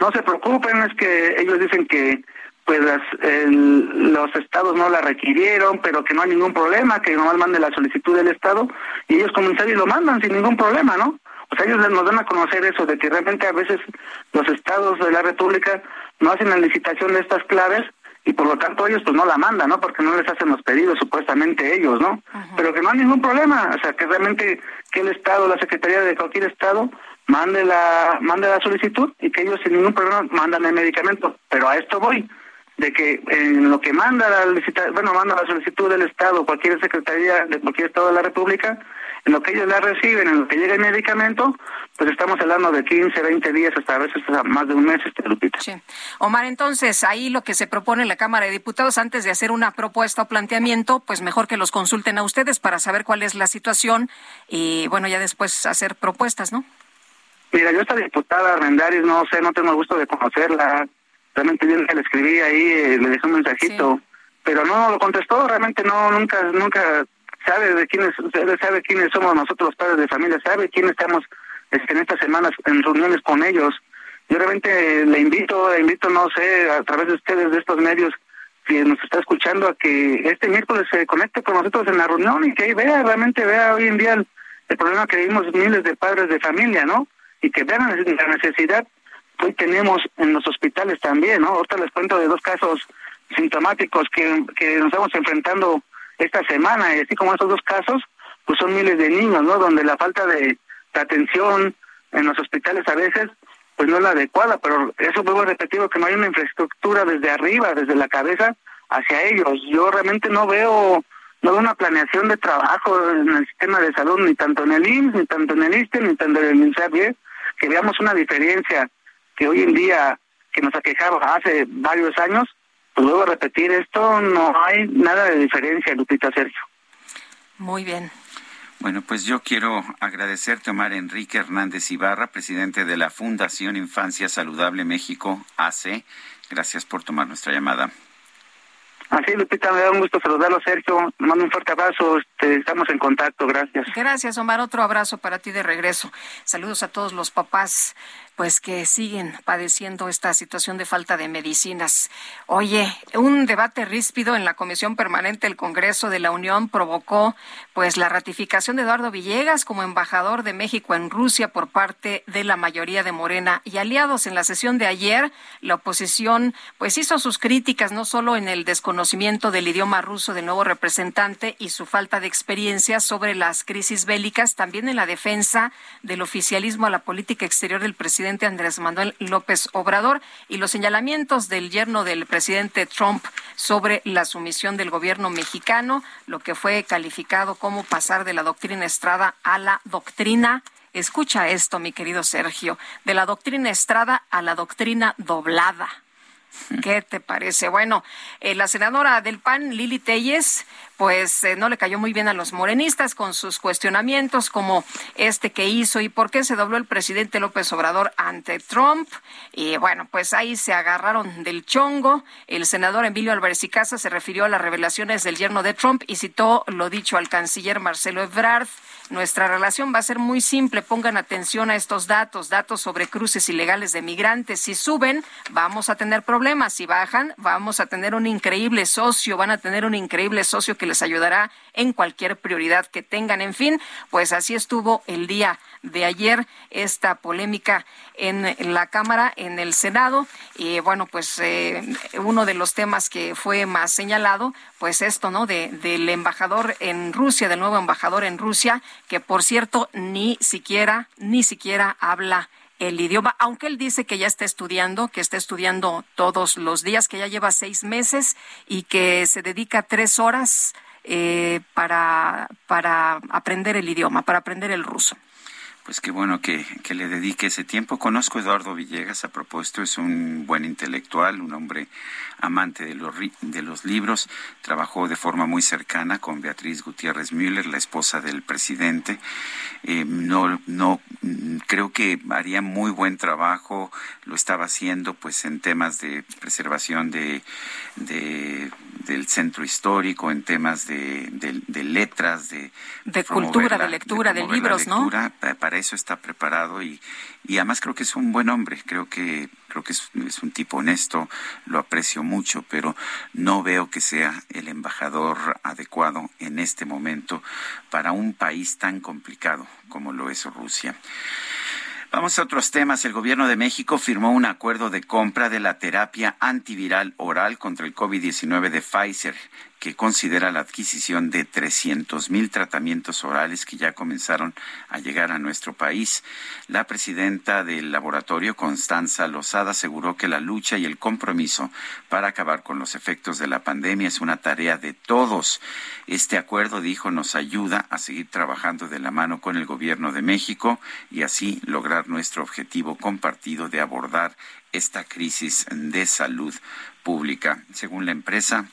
[SPEAKER 18] No se preocupen, es que ellos dicen que pues los estados no la requirieron, pero que no hay ningún problema, que nomás mande la solicitud del estado y ellos comienzan y lo mandan sin ningún problema, ¿no? O sea, ellos nos dan a conocer eso, de que realmente a veces los estados de la República no hacen la licitación de estas claves y por lo tanto ellos pues no la mandan, ¿no? Porque no les hacen los pedidos supuestamente ellos, ¿no? Pero que no hay ningún problema, o sea, que realmente que el Estado, la Secretaría de cualquier Estado mande la mande la solicitud y que ellos sin ningún problema mandan el medicamento, pero a esto voy de que en lo que manda la licitación, bueno, manda la solicitud del Estado, cualquier secretaría de cualquier Estado de la República, en lo que ellos la reciben, en lo que llega el medicamento, pues estamos hablando de 15, 20 días, hasta a veces más de un mes, este Lupita.
[SPEAKER 2] Sí. Omar, entonces, ahí lo que se propone en la Cámara de Diputados, antes de hacer una propuesta o planteamiento, pues mejor que los consulten a ustedes para saber cuál es la situación y, bueno, ya después hacer propuestas, ¿no?
[SPEAKER 18] Mira, yo esta diputada Armendáriz, no sé, no tengo el gusto de conocerla. Realmente yo le escribí ahí, eh, le dejé un mensajito, pero no lo contestó, realmente no, nunca, nunca sabe de quiénes, sabe quiénes somos nosotros los padres de familia, sabe quiénes estamos este, en estas semanas en reuniones con ellos. Yo realmente le invito, invito, no sé, a través de ustedes, de estos medios, si nos está escuchando, a que este miércoles se conecte con nosotros en la reunión y que vea, realmente vea hoy en día el, problema que vivimos miles de padres de familia, ¿no? Y que vean la necesidad que hoy tenemos en los hospitales también, ¿no? Ahorita les cuento de dos casos sintomáticos que, que nos estamos enfrentando esta semana, y así como estos dos casos, pues son miles de niños, ¿no? Donde la falta de, atención en los hospitales a veces, pues no es la adecuada, pero eso vuelvo a repetir, que no hay una infraestructura desde arriba, desde la cabeza, hacia ellos. Yo realmente no veo no veo una planeación de trabajo en el sistema de salud, ni tanto en el IMSS, ni tanto en el ISTE, ni tanto en el INSABIE, que veamos una diferencia que hoy en día, que nos aquejaba hace varios años, pues luego repetir esto, no hay nada de diferencia, Lupita Sergio.
[SPEAKER 2] Muy bien.
[SPEAKER 1] Bueno, pues yo quiero agradecerte, Omar Enrique Hernández Ibarra, presidente de la Fundación Infancia Saludable México, AC. Gracias por tomar nuestra llamada.
[SPEAKER 18] Así, Lupita, me da un gusto saludarlo, Sergio. mando un fuerte abrazo. Este, estamos en contacto. Gracias.
[SPEAKER 2] Gracias, Omar. Otro abrazo para ti de regreso. Saludos a todos los papás pues que siguen padeciendo esta situación de falta de medicinas. Oye, un debate ríspido en la Comisión Permanente del Congreso de la Unión provocó pues la ratificación de Eduardo Villegas como embajador de México en Rusia por parte de la mayoría de Morena y aliados en la sesión de ayer, la oposición pues hizo sus críticas no solo en el desconocimiento del idioma ruso del nuevo representante y su falta de experiencia sobre las crisis bélicas, también en la defensa del oficialismo a la política exterior del presidente Andrés Manuel López Obrador y los señalamientos del yerno del presidente Trump sobre la sumisión del gobierno mexicano, lo que fue calificado como pasar de la doctrina Estrada a la doctrina Escucha esto, mi querido Sergio, de la doctrina Estrada a la doctrina doblada. ¿Qué te parece? Bueno, eh, la senadora del PAN, Lili Telles, pues eh, no le cayó muy bien a los morenistas con sus cuestionamientos como este que hizo y por qué se dobló el presidente López Obrador ante Trump. Y bueno, pues ahí se agarraron del chongo. El senador Emilio Álvarez y Casa se refirió a las revelaciones del yerno de Trump y citó lo dicho al canciller Marcelo Ebrard. Nuestra relación va a ser muy simple. Pongan atención a estos datos, datos sobre cruces ilegales de migrantes. Si suben, vamos a tener problemas. Si bajan, vamos a tener un increíble socio. Van a tener un increíble socio que les ayudará en cualquier prioridad que tengan. En fin, pues así estuvo el día de ayer esta polémica en la Cámara, en el Senado. Y bueno, pues eh, uno de los temas que fue más señalado, pues esto, ¿no? De, del embajador en Rusia, del nuevo embajador en Rusia, que por cierto ni siquiera, ni siquiera habla el idioma, aunque él dice que ya está estudiando, que está estudiando todos los días, que ya lleva seis meses y que se dedica tres horas eh, para, para aprender el idioma, para aprender el ruso.
[SPEAKER 1] Pues qué bueno que, le dedique ese tiempo. Conozco a Eduardo Villegas a propósito, es un buen intelectual, un hombre amante de los, de los libros. Trabajó de forma muy cercana con Beatriz Gutiérrez Müller, la esposa del presidente. Eh, no, no, creo que haría muy buen trabajo, lo estaba haciendo pues en temas de preservación de del centro histórico, en temas de, de, letras, de,
[SPEAKER 2] de cultura, de lectura, de, libros, ¿no?
[SPEAKER 1] Para eso está preparado y, y además creo que es un buen hombre, creo que creo que es, es, un tipo honesto, lo aprecio mucho, pero no veo que sea el embajador adecuado en este momento para un país tan complicado como lo es Rusia. Vamos a otros temas. El gobierno de México firmó un acuerdo de compra de la terapia antiviral oral contra el COVID-19 de Pfizer que considera la adquisición de 300 mil tratamientos orales que ya comenzaron a llegar a nuestro país. La presidenta del laboratorio, Constanza Lozada, aseguró que la lucha y el compromiso para acabar con los efectos de la pandemia es una tarea de todos. Este acuerdo, dijo, nos ayuda a seguir trabajando de la mano con el gobierno de México y así lograr nuestro objetivo compartido de abordar esta crisis de salud pública. Según la empresa,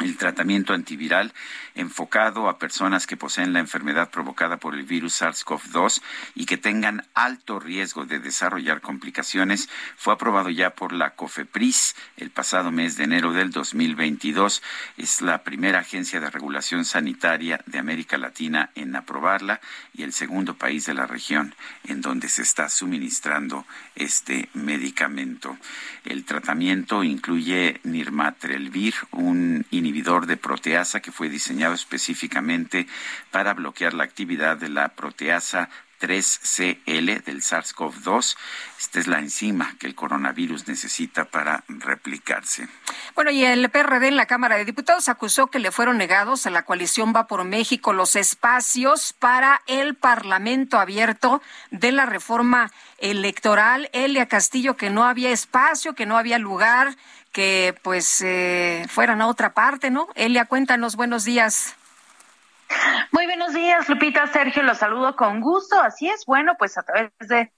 [SPEAKER 1] el tratamiento antiviral enfocado a personas que poseen la enfermedad provocada por el virus SARS-CoV-2 y que tengan alto riesgo de desarrollar complicaciones fue aprobado ya por la COFEPRIS el pasado mes de enero del 2022. Es la primera agencia de regulación sanitaria de América Latina en aprobarla y el segundo país de la región en donde se está suministrando este medicamento. El tratamiento incluye nirmatrelvir, un inhibidor de proteasa que fue diseñado específicamente para bloquear la actividad de la proteasa 3CL del SARS-CoV-2. Esta es la enzima que el coronavirus necesita para replicarse.
[SPEAKER 2] Bueno, y el PRD en la Cámara de Diputados acusó que le fueron negados a la coalición Va por México los espacios para el Parlamento abierto de la reforma electoral. Elia Castillo, que no había espacio, que no había lugar, que pues eh, fueran a otra parte, ¿no? Elia, cuéntanos, buenos días.
[SPEAKER 23] Muy buenos días, Lupita, Sergio, los saludo con gusto. Así es, bueno, pues a través de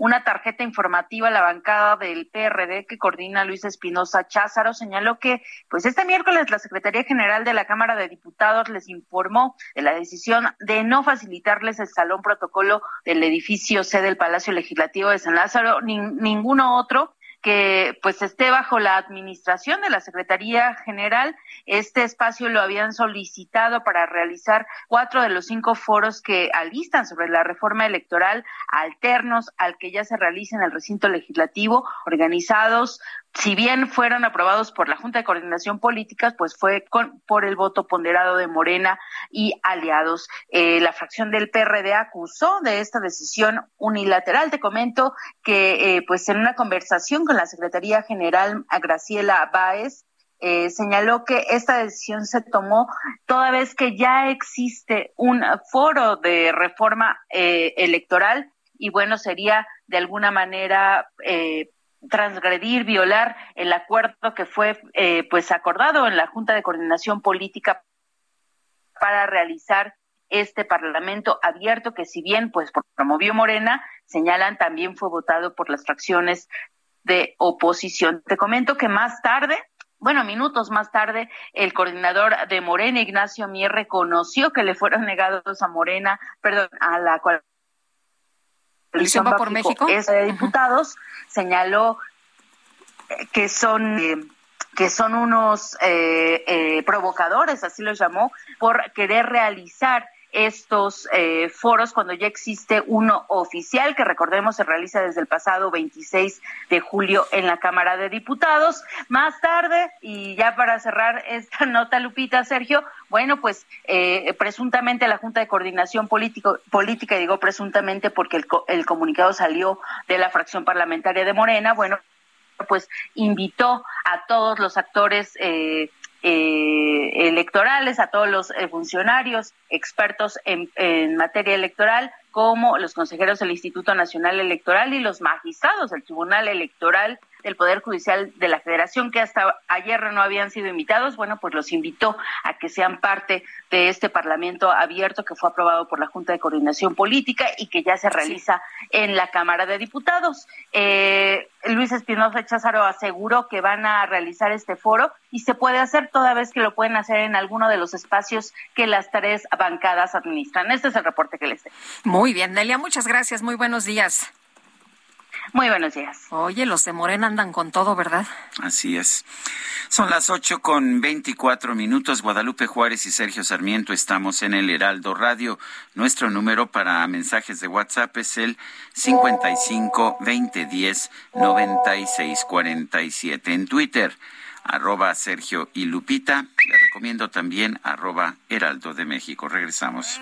[SPEAKER 23] una tarjeta informativa, la bancada del PRD que coordina Luis Espinosa Cházaro señaló que, pues este miércoles la Secretaría General de la Cámara de Diputados les informó de la decisión de no facilitarles el salón protocolo del edificio C del Palacio Legislativo de San Lázaro, ni ninguno otro que pues esté bajo la administración de la Secretaría General. Este espacio lo habían solicitado para realizar cuatro de los cinco foros que alistan sobre la reforma electoral alternos al que ya se realiza en el recinto legislativo, organizados si bien fueron aprobados por la Junta de Coordinación Política, pues fue con, por el voto ponderado de Morena y aliados. Eh, la fracción del PRD acusó de esta decisión unilateral. Te comento que, eh, pues en una conversación con la Secretaría General Graciela Báez, eh, señaló que esta decisión se tomó toda vez que ya existe un foro de reforma electoral y bueno, sería de alguna manera eh, transgredir, violar el acuerdo que fue eh, pues acordado en la Junta de Coordinación Política para realizar este Parlamento abierto que si bien pues promovió Morena, señalan también fue votado por las fracciones de oposición. Te comento que más tarde bueno, minutos más tarde, el coordinador de Morena, Ignacio Mier, reconoció que le fueron negados a Morena, perdón, a la
[SPEAKER 2] coalición por México
[SPEAKER 23] de diputados, señaló que son eh, que son unos eh, eh, provocadores, así los llamó, por querer realizar estos eh, foros cuando ya existe uno oficial que recordemos se realiza desde el pasado 26 de julio en la Cámara de Diputados. Más tarde, y ya para cerrar esta nota, Lupita, Sergio, bueno, pues eh, presuntamente la Junta de Coordinación Político, Política, digo presuntamente porque el, el comunicado salió de la fracción parlamentaria de Morena, bueno, pues invitó a todos los actores eh, eh, electorales, a todos los eh, funcionarios expertos en, en, materia electoral, como los consejeros del Instituto Nacional Electoral y los magistrados del Tribunal Electoral del Poder Judicial de la Federación, que hasta ayer no habían sido invitados, bueno, pues los invitó a que sean parte de este Parlamento abierto que fue aprobado por la Junta de Coordinación Política y que ya se realiza en la Cámara de Diputados. Eh, Luis Espinosa Cházaro aseguró que van a realizar este foro y se puede hacer toda vez que lo pueden hacer en alguno de los espacios que las tres bancadas administran. Este es el reporte que les tengo.
[SPEAKER 2] Muy bien, Delia, muchas gracias. Muy buenos días.
[SPEAKER 23] Muy buenos días.
[SPEAKER 2] Oye, los de Morena andan con todo, ¿verdad?
[SPEAKER 1] Así es. Son las ocho con veinticuatro minutos. Guadalupe Juárez y Sergio Sarmiento estamos en el Heraldo Radio. Nuestro número para mensajes de WhatsApp es el 55 20 10 96 47. En Twitter, arroba Sergio y Lupita. Le recomiendo también arroba Heraldo de México. Regresamos.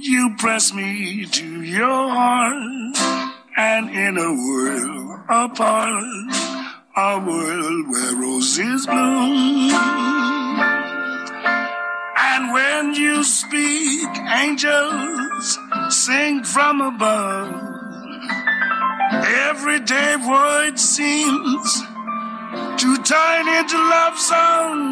[SPEAKER 1] You press me to your heart. And in a world apart, a world where roses bloom. And when you speak, angels sing from above. Everyday word seems to turn into love song.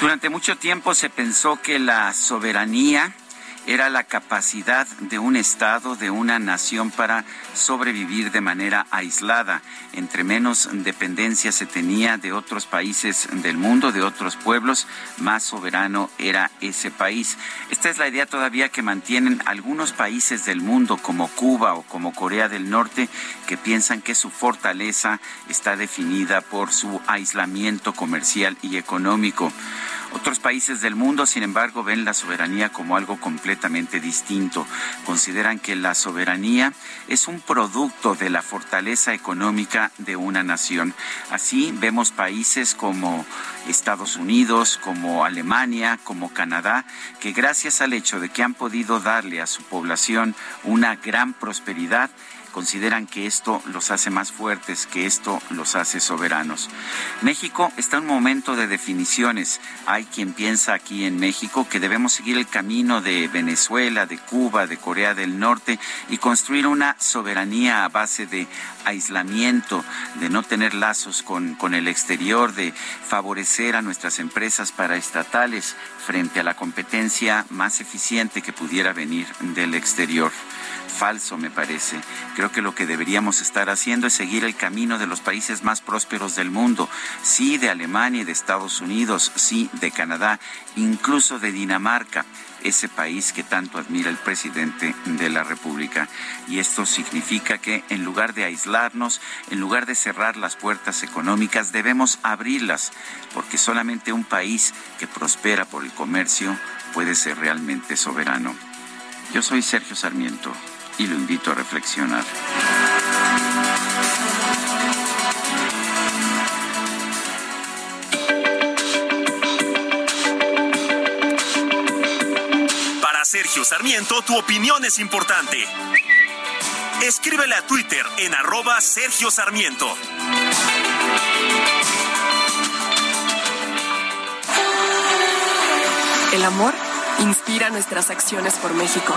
[SPEAKER 1] Durante mucho tiempo se pensó que la soberanía era la capacidad de un Estado, de una nación para sobrevivir de manera aislada. Entre menos dependencia se tenía de otros países del mundo, de otros pueblos, más soberano era ese país. Esta es la idea todavía que mantienen algunos países del mundo, como Cuba o como Corea del Norte, que piensan que su fortaleza está definida por su aislamiento comercial y económico. Otros países del mundo, sin embargo, ven la soberanía como algo completamente distinto. Consideran que la soberanía es un producto de la fortaleza económica de una nación. Así vemos países como Estados Unidos, como Alemania, como Canadá, que gracias al hecho de que han podido darle a su población una gran prosperidad, consideran que esto los hace más fuertes, que esto los hace soberanos. México está en un momento de definiciones. Hay quien piensa aquí en México que debemos seguir el camino de Venezuela, de Cuba, de Corea del Norte y construir una soberanía a base de aislamiento, de no tener lazos con, con el exterior, de favorecer a nuestras empresas paraestatales frente a la competencia más eficiente que pudiera venir del exterior falso, me parece. Creo que lo que deberíamos estar haciendo es seguir el camino de los países más prósperos del mundo, sí de Alemania y de Estados Unidos, sí de Canadá, incluso de Dinamarca ese país que tanto admira el presidente de la República. Y esto significa que en lugar de aislarnos, en lugar de cerrar las puertas económicas, debemos abrirlas, porque solamente un país que prospera por el comercio puede ser realmente soberano. Yo soy Sergio Sarmiento y lo invito a reflexionar.
[SPEAKER 4] Para Sergio Sarmiento, tu opinión es importante. Escríbele a Twitter en arroba Sergio Sarmiento.
[SPEAKER 24] El amor inspira nuestras acciones por México.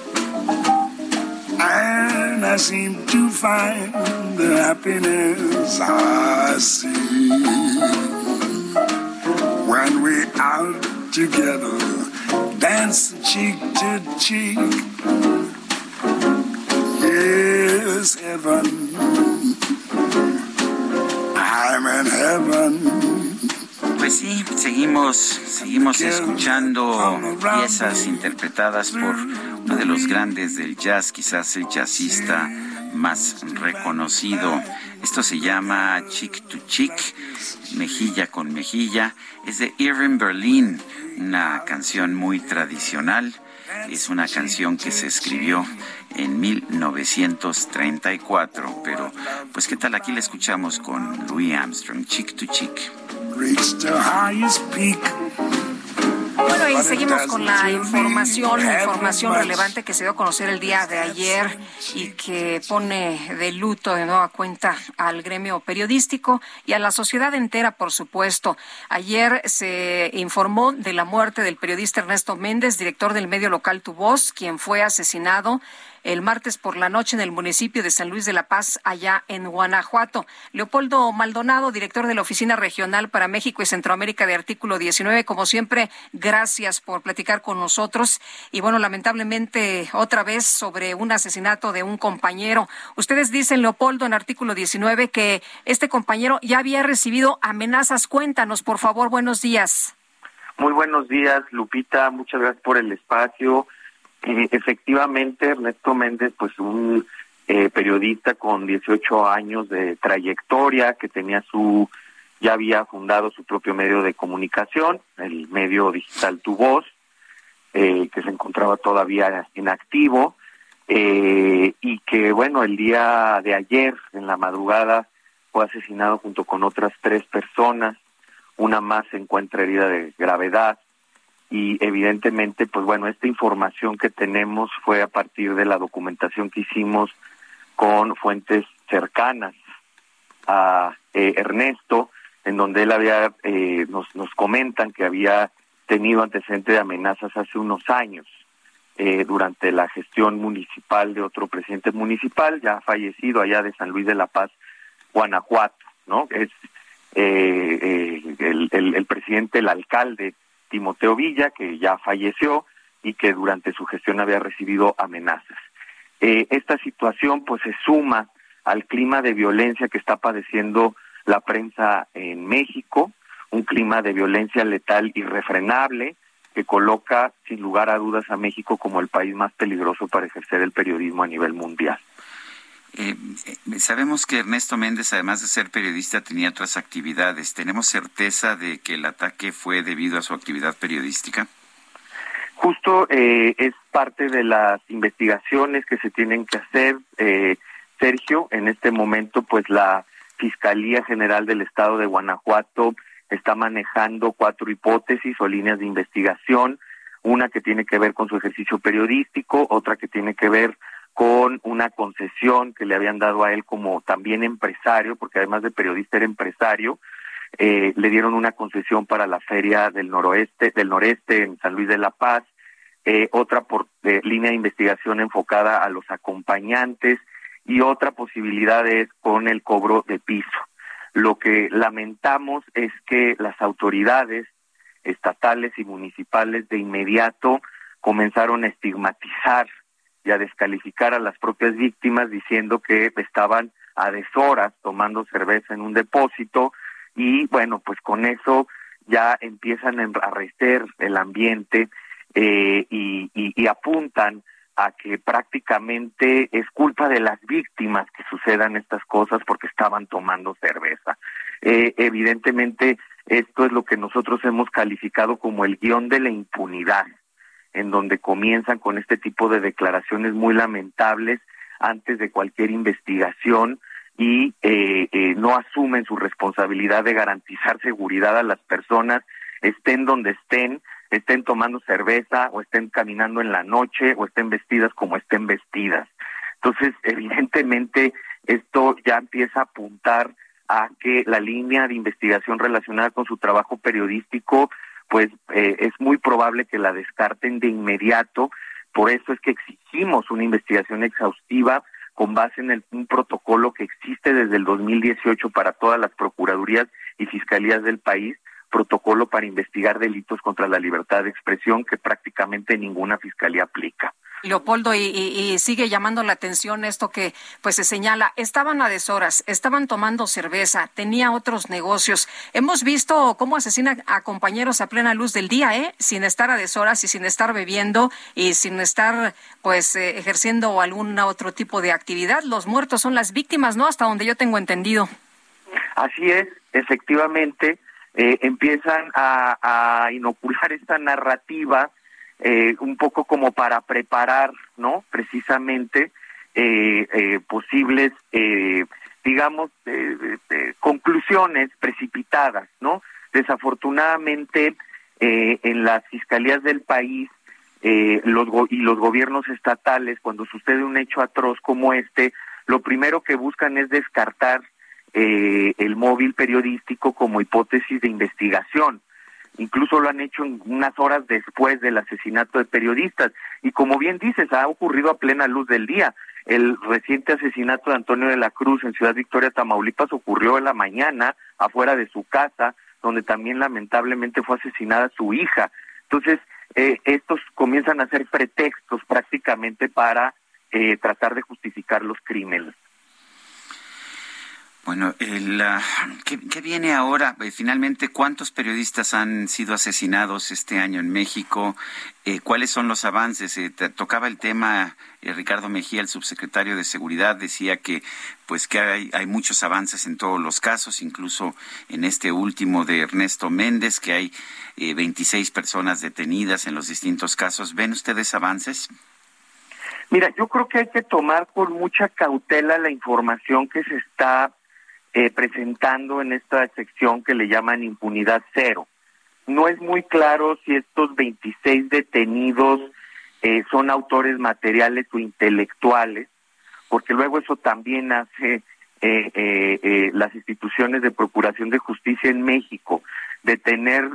[SPEAKER 10] And I seem to find the happiness I see when we're out together, dance cheek to cheek. Yes, heaven. I'm in heaven.
[SPEAKER 1] Pues sí, seguimos, seguimos escuchando piezas interpretadas por uno de los grandes del jazz, quizás el jazzista más reconocido. Esto se llama Chick to Chick, mejilla con mejilla. Es de Irving Berlin, una canción muy tradicional. Es una canción que se escribió en 1934, pero pues qué tal aquí la escuchamos con Louis Armstrong, Chick to Chick.
[SPEAKER 2] Bueno, y seguimos con la información, información relevante que se dio a conocer el día de ayer y que pone de luto de nueva cuenta al gremio periodístico y a la sociedad entera, por supuesto. Ayer se informó de la muerte del periodista Ernesto Méndez, director del medio local Tu Voz, quien fue asesinado el martes por la noche en el municipio de San Luis de la Paz, allá en Guanajuato. Leopoldo Maldonado, director de la Oficina Regional para México y Centroamérica de Artículo 19, como siempre, gracias por platicar con nosotros. Y bueno, lamentablemente, otra vez sobre un asesinato de un compañero. Ustedes dicen, Leopoldo, en Artículo 19, que este compañero ya había recibido amenazas. Cuéntanos, por favor, buenos días.
[SPEAKER 25] Muy buenos días, Lupita. Muchas gracias por el espacio. Eh, efectivamente, Ernesto Méndez, pues un eh, periodista con 18 años de trayectoria, que tenía su, ya había fundado su propio medio de comunicación, el medio digital Tu Voz, eh, que se encontraba todavía en activo, y que, bueno, el día de ayer, en la madrugada, fue asesinado junto con otras tres personas, una más se encuentra herida de gravedad, y evidentemente, pues bueno, esta información que tenemos fue a partir de la documentación que hicimos con fuentes cercanas a eh, Ernesto, en donde él había, eh, nos, nos comentan que había tenido antecedentes de amenazas hace unos años eh, durante la gestión municipal de otro presidente municipal, ya fallecido allá de San Luis de la Paz, Guanajuato, ¿no? Es el, el, el presidente, el alcalde Timoteo Villa, que ya falleció y que durante su gestión había recibido amenazas. Eh, esta situación pues se suma al clima de violencia que está padeciendo la prensa en México, un clima de violencia letal irrefrenable que coloca sin lugar a dudas a México como el país más peligroso para ejercer el periodismo a nivel mundial.
[SPEAKER 1] Eh, eh, sabemos que Ernesto Méndez, además de ser periodista, tenía otras actividades. ¿Tenemos certeza de que el ataque fue debido a su actividad periodística?
[SPEAKER 25] Justo eh, es parte de las investigaciones que se tienen que hacer, Sergio. En este momento, pues la Fiscalía General del Estado de Guanajuato está manejando cuatro hipótesis o líneas de investigación. Una que tiene que ver con su ejercicio periodístico, otra que tiene que ver con una concesión que le habían dado a él como también empresario, porque además de periodista era empresario, eh, le dieron una concesión para la feria del noroeste, del noreste en San Luis de la Paz, eh, otra por eh, línea de investigación enfocada a los acompañantes y otra posibilidad es con el cobro de piso. Lo que lamentamos es que las autoridades estatales y municipales de inmediato comenzaron a estigmatizar y a descalificar a las propias víctimas diciendo que estaban a deshoras tomando cerveza en un depósito y bueno, pues con eso ya empiezan a enrarecer el ambiente eh, y, y, apuntan a que prácticamente es culpa de las víctimas que sucedan estas cosas porque estaban tomando cerveza. Eh, evidentemente, esto es lo que nosotros hemos calificado como el guion de la impunidad en donde comienzan con este tipo de declaraciones muy lamentables antes de cualquier investigación y eh, eh, no asumen su responsabilidad de garantizar seguridad a las personas, estén donde estén, estén tomando cerveza o estén caminando en la noche o estén vestidas como estén vestidas. Entonces, evidentemente, esto ya empieza a apuntar a que la línea de investigación relacionada con su trabajo periodístico pues eh, es muy probable que la descarten de inmediato. Por eso es que exigimos una investigación exhaustiva con base en un protocolo que existe desde el 2018 para todas las procuradurías y fiscalías del país, protocolo para investigar delitos contra la libertad de expresión que prácticamente ninguna fiscalía aplica.
[SPEAKER 2] Leopoldo, y, sigue llamando la atención esto que pues se señala, estaban a deshoras, estaban tomando cerveza, tenía otros negocios. Hemos visto cómo asesina a compañeros a plena luz del día, ¿eh? Sin estar a deshoras y sin estar bebiendo y sin estar pues eh, ejerciendo algún otro tipo de actividad. Los muertos son las víctimas, ¿no? Hasta donde yo tengo entendido.
[SPEAKER 25] Así es, efectivamente, eh, empiezan a inocular esta narrativa eh, un poco como para preparar, ¿no? Precisamente eh, eh, posibles, digamos, conclusiones precipitadas, ¿no? Desafortunadamente, en las fiscalías del país los y los gobiernos estatales, cuando sucede un hecho atroz como este, lo primero que buscan es descartar el móvil periodístico como hipótesis de investigación incluso lo han hecho en unas horas después del asesinato de periodistas. Y como bien dices, ha ocurrido a plena luz del día. El reciente asesinato de Antonio de la Cruz en Ciudad Victoria, Tamaulipas, ocurrió en la mañana afuera de su casa, donde también lamentablemente fue asesinada su hija. Entonces, eh, estos comienzan a ser pretextos prácticamente para eh, tratar de justificar los crímenes.
[SPEAKER 1] Bueno, el, ¿qué, viene ahora? Eh, finalmente, ¿cuántos periodistas han sido asesinados este año en México? Eh, ¿Cuáles son los avances? Eh, tocaba el tema Ricardo Mejía, el subsecretario de Seguridad, decía que pues que hay, hay, muchos avances en todos los casos, incluso en este último de Ernesto Méndez, que hay 26 personas detenidas en los distintos casos. ¿Ven ustedes avances?
[SPEAKER 25] Mira, yo creo que hay que tomar con mucha cautela la información que se está eh, presentando en esta sección que le llaman impunidad cero. No es muy claro si estos 26 detenidos eh, son autores materiales o intelectuales, porque luego eso también hace eh, las instituciones de procuración de justicia en México, de tener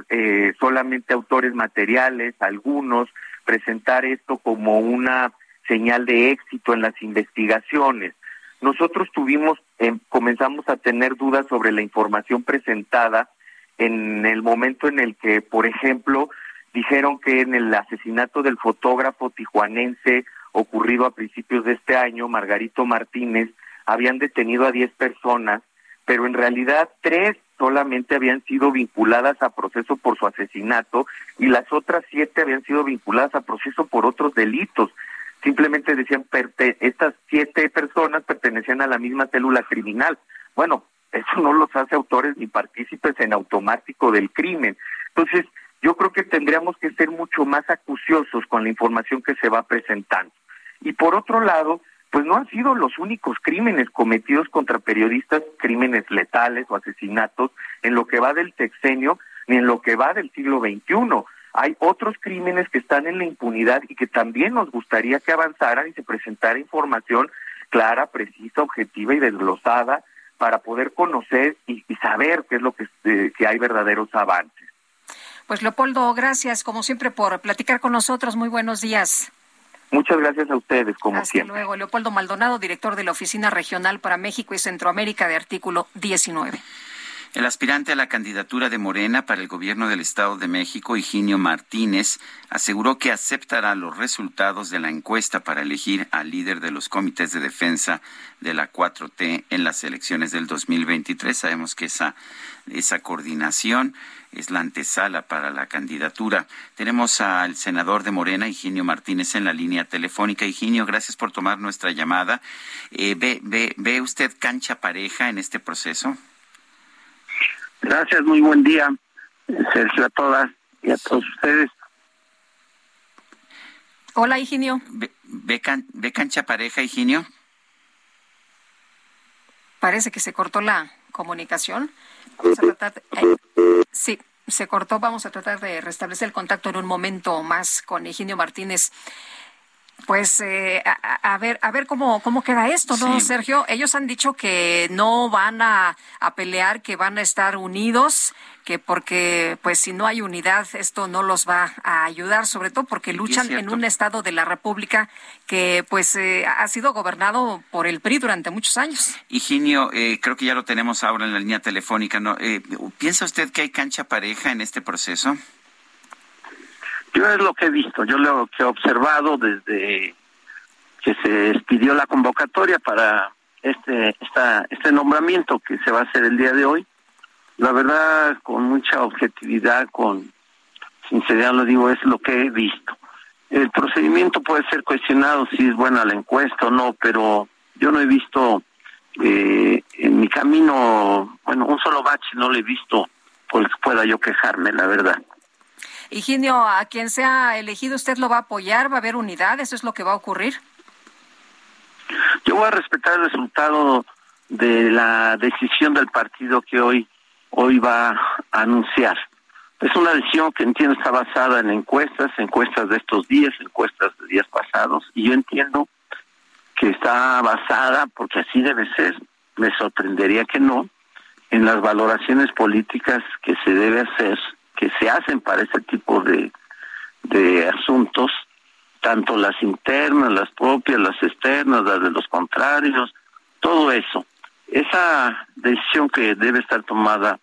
[SPEAKER 25] solamente autores materiales, algunos, presentar esto como una señal de éxito en las investigaciones. Nosotros tuvimos, eh, comenzamos a tener dudas sobre la información presentada en el momento en el que, por ejemplo, dijeron que en el asesinato del fotógrafo tijuanense ocurrido a principios de este año, Margarito Martínez, habían detenido a 10 personas, pero en realidad tres solamente habían sido vinculadas a proceso por su asesinato y las otras siete habían sido vinculadas a proceso por otros delitos. Simplemente decían, estas siete personas pertenecían a la misma célula criminal. Bueno, eso no los hace autores ni partícipes en automático del crimen. Entonces, yo creo que tendríamos que ser mucho más acuciosos con la información que se va presentando. Y por otro lado, pues no han sido los únicos crímenes cometidos contra periodistas, crímenes letales o asesinatos en lo que va del sexenio ni en lo que va del siglo XXI. Hay otros crímenes que están en la impunidad y que también nos gustaría que avanzaran y se presentara información clara, precisa, objetiva y desglosada para poder conocer y, saber qué es lo que, eh, que hay verdaderos avances.
[SPEAKER 2] Pues Leopoldo, gracias como siempre por platicar con nosotros. Muy buenos días.
[SPEAKER 25] Muchas gracias a ustedes, como
[SPEAKER 2] Hasta luego. Leopoldo Maldonado, director de la Oficina Regional para México y Centroamérica de Artículo 19.
[SPEAKER 1] El aspirante a la candidatura de Morena para el gobierno del Estado de México, Higinio Martínez, aseguró que aceptará los resultados de la encuesta para elegir al líder de los comités de defensa de la 4T en las elecciones del 2023. Sabemos que esa, esa coordinación es la antesala para la candidatura. Tenemos al senador de Morena, Higinio Martínez, en la línea telefónica. Higinio, gracias por tomar nuestra llamada. Eh, ¿ve, ve, ¿Ve usted cancha pareja en este proceso?
[SPEAKER 26] Gracias, muy buen día, Sergio, a todas y a todos ustedes.
[SPEAKER 2] Hola, Higinio.
[SPEAKER 1] ¿Ve, cancha pareja, Higinio?
[SPEAKER 2] Parece que se cortó la comunicación. Vamos a tratar de, eh, sí, se cortó. Vamos a tratar de restablecer el contacto en un momento más con Higinio Martínez pues eh, a, ver a ver cómo cómo queda esto no Sergio ellos han dicho que no van a, a, pelear que van a estar unidos que porque pues si no hay unidad esto no los va a ayudar sobre todo porque luchan en un estado de la República que pues eh, ha sido gobernado por el PRI durante muchos años.
[SPEAKER 1] Higinio eh, creo que ya lo tenemos ahora en la línea telefónica no piensa usted que hay cancha pareja en este proceso
[SPEAKER 26] yo es lo que he visto, yo lo que he observado desde que se expidió la convocatoria para este esta, este nombramiento que se va a hacer el día de hoy. La verdad, con mucha objetividad, con sinceridad lo digo, es lo que he visto. El procedimiento puede ser cuestionado si es buena la encuesta o no, pero yo no he visto eh, en mi camino, bueno, un solo bache no lo he visto por el que pueda yo quejarme, la verdad.
[SPEAKER 2] Higinio, a quien sea elegido, ¿usted lo va a apoyar? ¿Va a haber unidad? ¿Eso es lo que va a ocurrir?
[SPEAKER 26] Yo voy a respetar el resultado de la decisión del partido que hoy, hoy va a anunciar. Es una decisión que entiendo está basada en encuestas, encuestas de estos días, encuestas de días pasados, y yo entiendo que está basada, porque así debe ser, me sorprendería que no, en las valoraciones políticas que se debe hacer que se hacen para ese tipo de, de asuntos, tanto las internas, las propias, las externas, las de los contrarios, todo eso. Esa decisión que debe estar tomada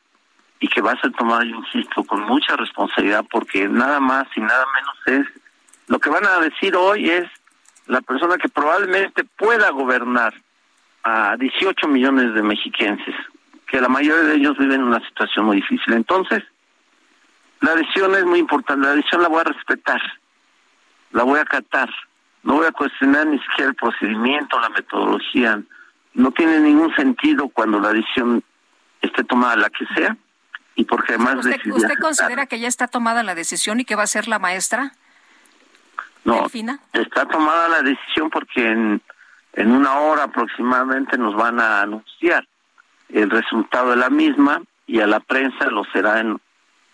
[SPEAKER 26] y que va a ser tomada, yo insisto, con mucha responsabilidad, porque nada más y nada menos es, lo que van a decir hoy es la persona que probablemente pueda gobernar a 18 millones de mexiquenses, que la mayoría de ellos viven en una situación muy difícil. Entonces, la decisión es muy importante, la decisión la voy a respetar, la voy a acatar, no voy a cuestionar ni siquiera el procedimiento, la metodología. No tiene ningún sentido cuando la decisión esté tomada la que sea y porque además
[SPEAKER 2] ¿Usted, ¿usted considera que ya está tomada la decisión y que va a ser la maestra?
[SPEAKER 26] No, está tomada la decisión porque en, en una hora aproximadamente nos van a anunciar el resultado de la misma y a la prensa lo será en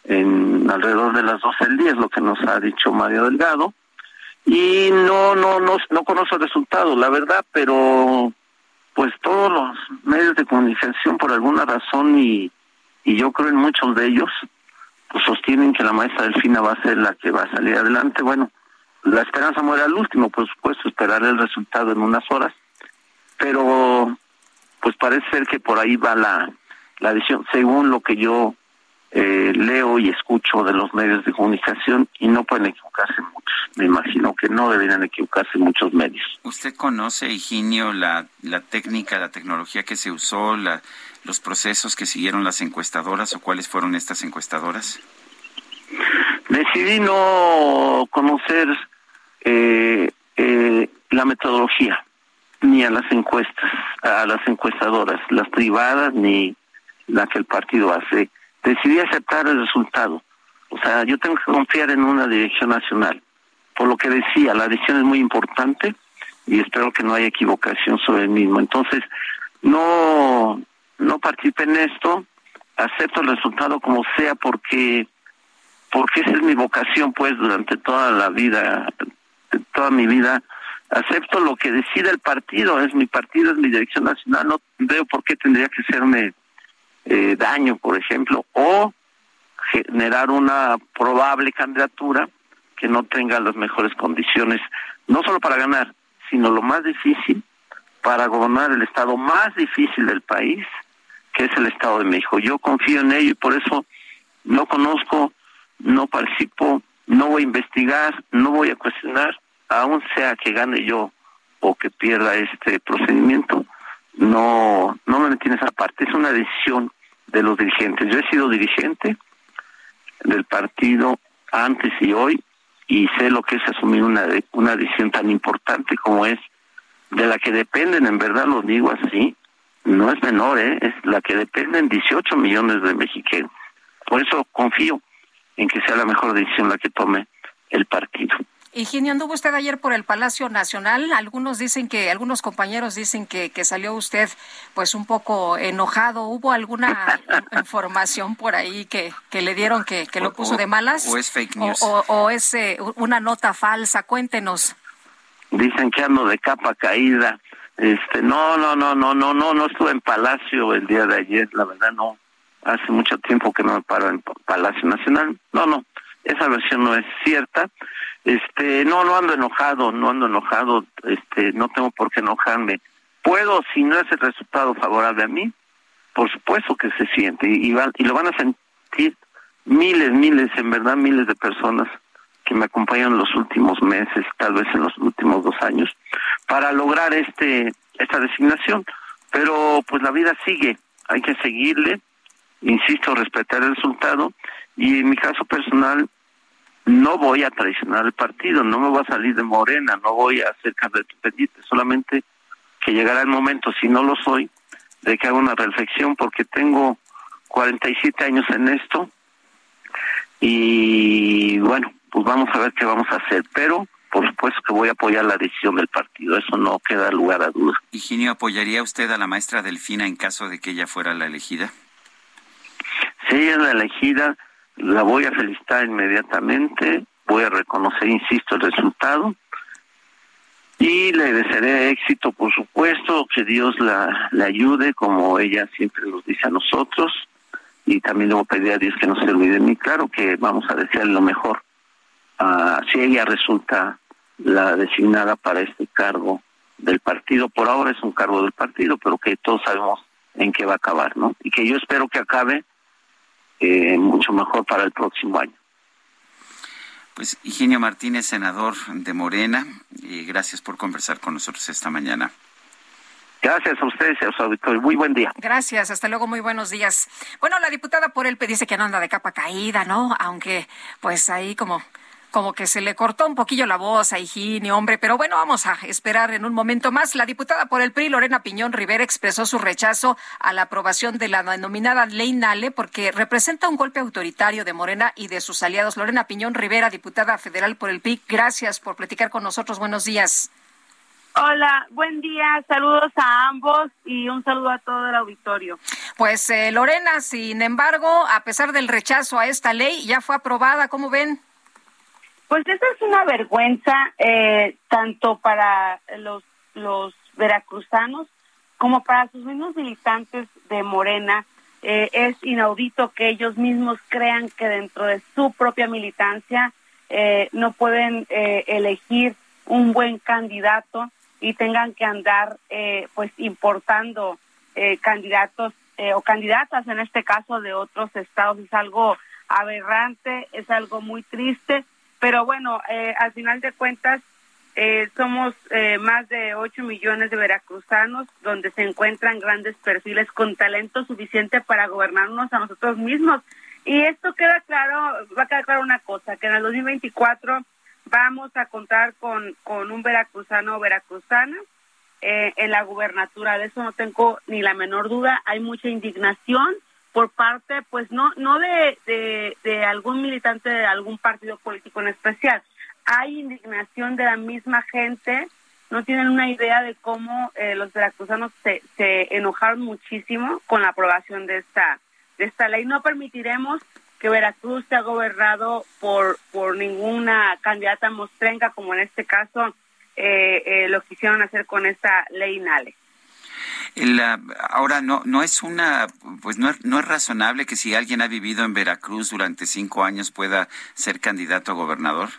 [SPEAKER 26] en alrededor de las 12 del día, es lo que nos ha dicho Mario Delgado. Y no, no, no, no conozco el resultado, la verdad, pero pues todos los medios de comunicación por alguna razón y, y yo creo en muchos de ellos, pues sostienen que la maestra Delfina va a ser la que va a salir adelante. Bueno, la esperanza muere al último, por supuesto, esperar el resultado en unas horas, pero pues parece ser que por ahí va la, la decisión, según lo que yo eh, leo y escucho de los medios de comunicación y no pueden equivocarse muchos. Me imagino que no deberían equivocarse muchos medios.
[SPEAKER 1] ¿Usted conoce, Higinio, la, la técnica, la tecnología que se usó, la, los procesos que siguieron las encuestadoras o cuáles fueron estas encuestadoras?
[SPEAKER 26] Decidí no conocer eh, eh, la metodología, ni a las encuestas, a las encuestadoras, las privadas, ni la que el partido hace. Decidí aceptar el resultado. O sea, yo tengo que confiar en una dirección nacional. Por lo que decía, la decisión es muy importante y espero que no haya equivocación sobre el mismo. Entonces, no, no participé en esto, acepto el resultado como sea porque porque esa es mi vocación pues durante toda la vida toda mi vida acepto lo que decide el partido es mi partido es mi dirección nacional no veo por qué tendría que serme eh, daño por ejemplo o generar una probable candidatura que no tenga las mejores condiciones no solo para ganar sino lo más difícil para gobernar el estado más difícil del país que es el Estado de México. Yo confío en ello y por eso no conozco, no participo, no voy a investigar, no voy a cuestionar, aun sea que gane yo o que pierda este procedimiento, no, no me metí en esa parte, es una decisión de los dirigentes. Yo he sido dirigente del partido antes y hoy y sé lo que es asumir una, una decisión tan importante como es de la que dependen, en verdad lo digo así, no es menor, ¿eh? es la que dependen 18 millones de mexicanos. Por eso confío en que sea la mejor decisión la que tome el partido.
[SPEAKER 2] Higinio, anduvo usted ayer por el Palacio Nacional. Algunos dicen que, algunos compañeros dicen que, que salió usted pues un poco enojado. ¿Hubo alguna información por ahí que, que le dieron que, que lo puso de malas?
[SPEAKER 1] ¿O es fake news?
[SPEAKER 2] ¿O, es eh, una nota falsa? Cuéntenos.
[SPEAKER 26] Dicen que ando de capa caída. Este, no, no, no, no, no, no, no estuve en Palacio el día de ayer, la verdad no. Hace mucho tiempo que no me paro en Palacio Nacional. No, no, esa versión no es cierta. Este, no, no ando enojado, no ando enojado, este, no tengo por qué enojarme. Puedo, si no es el resultado favorable a mí, por supuesto que se siente y, y lo van a sentir miles, miles, en verdad miles de personas que me acompañan en los últimos meses, tal vez en los últimos dos años, para lograr este esta designación. Pero pues la vida sigue, hay que seguirle, insisto, respetar el resultado y en mi caso personal no voy a traicionar el partido, no me voy a salir de Morena, no voy a hacer candidato pendiente, solamente que llegará el momento, si no lo soy, de que haga una reflexión porque tengo 47 años en esto y bueno, pues vamos a ver qué vamos a hacer, pero por supuesto que voy a apoyar la decisión del partido, eso no queda lugar a duda.
[SPEAKER 1] Higinio, ¿apoyaría usted a la maestra Delfina en caso de que ella fuera la elegida?
[SPEAKER 26] Si ella es la elegida, la voy a felicitar inmediatamente, voy a reconocer, insisto, el resultado y le desearé éxito, por supuesto, que Dios la, la ayude, como ella siempre nos dice a nosotros, y también le voy a pedir a Dios que no se olvide de mí, claro que vamos a desearle lo mejor Ah, si ella resulta la designada para este cargo del partido, por ahora es un cargo del partido, pero que todos sabemos en qué va a acabar, ¿no? Y que yo espero que acabe eh, mucho mejor para el próximo año.
[SPEAKER 1] Pues Higinio Martínez, senador de Morena, y gracias por conversar con nosotros esta mañana.
[SPEAKER 26] Gracias a ustedes y a su auditorio. Muy buen día.
[SPEAKER 2] Gracias, hasta luego, muy buenos días. Bueno, la diputada por él dice que no anda de capa caída, ¿no? Aunque, pues ahí como como que se le cortó un poquillo la voz a Higinio, hombre, pero bueno, vamos a esperar en un momento más. La diputada por el PRI, Lorena Piñón Rivera, expresó su rechazo a la aprobación de la denominada Ley Nale porque representa un golpe autoritario de Morena y de sus aliados. Lorena Piñón Rivera, diputada federal por el PRI, gracias por platicar con nosotros. Buenos días.
[SPEAKER 27] Hola, buen día, saludos a ambos y un saludo a todo el auditorio.
[SPEAKER 2] Pues eh, Lorena, sin embargo, a pesar del rechazo a esta ley, ya fue aprobada, ¿cómo ven?
[SPEAKER 27] Pues eso es una vergüenza eh, tanto para los, los veracruzanos como para sus mismos militantes de Morena. Eh, es inaudito que ellos mismos crean que dentro de su propia militancia eh, no pueden elegir un buen candidato y tengan que andar pues importando candidatos o candidatas en este caso de otros estados. Es algo aberrante, es algo muy triste pero bueno, eh, al final de cuentas, eh, somos eh, más de 8 millones de veracruzanos donde se encuentran grandes perfiles con talento suficiente para gobernarnos a nosotros mismos. Y esto queda claro, va a quedar claro una cosa, que en el 2024 vamos a contar con, con un veracruzano o veracruzana eh, en la gubernatura. De eso no tengo ni la menor duda. Hay mucha indignación por parte, pues no, no de, de, algún militante de algún partido político en especial. Hay indignación de la misma gente. No tienen una idea de cómo eh, los veracruzanos se, se enojaron muchísimo con la aprobación de esta, de esta ley. No permitiremos que Veracruz sea gobernado por, por ninguna candidata mostrenca, como en este caso eh, eh, lo quisieron hacer con esta ley NALE.
[SPEAKER 1] Ahora no no es una pues no no es razonable que si alguien ha vivido en Veracruz durante cinco años pueda ser candidato a gobernador.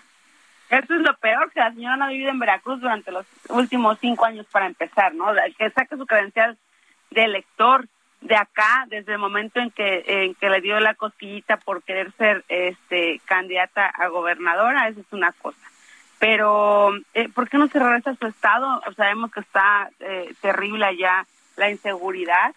[SPEAKER 27] Eso es lo peor que la señora no ha vivido en Veracruz durante los últimos cinco años para empezar, ¿no? Que saque su credencial de elector de acá desde el momento en que en que le dio la cosquillita por querer ser este candidata a gobernadora, eso es una cosa. Pero eh, ¿por qué no se regresa a su estado? Sabemos que está eh, terrible allá la inseguridad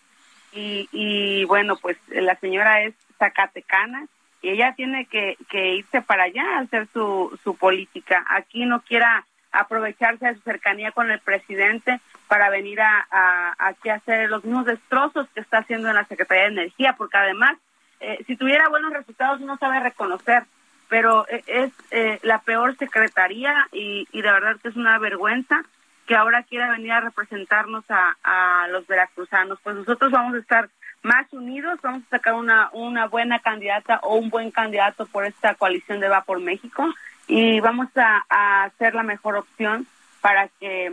[SPEAKER 27] y, y bueno, pues la señora es zacatecana y ella tiene que, irse para allá a hacer su, política. Aquí no quiera aprovecharse de su cercanía con el presidente para venir a, aquí a hacer los mismos destrozos que está haciendo en la Secretaría de Energía, porque además, eh, si tuviera buenos resultados, uno sabe reconocer, pero eh, es eh, la peor secretaría y de verdad que es una vergüenza que ahora quiera venir a representarnos a, a los veracruzanos. Pues nosotros vamos a estar más unidos, vamos a sacar una, una buena candidata o un buen candidato por esta coalición de Va por México y vamos a, a hacer la mejor opción para que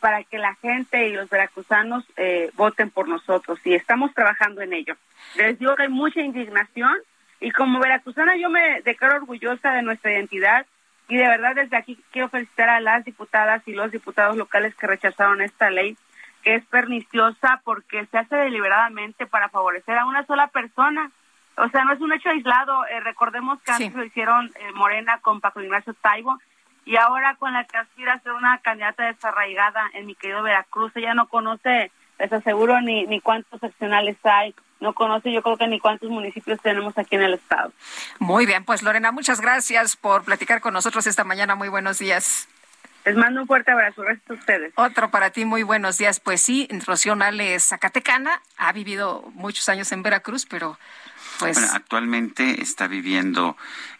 [SPEAKER 27] para que la gente y los veracruzanos eh, voten por nosotros y estamos trabajando en ello. Les digo que hay mucha indignación y como veracruzana yo me declaro orgullosa de nuestra identidad y de verdad desde aquí quiero felicitar a las diputadas y los diputados locales que rechazaron esta ley que es perniciosa porque se hace deliberadamente para favorecer a una sola persona. O sea, no es un hecho aislado. Eh, recordemos que antes lo hicieron eh, Morena con Paco Ignacio Taibo y ahora con la que aspira a ser una candidata desarraigada en mi querido Veracruz. Ella no conoce, les aseguro, ni, ni cuántos seccionales hay, no conoce yo creo que ni cuántos municipios tenemos aquí en el estado.
[SPEAKER 2] Muy bien, pues Lorena, muchas gracias por platicar con nosotros esta mañana. Muy buenos días.
[SPEAKER 27] Les mando un fuerte abrazo, gracias a ustedes.
[SPEAKER 2] Otro para ti, muy buenos días. Pues sí, Rocío Nales Zacatecana, ha vivido muchos años en Veracruz, pero pues...
[SPEAKER 1] Bueno, actualmente está viviendo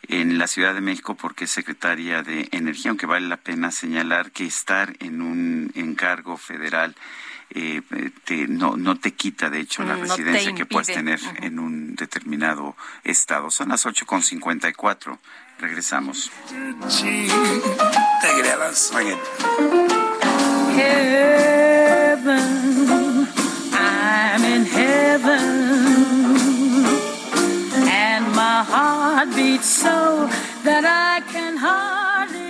[SPEAKER 1] en la Ciudad de México porque es secretaria de Energía, aunque vale la pena señalar que estar en un encargo federal eh, te, no, no te quita, de hecho, la
[SPEAKER 2] Mm, no
[SPEAKER 1] residencia que puedes tener en un determinado estado. Son las 8.54. Regresamos.
[SPEAKER 10] Te creas.
[SPEAKER 1] Oigan.
[SPEAKER 28] heaven. I'm in heaven. And my heart beats so that I can hardly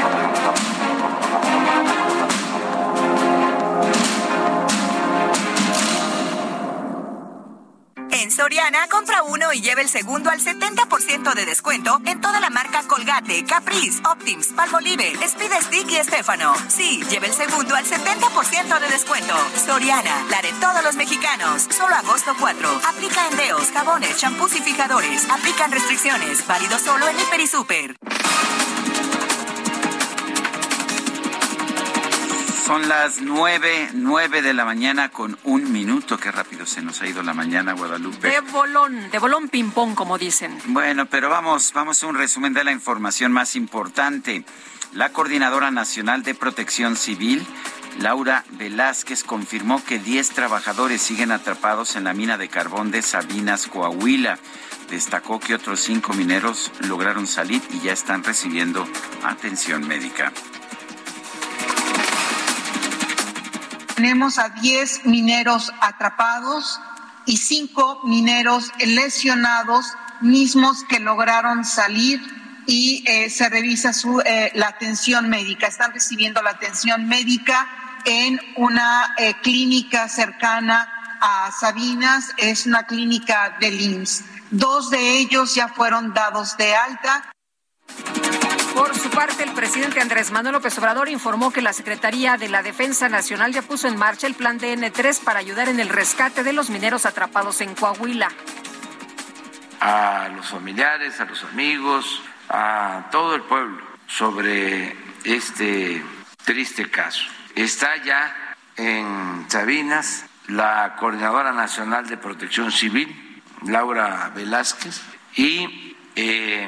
[SPEAKER 13] En Soriana, compra uno y lleve el segundo al 70% de descuento en toda la marca Colgate, Caprice, Optims, Palmolive, Speed Stick y Estefano. Sí, lleve el segundo al 70% de descuento. Soriana, la de todos los mexicanos. Solo agosto 4. Aplica endeos, jabones, champús y fijadores. Aplican restricciones. Válido solo en Hiper y Super.
[SPEAKER 1] Son las nueve, nueve de la mañana con un minuto. Qué rápido se nos ha ido la mañana, Guadalupe.
[SPEAKER 2] De bolón, de bolón ping-pong, como dicen.
[SPEAKER 1] Bueno, pero vamos, vamos a un resumen de la información más importante. La Coordinadora Nacional de Protección Civil, Laura Velázquez, confirmó que 10 trabajadores siguen atrapados en la mina de carbón de Sabinas, Coahuila. Destacó que otros cinco mineros lograron salir y ya están recibiendo atención médica.
[SPEAKER 29] Tenemos a 10 mineros atrapados
[SPEAKER 14] y cinco mineros lesionados, mismos que lograron salir y eh, se revisa su, eh, la atención médica. Están recibiendo la atención médica en una eh, clínica cercana a Sabinas, es una clínica del IMSS. Dos de ellos ya fueron dados de alta.
[SPEAKER 2] Por su parte, el presidente Andrés Manuel López Obrador informó que la Secretaría de la Defensa Nacional ya puso en marcha el plan DN3 para ayudar en el rescate de los mineros atrapados en Coahuila.
[SPEAKER 30] A los familiares, a los amigos, a todo el pueblo sobre este triste caso. Está ya en Sabinas la Coordinadora Nacional de Protección Civil, Laura Velázquez, y eh,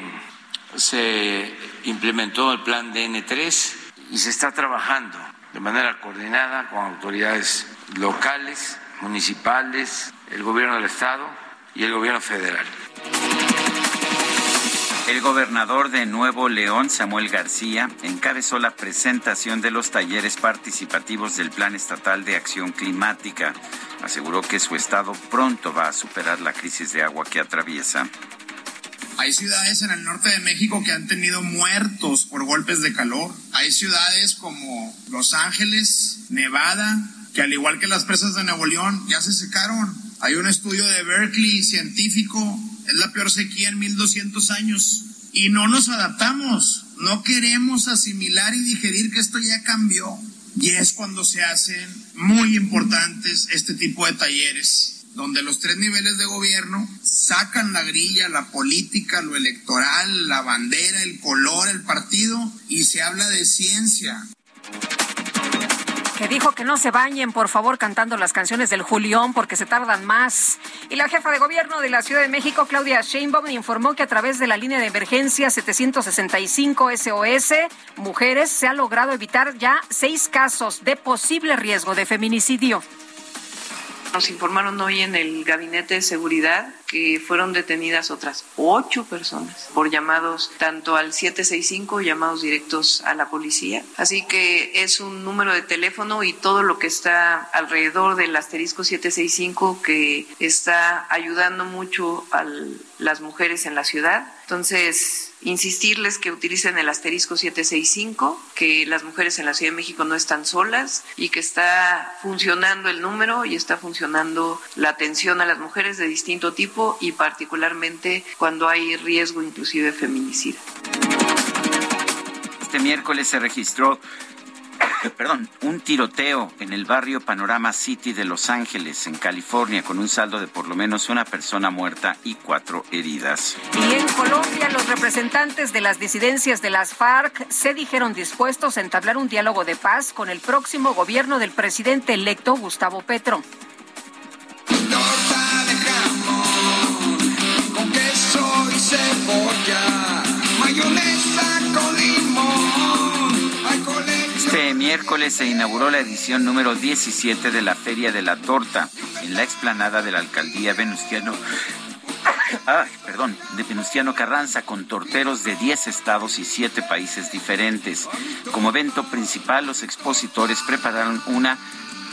[SPEAKER 30] se implementó el plan DN3 y se está trabajando de manera coordinada con autoridades locales, municipales, el gobierno del Estado y el gobierno federal.
[SPEAKER 1] El gobernador de Nuevo León, Samuel García, encabezó la presentación de los talleres participativos del Plan Estatal de Acción Climática. Aseguró que su estado pronto va a superar la crisis de agua que atraviesa.
[SPEAKER 31] Hay ciudades en el norte de México que han tenido muertos por golpes de calor. Hay ciudades como Los Ángeles, Nevada, que al igual que las presas de Nuevo León ya se secaron. Hay un estudio de Berkeley científico, es la peor sequía en 1200 años. Y no nos adaptamos, no queremos asimilar y digerir que esto ya cambió. Y es cuando se hacen muy importantes este tipo de talleres donde los tres niveles de gobierno sacan la grilla, la política, lo electoral, la bandera, el color, el partido, y se habla de ciencia.
[SPEAKER 2] Que dijo que no se bañen, por favor, cantando las canciones del Julión porque se tardan más. Y la jefa de gobierno de la Ciudad de México, Claudia Sheinbaum, informó que a través de la línea de emergencia 765 SOS Mujeres se ha logrado evitar ya seis casos de posible riesgo de feminicidio.
[SPEAKER 32] Nos informaron hoy en el gabinete de seguridad que fueron detenidas otras ocho personas por llamados tanto al 765, llamados directos a la policía. Así que es un número de teléfono y todo lo que está alrededor del asterisco 765 que está ayudando mucho a las mujeres en la ciudad. Entonces, insistirles que utilicen el asterisco 765, que las mujeres en la Ciudad de México no están solas y que está funcionando el número y está funcionando la atención a las mujeres de distinto tipo y particularmente cuando hay riesgo inclusive de feminicidio.
[SPEAKER 1] Este miércoles se registró perdón, un tiroteo en el barrio Panorama City de Los Ángeles, en California, con un saldo de por lo menos una persona muerta y cuatro heridas.
[SPEAKER 2] Y en Colombia, los representantes de las disidencias de las FARC se dijeron dispuestos a entablar un diálogo de paz con el próximo gobierno del presidente electo Gustavo Petro.
[SPEAKER 1] Este miércoles se inauguró la edición número 17 de la Feria de la Torta en la explanada de la alcaldía Venustiano. perdón, de Venustiano Carranza con torteros de 10 estados y 7 países diferentes. Como evento principal, los expositores prepararon una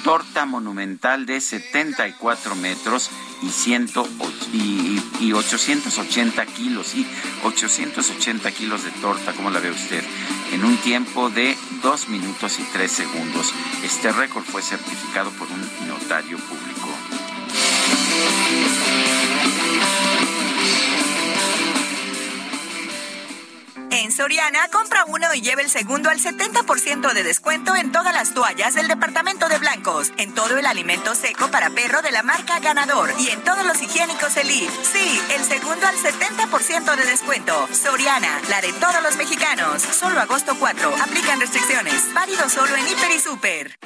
[SPEAKER 1] torta monumental de 74 metros y, ciento, y, y 880 kilos, y 880 kilos de torta, ¿cómo la ve usted? En un tiempo de 2 minutos y 3 segundos. Este récord fue certificado por un notario público.
[SPEAKER 13] En Soriana, compra uno y lleve el segundo al 70% de descuento en todas las toallas del departamento de blancos, en todo el alimento seco para perro de la marca Ganador y en todos los higiénicos Elite. Sí, el segundo al 70% de descuento. Soriana, la de todos los mexicanos. Solo agosto 4. Aplican restricciones. Válido solo en Hiper y Super.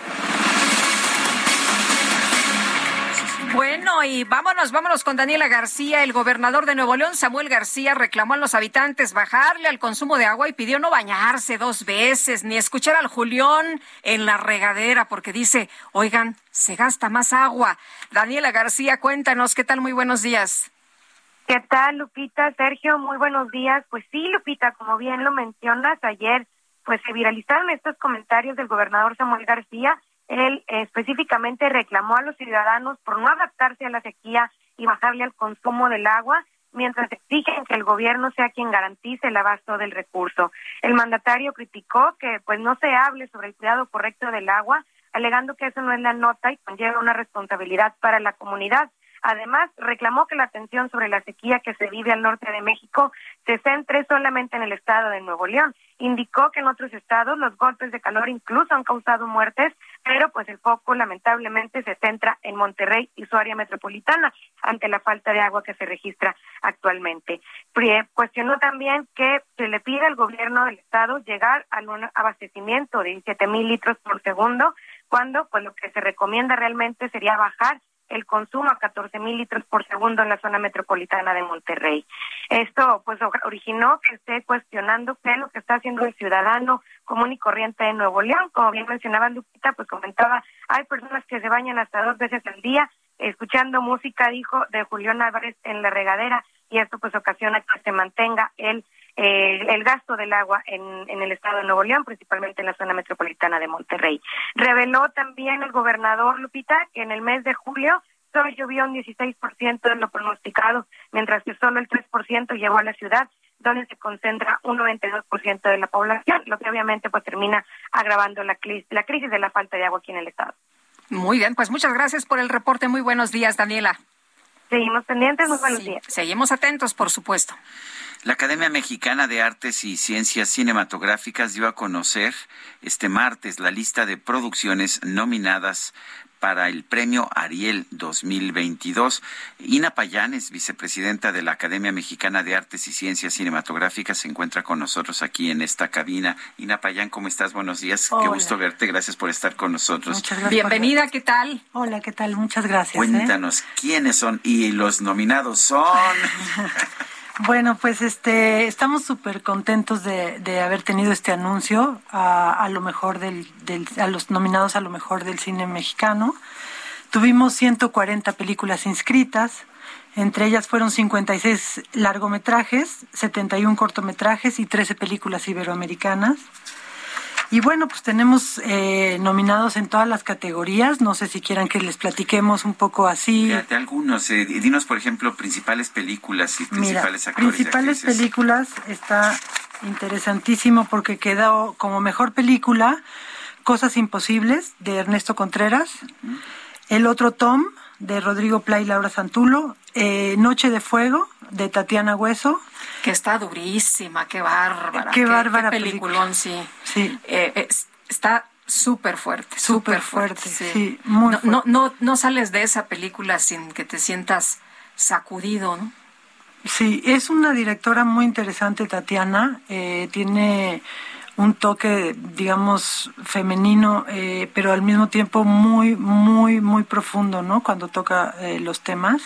[SPEAKER 2] Bueno, y vámonos, vámonos con Daniela García. El gobernador de Nuevo León, Samuel García, reclamó a los habitantes bajarle al consumo de agua y pidió no bañarse dos veces, ni escuchar al Julión en la regadera, porque dice, oigan, se gasta más agua. Daniela García, cuéntanos, ¿qué tal? Muy buenos días.
[SPEAKER 22] ¿Qué tal, Lupita? Sergio, muy buenos días. Pues sí, Lupita, como bien lo mencionas, ayer pues se viralizaron estos comentarios del gobernador Samuel García él específicamente reclamó a los ciudadanos por no adaptarse a la sequía y bajarle al consumo del agua mientras exigen que el gobierno sea quien garantice el abasto del recurso. El mandatario criticó que pues no se hable sobre el cuidado correcto del agua, alegando que eso no es la nota y conlleva una responsabilidad para la comunidad. Además, reclamó que la atención sobre la sequía que se vive al norte de México se centre solamente en el estado de Nuevo León. Indicó que en otros estados los golpes de calor incluso han causado muertes, pero pues el foco lamentablemente se centra en Monterrey y su área metropolitana ante la falta de agua que se registra actualmente. Cuestionó también que se le pide al gobierno del estado llegar a un abastecimiento de 17 mil litros por segundo, cuando pues lo que se recomienda realmente sería bajar el consumo a 14 mil litros por segundo en la zona metropolitana de Monterrey. Esto pues originó que esté cuestionando qué es lo que está haciendo el ciudadano común y corriente de Nuevo León. Como bien mencionaba Lupita, pues comentaba, hay personas que se bañan hasta dos veces al día escuchando música, dijo, de Julián Álvarez en la regadera y esto pues ocasiona que se mantenga el eh, el gasto del agua en, en el estado de Nuevo León, principalmente en la zona metropolitana de Monterrey. Reveló también el gobernador Lupita que en el mes de julio solo llovió un 16% de lo pronosticado, mientras que solo el 3% llegó a la ciudad, donde se concentra un 92% de la población, lo que obviamente pues termina agravando la, la crisis de la falta de agua aquí en el estado.
[SPEAKER 2] Muy bien, pues muchas gracias por el reporte. Muy buenos días, Daniela.
[SPEAKER 22] Seguimos pendientes, muy buenos días.
[SPEAKER 2] Seguimos atentos, por supuesto.
[SPEAKER 1] La Academia Mexicana de Artes y Ciencias Cinematográficas dio a conocer este martes la lista de producciones nominadas para el premio Ariel 2022. Ina Payanes, vicepresidenta de la Academia Mexicana de Artes y Ciencias Cinematográficas, se encuentra con nosotros aquí en esta cabina. Ina Payán, ¿cómo estás? Buenos días. Qué gusto verte. Gracias por estar con nosotros.
[SPEAKER 2] Muchas gracias Bienvenida, ¿qué tal?
[SPEAKER 33] Hola, ¿qué tal? Muchas gracias. ¿eh?
[SPEAKER 1] Cuéntanos, ¿quiénes son? Y los nominados son...
[SPEAKER 33] Bueno, pues este, estamos súper contentos de, de, haber tenido este anuncio a, a lo mejor del, del, a los nominados a lo mejor del cine mexicano. Tuvimos 140 películas inscritas, entre ellas fueron 56 largometrajes, 71 cortometrajes y 13 películas iberoamericanas. Y bueno, pues tenemos eh, nominados en todas las categorías. No sé si quieran que les platiquemos un poco así.
[SPEAKER 1] Fíjate algunos. Eh, dinos, por ejemplo, principales películas y principales
[SPEAKER 33] Mira,
[SPEAKER 1] actores.
[SPEAKER 33] Principales películas está interesantísimo porque quedó como mejor película Cosas Imposibles de Ernesto Contreras. Uh -huh. El otro Tom de Rodrigo Pla y Laura Santulo. Eh, Noche de Fuego de Tatiana Hueso.
[SPEAKER 2] Que está durísima, qué bárbara.
[SPEAKER 33] Qué, qué bárbara
[SPEAKER 2] qué peliculón, sí.
[SPEAKER 33] Sí.
[SPEAKER 2] Eh, es, está súper fuerte,
[SPEAKER 33] súper
[SPEAKER 2] fuerte.
[SPEAKER 33] fuerte sí. sí, muy
[SPEAKER 2] no,
[SPEAKER 33] fuerte.
[SPEAKER 2] No, no, no sales de esa película sin que te sientas sacudido, ¿no?
[SPEAKER 33] Sí, es una directora muy interesante, Tatiana. Eh, tiene un toque, digamos, femenino, eh, pero al mismo tiempo muy, muy, muy profundo, ¿no? Cuando toca eh, los temas.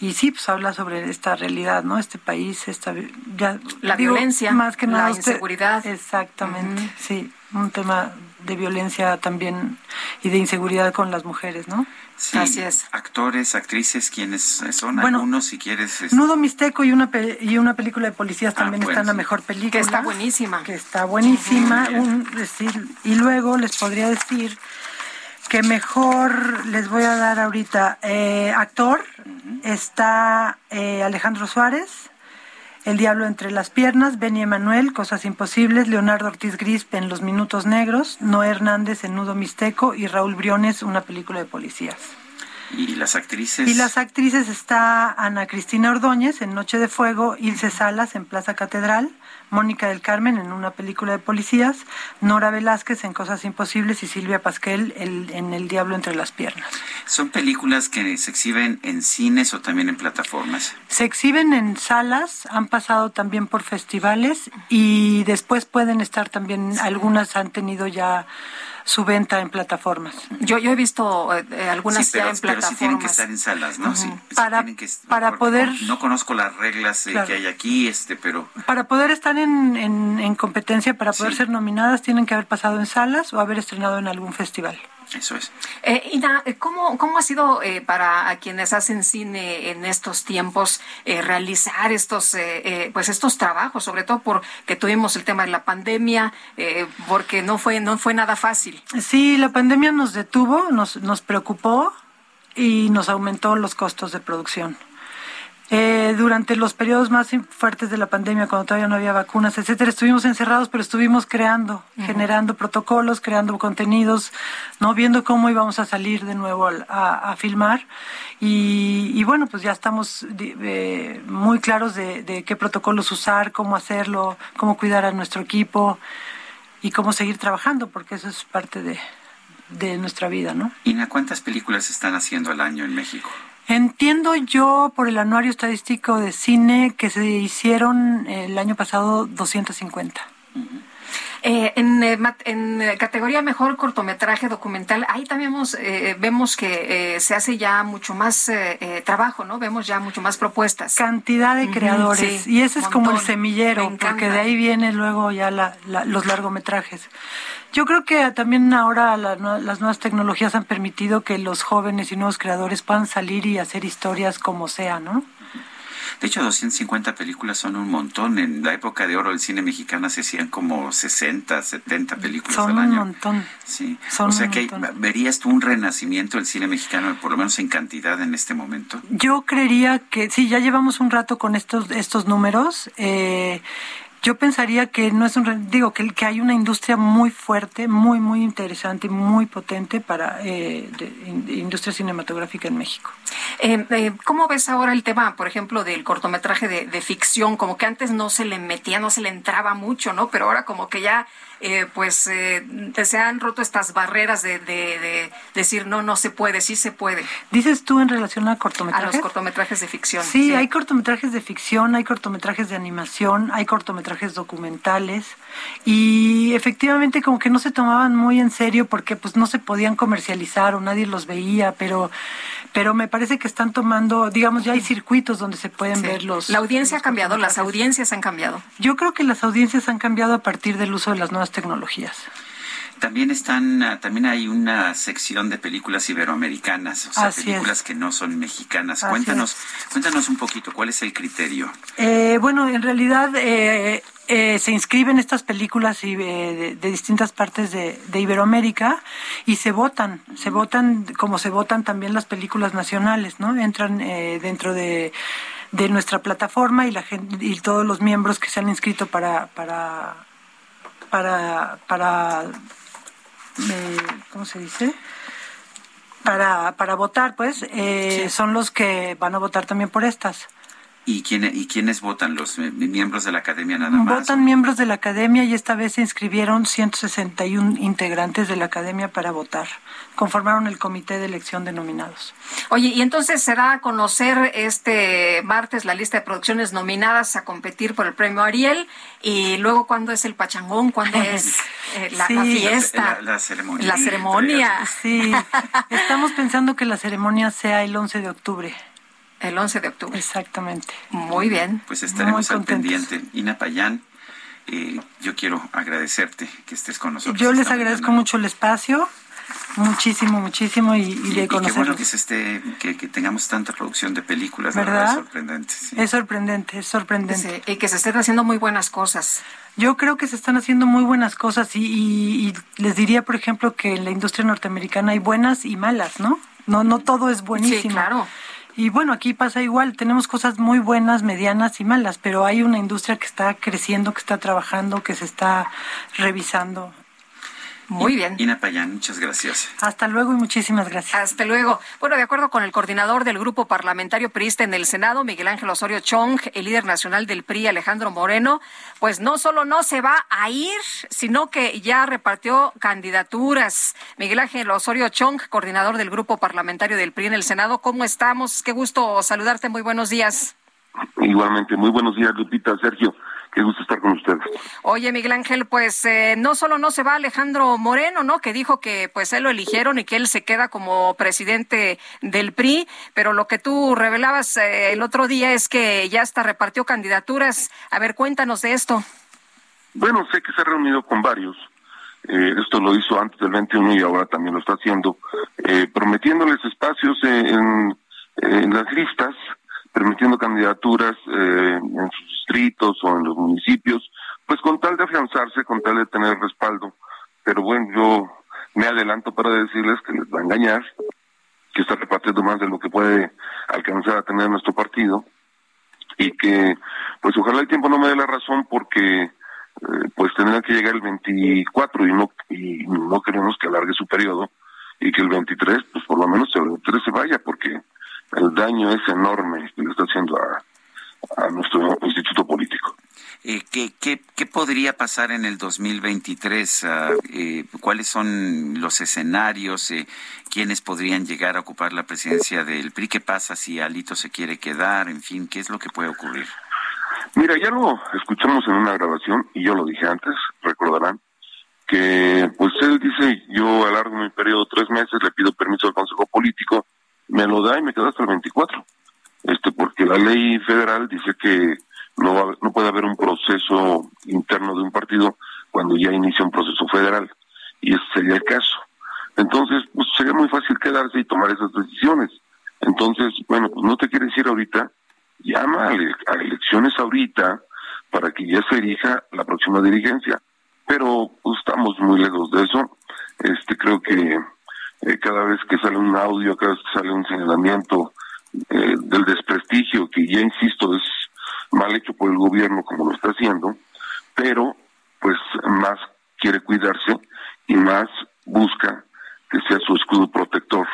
[SPEAKER 33] Y sí, pues habla sobre esta realidad, ¿no? Este país, esta ya,
[SPEAKER 2] la
[SPEAKER 33] digo,
[SPEAKER 2] violencia,
[SPEAKER 33] más que nada
[SPEAKER 2] la
[SPEAKER 33] usted,
[SPEAKER 2] inseguridad.
[SPEAKER 33] Exactamente, uh -huh. sí, un tema de violencia también y de inseguridad con las mujeres, ¿no?
[SPEAKER 1] Sí,
[SPEAKER 2] Así es.
[SPEAKER 1] Actores, actrices, ¿quiénes son?
[SPEAKER 33] Bueno,
[SPEAKER 1] Algunos, si quieres.
[SPEAKER 33] Es... Nudo Mixteco y una, y una película de policías también
[SPEAKER 1] ah, bueno,
[SPEAKER 33] están
[SPEAKER 1] sí.
[SPEAKER 33] a mejor película.
[SPEAKER 2] Que está buenísima.
[SPEAKER 33] Que está buenísima.
[SPEAKER 1] Uh -huh.
[SPEAKER 33] un, decir, y luego les podría decir que mejor les voy a dar ahorita eh, actor uh -huh. está eh, Alejandro Suárez el Diablo entre las piernas, Benny Emanuel, Cosas Imposibles, Leonardo Ortiz Grisp en Los Minutos Negros, Noé Hernández en Nudo Mixteco y Raúl Briones, una película de policías.
[SPEAKER 1] ¿Y las actrices?
[SPEAKER 33] Y las actrices está Ana Cristina Ordóñez en Noche de Fuego, Ilse Salas en Plaza Catedral, Mónica del Carmen en una película de policías, Nora Velázquez en Cosas Imposibles y Silvia Pasquel el, en El Diablo entre las piernas.
[SPEAKER 1] ¿Son películas que se exhiben en cines o también en plataformas?
[SPEAKER 33] Se exhiben en salas, han pasado también por festivales y después pueden estar también, algunas han tenido ya su venta en plataformas.
[SPEAKER 2] Yo yo he visto eh, algunas
[SPEAKER 1] sí, pero,
[SPEAKER 2] ya en plataformas.
[SPEAKER 1] Pero sí tienen que estar en salas, ¿no? Uh -huh. sí,
[SPEAKER 33] para
[SPEAKER 1] que,
[SPEAKER 33] para poder
[SPEAKER 1] no, no, conozco las reglas eh, claro. que hay aquí, este, pero
[SPEAKER 33] para poder estar en, en, en competencia, para poder ser nominadas, tienen que haber pasado en salas o haber estrenado en algún festival.
[SPEAKER 1] Eso es.
[SPEAKER 2] Eh, Ina, ¿cómo, ¿cómo ha sido eh, para quienes hacen cine en estos tiempos eh, realizar estos, eh, pues estos trabajos, sobre todo porque tuvimos el tema de la pandemia, porque no fue, no fue nada fácil?
[SPEAKER 33] Sí, la pandemia nos detuvo, nos, nos preocupó y nos aumentó los costos de producción. Eh, durante los periodos más fuertes de la pandemia, cuando todavía no había vacunas, etcétera, estuvimos encerrados, pero estuvimos creando, generando protocolos, creando contenidos, no viendo cómo íbamos a salir de nuevo a, filmar. Y, bueno, pues ya estamos eh, muy claros de, qué protocolos usar, cómo hacerlo, cómo cuidar a nuestro equipo y cómo seguir trabajando, porque eso es parte de, de nuestra vida, ¿no?
[SPEAKER 1] Ina, ¿cuántas películas están haciendo al año en México?
[SPEAKER 33] Entiendo yo por el anuario estadístico de cine que se hicieron el año pasado 250.
[SPEAKER 2] Eh, en, eh, en, eh, categoría mejor cortometraje documental, ahí también vemos que se hace ya mucho más trabajo, ¿no? Vemos ya mucho más propuestas.
[SPEAKER 33] Cantidad de creadores. y ese es como el semillero, porque de ahí viene luego ya los largometrajes. Yo creo que también ahora las nuevas tecnologías han permitido que los jóvenes y nuevos creadores puedan salir y hacer historias como sea, ¿no?
[SPEAKER 1] De hecho, 250 películas son un montón. En la época de oro del cine mexicano se hacían como 60, 70 películas
[SPEAKER 33] son
[SPEAKER 1] al año.
[SPEAKER 33] un montón.
[SPEAKER 1] Sí. o sea que verías tú un renacimiento del cine mexicano, por lo menos en cantidad en este momento.
[SPEAKER 33] Yo creería que sí, ya llevamos un rato con estos estos números. Eh, yo pensaría que no es un digo que, que hay una industria muy fuerte muy muy interesante muy potente para eh, industria cinematográfica en México.
[SPEAKER 2] Eh, eh, cómo ves ahora el tema por ejemplo del cortometraje de, de, ficción como que antes no se le metía no se le entraba mucho no pero ahora como que ya eh, pues eh, se han roto estas barreras de, de, decir no, no se puede, sí se puede.
[SPEAKER 33] ¿Dices tú en relación a cortometrajes?
[SPEAKER 2] A los cortometrajes de ficción.
[SPEAKER 33] Sí, hay cortometrajes de ficción, hay cortometrajes de animación, hay cortometrajes documentales y efectivamente como que no se tomaban muy en serio porque pues no se podían comercializar o nadie los veía, pero pero me parece que están tomando, digamos, ya hay circuitos donde se pueden ver los...
[SPEAKER 2] La audiencia ha cambiado, las audiencias han cambiado.
[SPEAKER 33] Yo creo que las audiencias han cambiado a partir del uso de las nuevas tecnologías.
[SPEAKER 1] También están, ah, también hay una sección de películas iberoamericanas, o sea, películas que no son mexicanas. cuéntanos, cuéntanos un poquito, ¿cuál es el criterio?
[SPEAKER 33] Eh, bueno, en realidad eh, eh, se inscriben estas películas de, distintas partes de, Iberoamérica y se votan, se votan como se votan también las películas nacionales, ¿no? Entran dentro de, nuestra plataforma y la y todos los miembros que se han inscrito para para para para ¿cómo se dice? Para, para votar, pues, eh, son los que van a votar también por estas.
[SPEAKER 1] ¿Y, quién, ¿Y quiénes votan? ¿Los miembros de la academia nada más?
[SPEAKER 33] Votan miembros de la academia y esta vez se inscribieron 161 integrantes de la academia para votar. Conformaron el comité de elección de nominados.
[SPEAKER 2] Oye, y entonces se da a conocer este martes la lista de producciones nominadas a competir por el premio Ariel. Y luego, ¿cuándo es el pachangón? ¿Cuándo es eh, la, fiesta?
[SPEAKER 1] La, ceremonia.
[SPEAKER 2] La ceremonia.
[SPEAKER 33] Sí, estamos pensando que la ceremonia sea el 11 de octubre.
[SPEAKER 2] El 11 de octubre.
[SPEAKER 33] Exactamente.
[SPEAKER 2] Muy bien.
[SPEAKER 1] Pues estaremos al pendiente. Ina Payán, eh, yo quiero agradecerte que estés con nosotros.
[SPEAKER 33] Yo les agradezco mucho el espacio. Muchísimo, muchísimo y, de
[SPEAKER 1] y, qué bueno que, se esté, que, tengamos tanta producción de películas,
[SPEAKER 33] ¿verdad? es
[SPEAKER 1] sorprendente.
[SPEAKER 33] Es sorprendente, es sorprendente.
[SPEAKER 2] y que se estén haciendo muy buenas cosas.
[SPEAKER 33] Yo creo que se están haciendo muy buenas cosas y, y, les diría, por ejemplo, que en la industria norteamericana hay buenas y malas, ¿no? No, no todo es buenísimo. Sí,
[SPEAKER 2] claro.
[SPEAKER 33] Y bueno, aquí pasa igual, tenemos cosas muy buenas, medianas y malas, pero hay una industria que está creciendo, que está trabajando, que se está revisando.
[SPEAKER 2] Muy bien.
[SPEAKER 1] Ina Payán, muchas gracias.
[SPEAKER 33] Hasta luego y muchísimas gracias.
[SPEAKER 2] Hasta luego. Bueno, de acuerdo con el coordinador del grupo parlamentario priista en el Senado, Miguel Ángel Osorio Chong, el líder nacional del PRI, Alejandro Moreno, pues no solo no se va a ir, sino que ya repartió candidaturas. Miguel Ángel Osorio Chong, coordinador del grupo parlamentario del PRI en el Senado, ¿cómo estamos? Qué gusto saludarte. Muy buenos días.
[SPEAKER 34] Igualmente, muy buenos días, Lupita, Sergio. Qué gusto estar con ustedes.
[SPEAKER 2] Oye, Miguel Ángel, pues eh, no solo no se va Alejandro Moreno, ¿no? Que dijo que pues él lo eligieron y que él se queda como presidente del PRI, pero lo que tú revelabas eh, el otro día es que ya hasta repartió candidaturas. A ver, cuéntanos de esto.
[SPEAKER 34] Bueno, sé que se ha reunido con varios eh, esto lo hizo antes del 21 y ahora también lo está haciendo, eh, prometiéndoles espacios en, en, las listas, permitiendo candidaturas eh, en sus distritos o en los municipios, pues con tal de afianzarse, con tal de tener respaldo. Pero bueno, yo me adelanto para decirles que les va a engañar, que está repartiendo más de lo que puede alcanzar a tener nuestro partido y que pues ojalá el tiempo no me dé la razón porque eh, pues tendrá que llegar el 24 y no y no queremos que alargue su periodo y que el 23 pues por lo menos el 23 se vaya porque el daño es enorme que le está haciendo a, a nuestro instituto político.
[SPEAKER 1] Eh, ¿qué, qué, qué, podría pasar en el 2023? Ah, eh, ¿Cuáles son los escenarios? Eh, ¿Quiénes podrían llegar a ocupar la presidencia del PRI? ¿Qué pasa si Alito se quiere quedar? En fin, ¿qué es lo que puede ocurrir?
[SPEAKER 34] Mira, ya lo escuchamos en una grabación y yo lo dije antes, recordarán, que pues él dice, yo alargo mi periodo tres meses, le pido permiso al Consejo Político, me lo da y me quedo hasta el 24. Este, porque la ley federal dice que no, no puede haber un proceso interno de un partido cuando ya inicia un proceso federal. Y ese sería el caso. Entonces, pues sería muy fácil quedarse y tomar esas decisiones. Entonces, bueno, pues no te quieres ir ahorita, llama a, elecciones ahorita para que ya se elija la próxima dirigencia. Pero pues, estamos muy lejos de eso. Este, creo que eh, cada vez que sale un audio, cada vez que sale un señalamiento eh, del desprestigio, que ya insisto, es mal hecho por el gobierno como lo está haciendo, pero pues más quiere cuidarse y más busca que sea su escudo protector,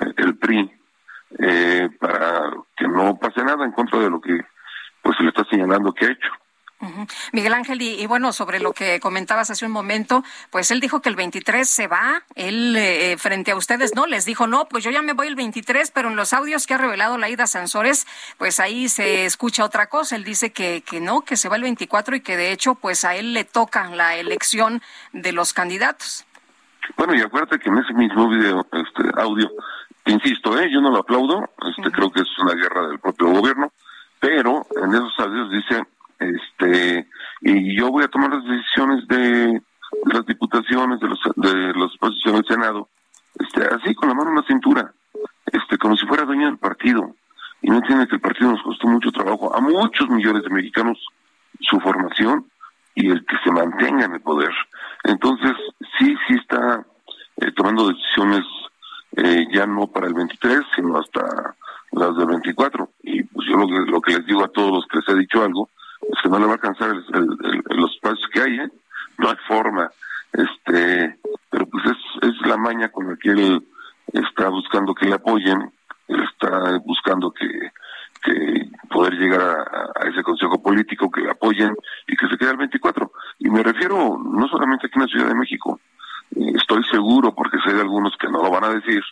[SPEAKER 34] eh, el PRI, para que no pase nada en contra de lo que pues se le está señalando que ha hecho.
[SPEAKER 2] Miguel Ángel, y, bueno, sobre lo que comentabas hace un momento, pues él dijo que el 23 se va, él eh, frente a ustedes no, les dijo, no, pues yo ya me voy el 23, pero en los audios que ha revelado Laida Sansores, pues ahí se escucha otra cosa, él dice que, que no, que se va el 24 y que de hecho pues a él le toca la elección de los candidatos.
[SPEAKER 34] Bueno, y acuérdate que en ese mismo video, este audio, insisto, ¿eh? yo no lo aplaudo, este, creo que es una guerra del propio gobierno, pero en esos audios dice este y yo voy a tomar las decisiones de, las diputaciones de los de los posiciones del senado este así con la mano en la cintura este como si fuera dueño del partido. Y no entiende que el partido nos costó mucho trabajo a muchos millones de mexicanos su formación y el que se mantenga en el poder. Entonces sí sí está eh, tomando decisiones eh, ya no para el 23 sino hasta las del 24 y pues yo lo, lo que les digo a todos los que les he dicho algo es no le va a alcanzar los espacios que hay, ¿eh? no hay forma. Este, pero pues es, es la maña con la que él está buscando que le apoyen, él está buscando que, que poder llegar a, ese consejo político, que le apoyen y que se quede al 24. Y me refiero no solamente aquí en la Ciudad de México, eh, estoy seguro, porque sé de algunos que no lo van a decir,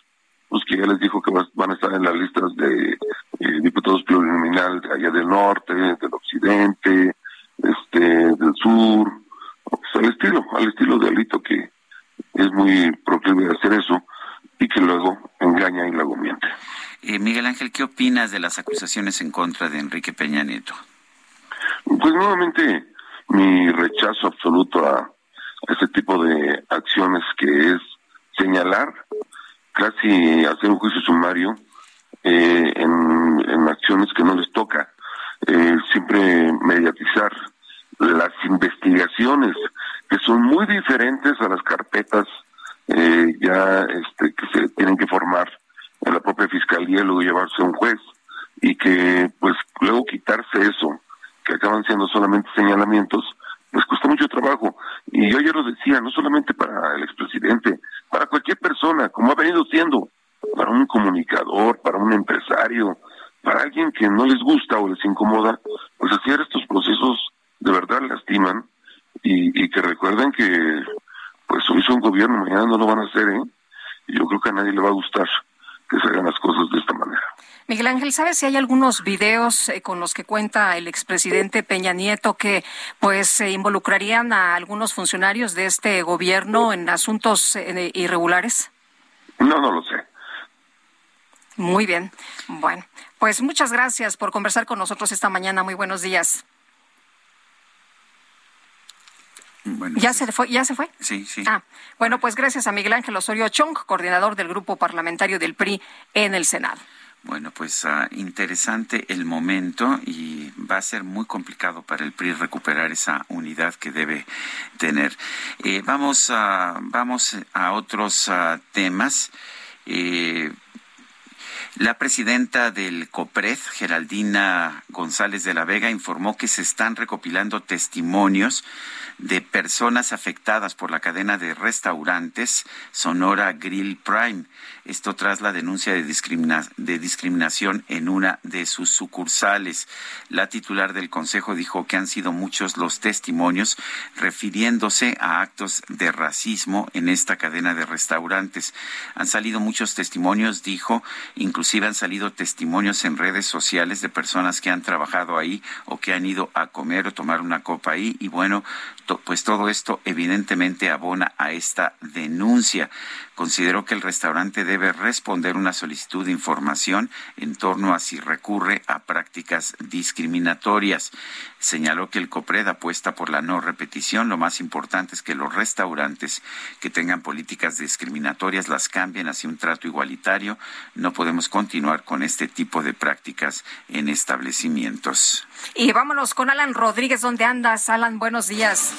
[SPEAKER 34] pues que ya les dijo que van a estar en las listas de eh, diputados plurinominal de allá del norte, del occidente, este, del sur, pues al estilo, al estilo de Alito que es muy proclive de hacer eso y que luego engaña y luego miente.
[SPEAKER 1] Eh, Miguel Ángel, ¿qué opinas de las acusaciones en contra de Enrique Peña Nieto?
[SPEAKER 34] Pues nuevamente mi rechazo absoluto a ese tipo de acciones que es señalar casi hacer un juicio sumario eh, en, en, acciones que no les toca. Eh, siempre mediatizar las investigaciones que son muy diferentes a las carpetas eh, ya este, que se tienen que formar en la propia fiscalía y luego llevarse a un juez y que pues luego quitarse eso que acaban siendo solamente señalamientos pues cuesta mucho trabajo. Y yo ya lo decía no solamente para el expresidente para cualquier persona, como ha venido siendo, para un comunicador, para un empresario, para alguien que no les gusta o les incomoda, pues hacer estos procesos de verdad lastiman. Y, que recuerden que pues hizo un gobierno, mañana no lo van a hacer, ¿eh? Y yo creo que a nadie le va a gustar que se hagan las cosas de esta manera.
[SPEAKER 2] Miguel Ángel, ¿sabes si hay algunos videos eh, con los que cuenta el expresidente Peña Nieto que pues se involucrarían a algunos funcionarios de este gobierno en asuntos eh, irregulares?
[SPEAKER 34] No, no lo sé.
[SPEAKER 2] Muy bien. Bueno, pues muchas gracias por conversar con nosotros esta mañana. Muy buenos días. ¿Ya se fue? ¿Ya se fue?
[SPEAKER 1] Sí, sí.
[SPEAKER 2] Ah, bueno, pues gracias a Miguel Ángel Osorio Chong, coordinador del grupo parlamentario del PRI en el Senado.
[SPEAKER 1] Bueno, pues uh, interesante el momento y va a ser muy complicado para el PRI recuperar esa unidad que debe tener. Eh, vamos, a, vamos a otros uh, temas. Eh, la presidenta del COPRED, Geraldina González de la Vega, informó que se están recopilando testimonios de personas afectadas por la cadena de restaurantes Sonora Grill Prime. Esto tras la denuncia de, de, discriminación en una de sus sucursales. La titular del Consejo dijo que han sido muchos los testimonios refiriéndose a actos de racismo en esta cadena de restaurantes. Han salido muchos testimonios, dijo, inclusive han salido testimonios en redes sociales de personas que han trabajado ahí o que han ido a comer o tomar una copa ahí. Y bueno, pues todo esto evidentemente abona a esta denuncia. Consideró que el restaurante debe responder una solicitud de información en torno a si recurre a prácticas discriminatorias. Señaló que el COPRED apuesta por la no repetición. Lo más importante es que los restaurantes que tengan políticas discriminatorias las cambien hacia un trato igualitario. No podemos continuar con este tipo de prácticas en establecimientos.
[SPEAKER 2] Y vámonos con Alan Rodríguez. ¿Dónde andas, Alan? Buenos días.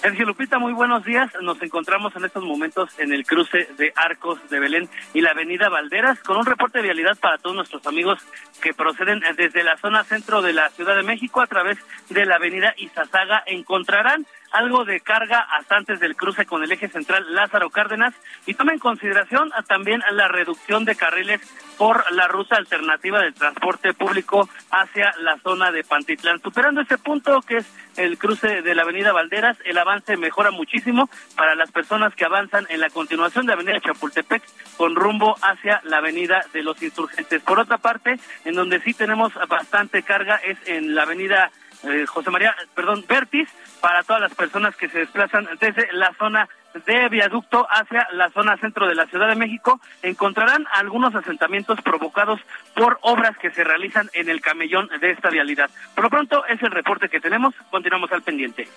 [SPEAKER 35] Sergio Lupita, muy buenos días. Nos encontramos en estos momentos en el cruce de Arcos de Belén y la avenida Valderas con un reporte de vialidad para todos nuestros amigos que proceden desde la zona centro de la Ciudad de México a través de la avenida Izazaga. Encontrarán algo de carga hasta antes del cruce con el eje central Lázaro Cárdenas y toma en consideración también la reducción de carriles por la ruta alternativa del transporte público hacia la zona de Pantitlán. Superando ese punto que es el cruce de la avenida Valderas, el avance mejora muchísimo para las personas que avanzan en la continuación de avenida Chapultepec con rumbo hacia la avenida de los insurgentes. Por otra parte, en donde sí tenemos bastante carga es en la avenida eh, José María, perdón, Vertis, para todas las personas que se desplazan desde la zona de viaducto hacia la zona centro de la Ciudad de México, encontrarán algunos asentamientos provocados por obras que se realizan en el camellón de esta vialidad. Por lo pronto es el reporte que tenemos, continuamos al pendiente.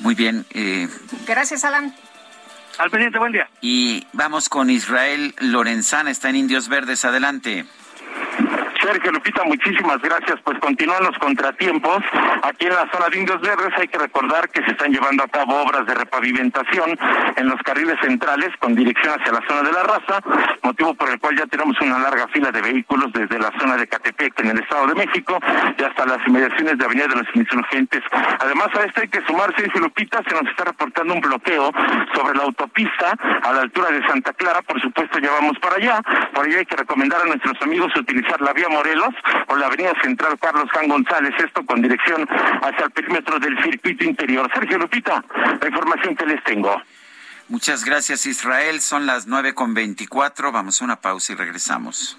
[SPEAKER 1] Muy bien.
[SPEAKER 2] Eh... Gracias, Alan.
[SPEAKER 35] Al pendiente, buen día.
[SPEAKER 1] Y vamos con Israel Lorenzana, está en Indios Verdes, adelante.
[SPEAKER 36] Sergio Lupita, muchísimas gracias. Pues continúan los contratiempos. Aquí en la zona de Indios Verdes hay que recordar que se están llevando a cabo obras de repavimentación en los carriles centrales con dirección hacia la zona de la raza, motivo por el cual ya tenemos una larga fila de vehículos desde la zona de Catepec en el Estado de México y hasta las inmediaciones de Avenida de los Insurgentes. Además a esto hay que sumar, Sergio Lupita, se nos está reportando un bloqueo sobre la autopista a la altura de Santa Clara, por supuesto ya vamos para allá, por ello hay que recomendar a nuestros amigos utilizar la vía Morelos o la avenida central Carlos Juan González, esto con dirección hacia el perímetro del circuito interior. Sergio Lupita, la información que les tengo.
[SPEAKER 1] Muchas gracias Israel, son las nueve con veinticuatro, vamos a una pausa y regresamos.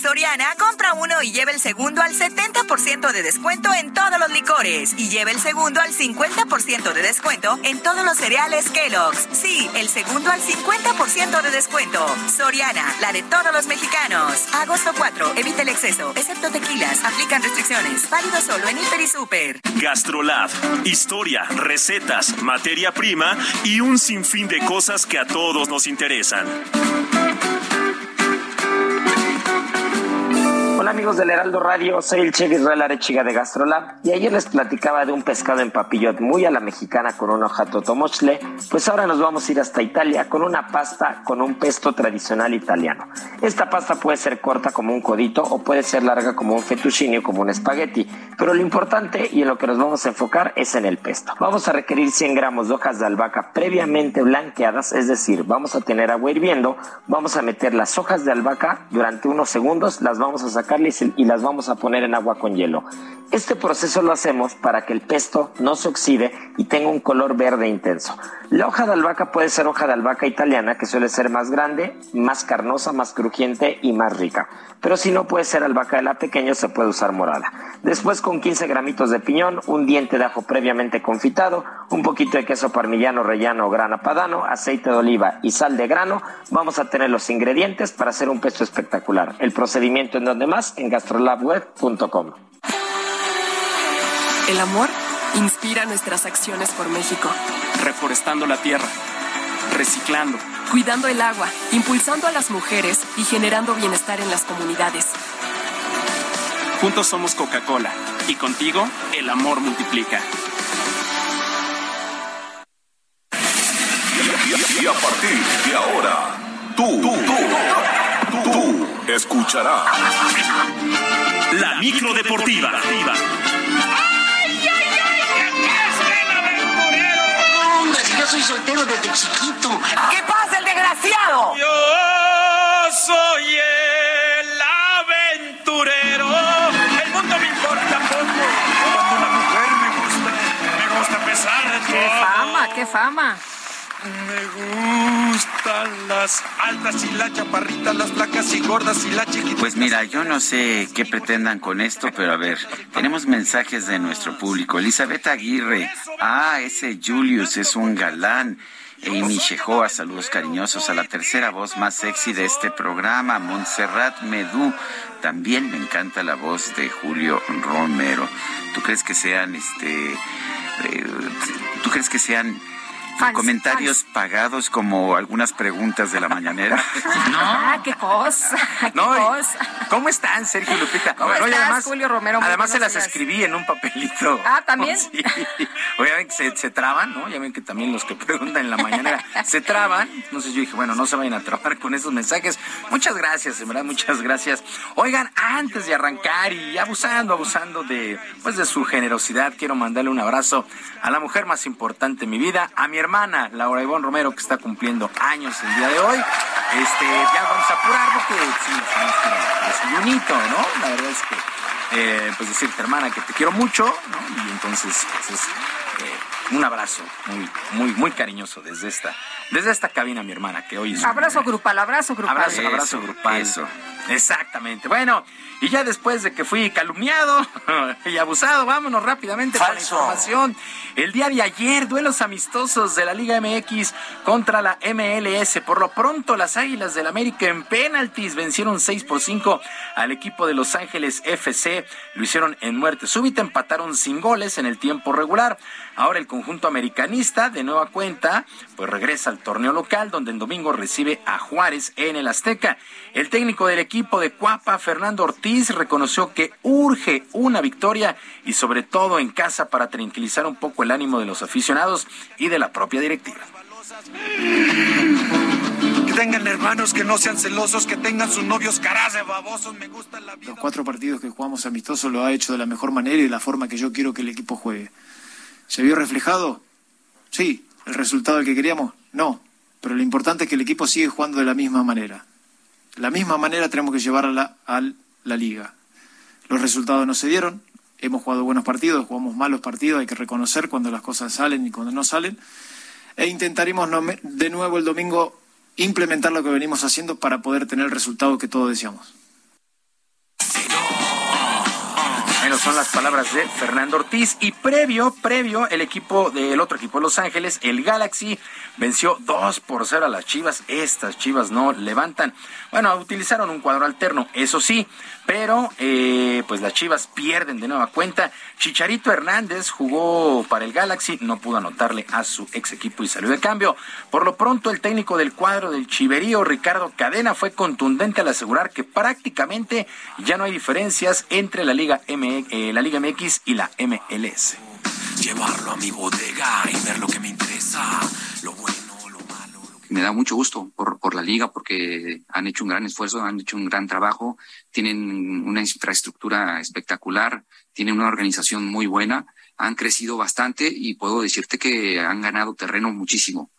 [SPEAKER 13] Soriana, compra uno y lleve el segundo al 70% de descuento en todos los licores y lleve el segundo al 50% de descuento en todos los cereales Kellogg's. Sí, el segundo al 50% de descuento. Soriana, la de todos los mexicanos. Agosto 4, evita el exceso, excepto tequilas. Aplican restricciones. Válido solo en Hiper y Super.
[SPEAKER 4] Gastrolab, historia, recetas, materia prima y un sinfín de cosas que a todos nos interesan.
[SPEAKER 37] Hola
[SPEAKER 38] amigos del Heraldo Radio? Soy el chef Israel Arechiga de Gastrolab y ayer les platicaba de un pescado en papillot muy a la mexicana con un hoja totomochle, pues ahora nos vamos a ir hasta Italia con una pasta con un pesto tradicional italiano. Esta pasta puede ser corta como un codito o puede ser larga como un fettuccine o como un espagueti, pero lo importante y en lo que nos vamos a enfocar es en el pesto. Vamos a requerir 100 gramos de hojas de albahaca previamente blanqueadas, es decir, vamos a tener agua hirviendo, vamos a meter las hojas de albahaca durante unos segundos, las vamos a sacar y las vamos a poner en agua con hielo. Este proceso lo hacemos para que el pesto no se oxide y tenga un color verde intenso. La hoja de albahaca puede ser hoja de albahaca italiana, que suele ser más grande, más carnosa, más crujiente y más rica. Pero si no puede ser albahaca de la pequeña, se puede usar morada. Después con 15 gramitos de piñón, un diente de ajo previamente confitado, un poquito de queso parmillano rellano o grana padano, aceite de oliva y sal de grano, vamos a tener los ingredientes para hacer un pesto espectacular. El procedimiento en donde más en gastrolabweb.com.
[SPEAKER 39] El amor inspira nuestras acciones por México.
[SPEAKER 40] Reforestando la tierra, reciclando,
[SPEAKER 39] cuidando el agua, impulsando a las mujeres y generando bienestar en las comunidades.
[SPEAKER 40] Juntos somos Coca-Cola y contigo el amor multiplica.
[SPEAKER 4] Y a partir de ahora, tú, tú, tú, tú, tú escucharás la micro deportiva.
[SPEAKER 37] Soy soltero desde chiquito.
[SPEAKER 41] ¿Qué pasa, el desgraciado?
[SPEAKER 42] Yo soy el aventurero. El mundo me importa poco. Cuando una mujer me gusta, me gusta pesar de todo.
[SPEAKER 2] ¡Qué fama, qué fama!
[SPEAKER 42] Me gustan las altas y las chaparritas, las flacas y gordas y las chiquitas.
[SPEAKER 1] Pues mira, yo no sé qué pretendan con esto, pero a ver, tenemos mensajes de nuestro público. Elizabeth Aguirre, ah, ese Julius es un galán. Amy Shehoa, saludos cariñosos a la tercera voz más sexy de este programa, Montserrat Medú. También me encanta la voz de Julio Romero. ¿Tú crees que sean, este, eh, tú crees que sean Comentarios pagados como algunas preguntas de la mañanera?
[SPEAKER 2] Ah, qué cosa, qué
[SPEAKER 43] No, y-
[SPEAKER 2] cosa.
[SPEAKER 43] ¿Cómo están, Sergio Lupita?
[SPEAKER 2] ¿Cómo
[SPEAKER 43] Oye,
[SPEAKER 2] estás, Julio Romero? Muy
[SPEAKER 43] Además se las
[SPEAKER 2] días.
[SPEAKER 43] escribí en un papelito.
[SPEAKER 2] Ah, ¿también?
[SPEAKER 43] Sí. Oye, ya ven que se, se traban, ¿no? Ya ven que también los que preguntan en la mañanera se traban. Entonces yo dije, bueno, no se vayan a trabar con esos mensajes. Muchas gracias, en verdad, muchas gracias. Oigan, antes de arrancar y abusando, abusando de, pues, de su generosidad, quiero mandarle un abrazo a la mujer más importante en mi vida, a mi hermana, Laura Ivonne Romero, que está cumpliendo años el día de hoy. Este, ya vamos a apurar porque sí, que desayunito, ¿no? La verdad es que, eh, pues decirte, hermana, que te quiero mucho, ¿no? Y entonces, pues es eh, un abrazo muy, muy, muy cariñoso desde esta, desde esta cabina, mi hermana, que hoy es
[SPEAKER 2] Abrazo grupal, abrazo grupal.
[SPEAKER 43] Abrazo, abrazo grupal. Eso. Exactamente. Bueno, y ya después de que fui calumniado y abusado, vámonos rápidamente con la información. El día de ayer, duelos amistosos de la Liga MX contra la MLS. Por lo pronto, las Águilas del América en penaltis vencieron 6 por 5 al equipo de Los Ángeles FC. Lo hicieron en muerte súbita, empataron sin goles en el tiempo regular. Ahora el conjunto americanista, de nueva cuenta, pues regresa al torneo local, donde el domingo recibe a Juárez en el Azteca. El técnico del equipo de Cuapa, Fernando Ortiz, reconoció que urge una victoria y sobre todo en casa para tranquilizar un poco el ánimo de los aficionados y de la propia directiva.
[SPEAKER 42] Que tengan hermanos que no sean celosos, que tengan sus novios caras de babosos. Me gusta la vida.
[SPEAKER 44] Los cuatro partidos que jugamos amistosos lo ha hecho de la mejor manera y de la forma que yo quiero que el equipo juegue. ¿Se vio reflejado? Sí. ¿El resultado que queríamos? No. Pero lo importante es que el equipo sigue jugando de la misma manera. La misma manera tenemos que llevarla a la liga. Los resultados no se dieron. Hemos jugado buenos partidos, jugamos malos partidos. Hay que reconocer cuando las cosas salen y cuando no salen. E intentaremos de nuevo el domingo implementar lo que venimos haciendo para poder tener el resultado que todos deseamos.
[SPEAKER 43] Son las palabras de Fernando Ortiz. Y previo, previo, el equipo del otro equipo de Los Ángeles, el Galaxy, venció 2 por 0 a las Chivas. Estas Chivas no levantan. Bueno, utilizaron un cuadro alterno, eso sí, pero eh, pues las Chivas pierden de nueva cuenta. Chicharito Hernández jugó para el Galaxy, no pudo anotarle a su ex equipo y salió de cambio. Por lo pronto, el técnico del cuadro del Chiverío, Ricardo Cadena, fue contundente al asegurar que prácticamente ya no hay diferencias entre la Liga, M, eh, MX y la MLS.
[SPEAKER 45] Llevarlo a mi bodega y ver lo que me interesa, lo bueno
[SPEAKER 46] me da mucho gusto por, la liga porque han hecho un gran esfuerzo, han hecho un gran trabajo, tienen una infraestructura espectacular, tienen una organización muy buena, han crecido bastante y puedo decirte que han ganado terreno muchísimo,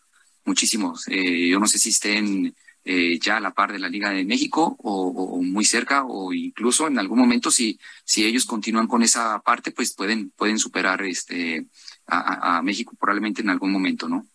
[SPEAKER 46] muchísimos. Eh, yo no sé si estén eh, ya a la par de la Liga de México o, muy cerca o incluso en algún momento si, si ellos continúan con esa parte, pues pueden, pueden superar este, a México probablemente en algún momento, ¿no?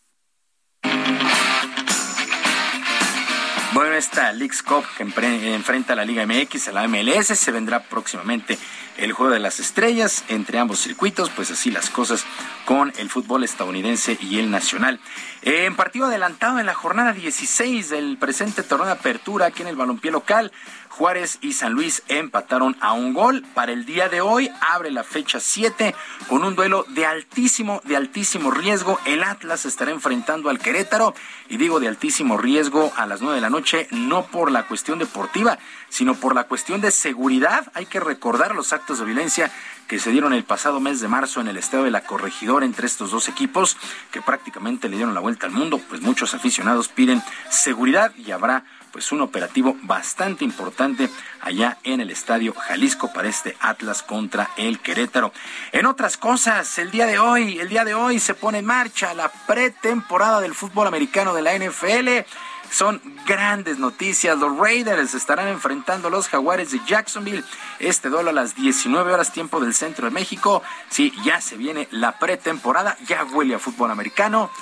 [SPEAKER 43] Bueno, esta Leagues Cup que enfrenta a la Liga MX, a la MLS, se vendrá próximamente el Juego de las Estrellas entre ambos circuitos, pues así las cosas con el fútbol estadounidense y el nacional. En partido adelantado en la jornada 16 del presente torneo de apertura aquí en el balompié local, Juárez y San Luis empataron a un gol. Para el día de hoy abre la fecha 7 con un duelo de altísimo, de altísimo riesgo. El Atlas estará enfrentando al Querétaro y digo de altísimo riesgo a las 9 de la noche, no por la cuestión deportiva, sino por la cuestión de seguridad. Hay que recordar los actos de violencia que se dieron el pasado mes de marzo en el estado de la Corregidora entre estos dos equipos que prácticamente le dieron la vuelta al mundo, pues muchos aficionados piden seguridad y habrá pues un operativo bastante importante allá en el Estadio Jalisco para este Atlas contra el Querétaro. En otras cosas, el día de hoy, el día de hoy se pone en marcha la pretemporada del fútbol americano de la NFL. Son grandes noticias. Los Raiders estarán enfrentando a los Jaguares de Jacksonville. Este duelo a las 19 horas tiempo del centro de México. Sí, ya se viene la pretemporada. Ya huele a fútbol americano.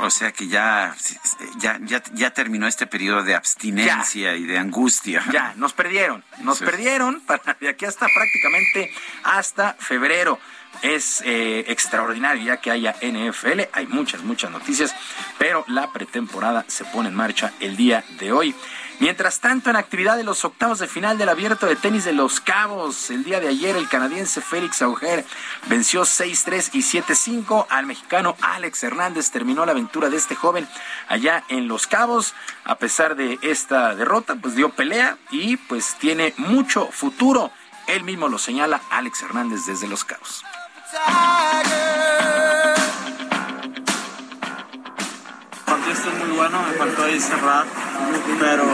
[SPEAKER 1] O sea que ya, ya, ya, terminó este periodo de abstinencia y de angustia.
[SPEAKER 43] Ya, nos perdieron, nos perdieron para de aquí hasta prácticamente hasta febrero. Es eh, extraordinario ya que haya NFL, hay muchas, muchas noticias, pero la pretemporada se pone en marcha el día de hoy. Mientras tanto, en actividad de los octavos de final del abierto de tenis de Los Cabos, el día de ayer el canadiense Félix Auger venció 6-3 y 7-5 al mexicano Alex Hernández. Terminó la aventura de este joven allá en Los Cabos. A pesar de esta derrota, pues dio pelea y pues tiene mucho futuro. Él mismo lo señala Alex Hernández desde Los Cabos.
[SPEAKER 47] Esto es muy bueno, me faltó ahí cerrar, pero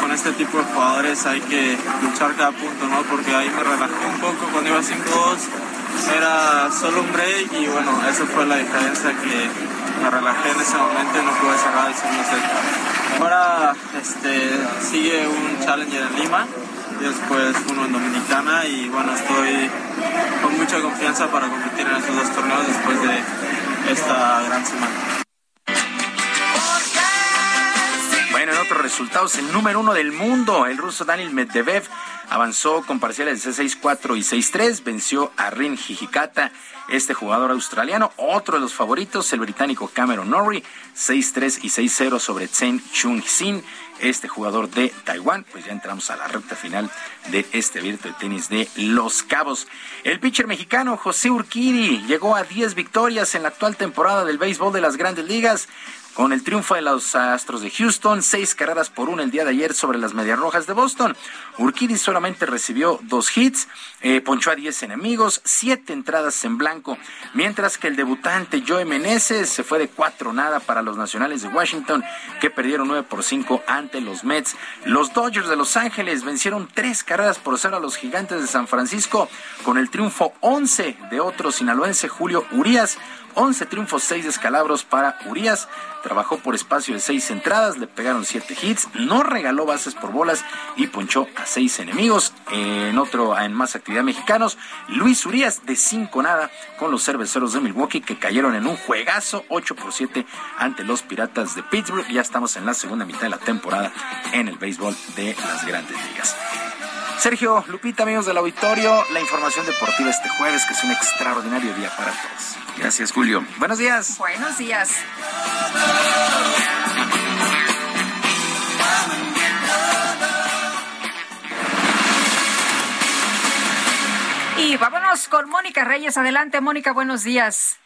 [SPEAKER 47] con este tipo de jugadores hay que luchar cada punto, ¿no? Porque ahí me relajé un poco cuando iba 5-2, era solo un break y bueno, esa fue la diferencia que me relajé en ese momento y no pude cerrar el segundo set. Ahora este, sigue un Challenger en Lima después uno en Dominicana y bueno, estoy con mucha confianza para competir en estos dos torneos después de esta gran semana.
[SPEAKER 43] Bueno, en otros resultados, el número uno del mundo, el ruso Daniel Medvedev, avanzó con parciales de 6-4 y 6-3, venció a Rin Hijikata, este jugador australiano, otro de los favoritos, el británico Cameron Norrie, 6-3 y 6-0 sobre Chen Chung-sin, este jugador de Taiwán, pues ya entramos a la recta final de este abierto de tenis de Los Cabos. El pitcher mexicano José Urquidi llegó a 10 victorias en la actual temporada del béisbol de las grandes ligas, con el triunfo de los Astros de Houston, seis carreras por una el día de ayer sobre las Medias Rojas de Boston. Urquidi solamente recibió dos hits, eh, ponchó a diez enemigos, siete entradas en blanco, mientras que el debutante Joe Meneses se fue de cuatro nada para los Nacionales de Washington, que perdieron nueve por cinco ante los Mets. Los Dodgers de Los Ángeles vencieron tres carreras por cero a los Gigantes de San Francisco, con el triunfo once de otro sinaloense Julio Urias. 11 triunfos, 6 descalabros para Urias. Trabajó por espacio de 6 entradas, le pegaron 7 hits, no regaló bases por bolas y ponchó a 6 enemigos. En otro, en más actividad mexicanos, Luis Urias de 5 nada con los cerveceros de Milwaukee que cayeron en un juegazo 8 por 7 ante los Piratas de Pittsburgh. Ya estamos en la segunda mitad de la temporada en el béisbol de las grandes ligas. Sergio, Lupita, amigos del auditorio, la información deportiva este jueves, que es un extraordinario día para todos.
[SPEAKER 1] Gracias, Julio.
[SPEAKER 43] Buenos días.
[SPEAKER 2] Buenos días. Y vámonos con Mónica Reyes. Adelante, Mónica, buenos días.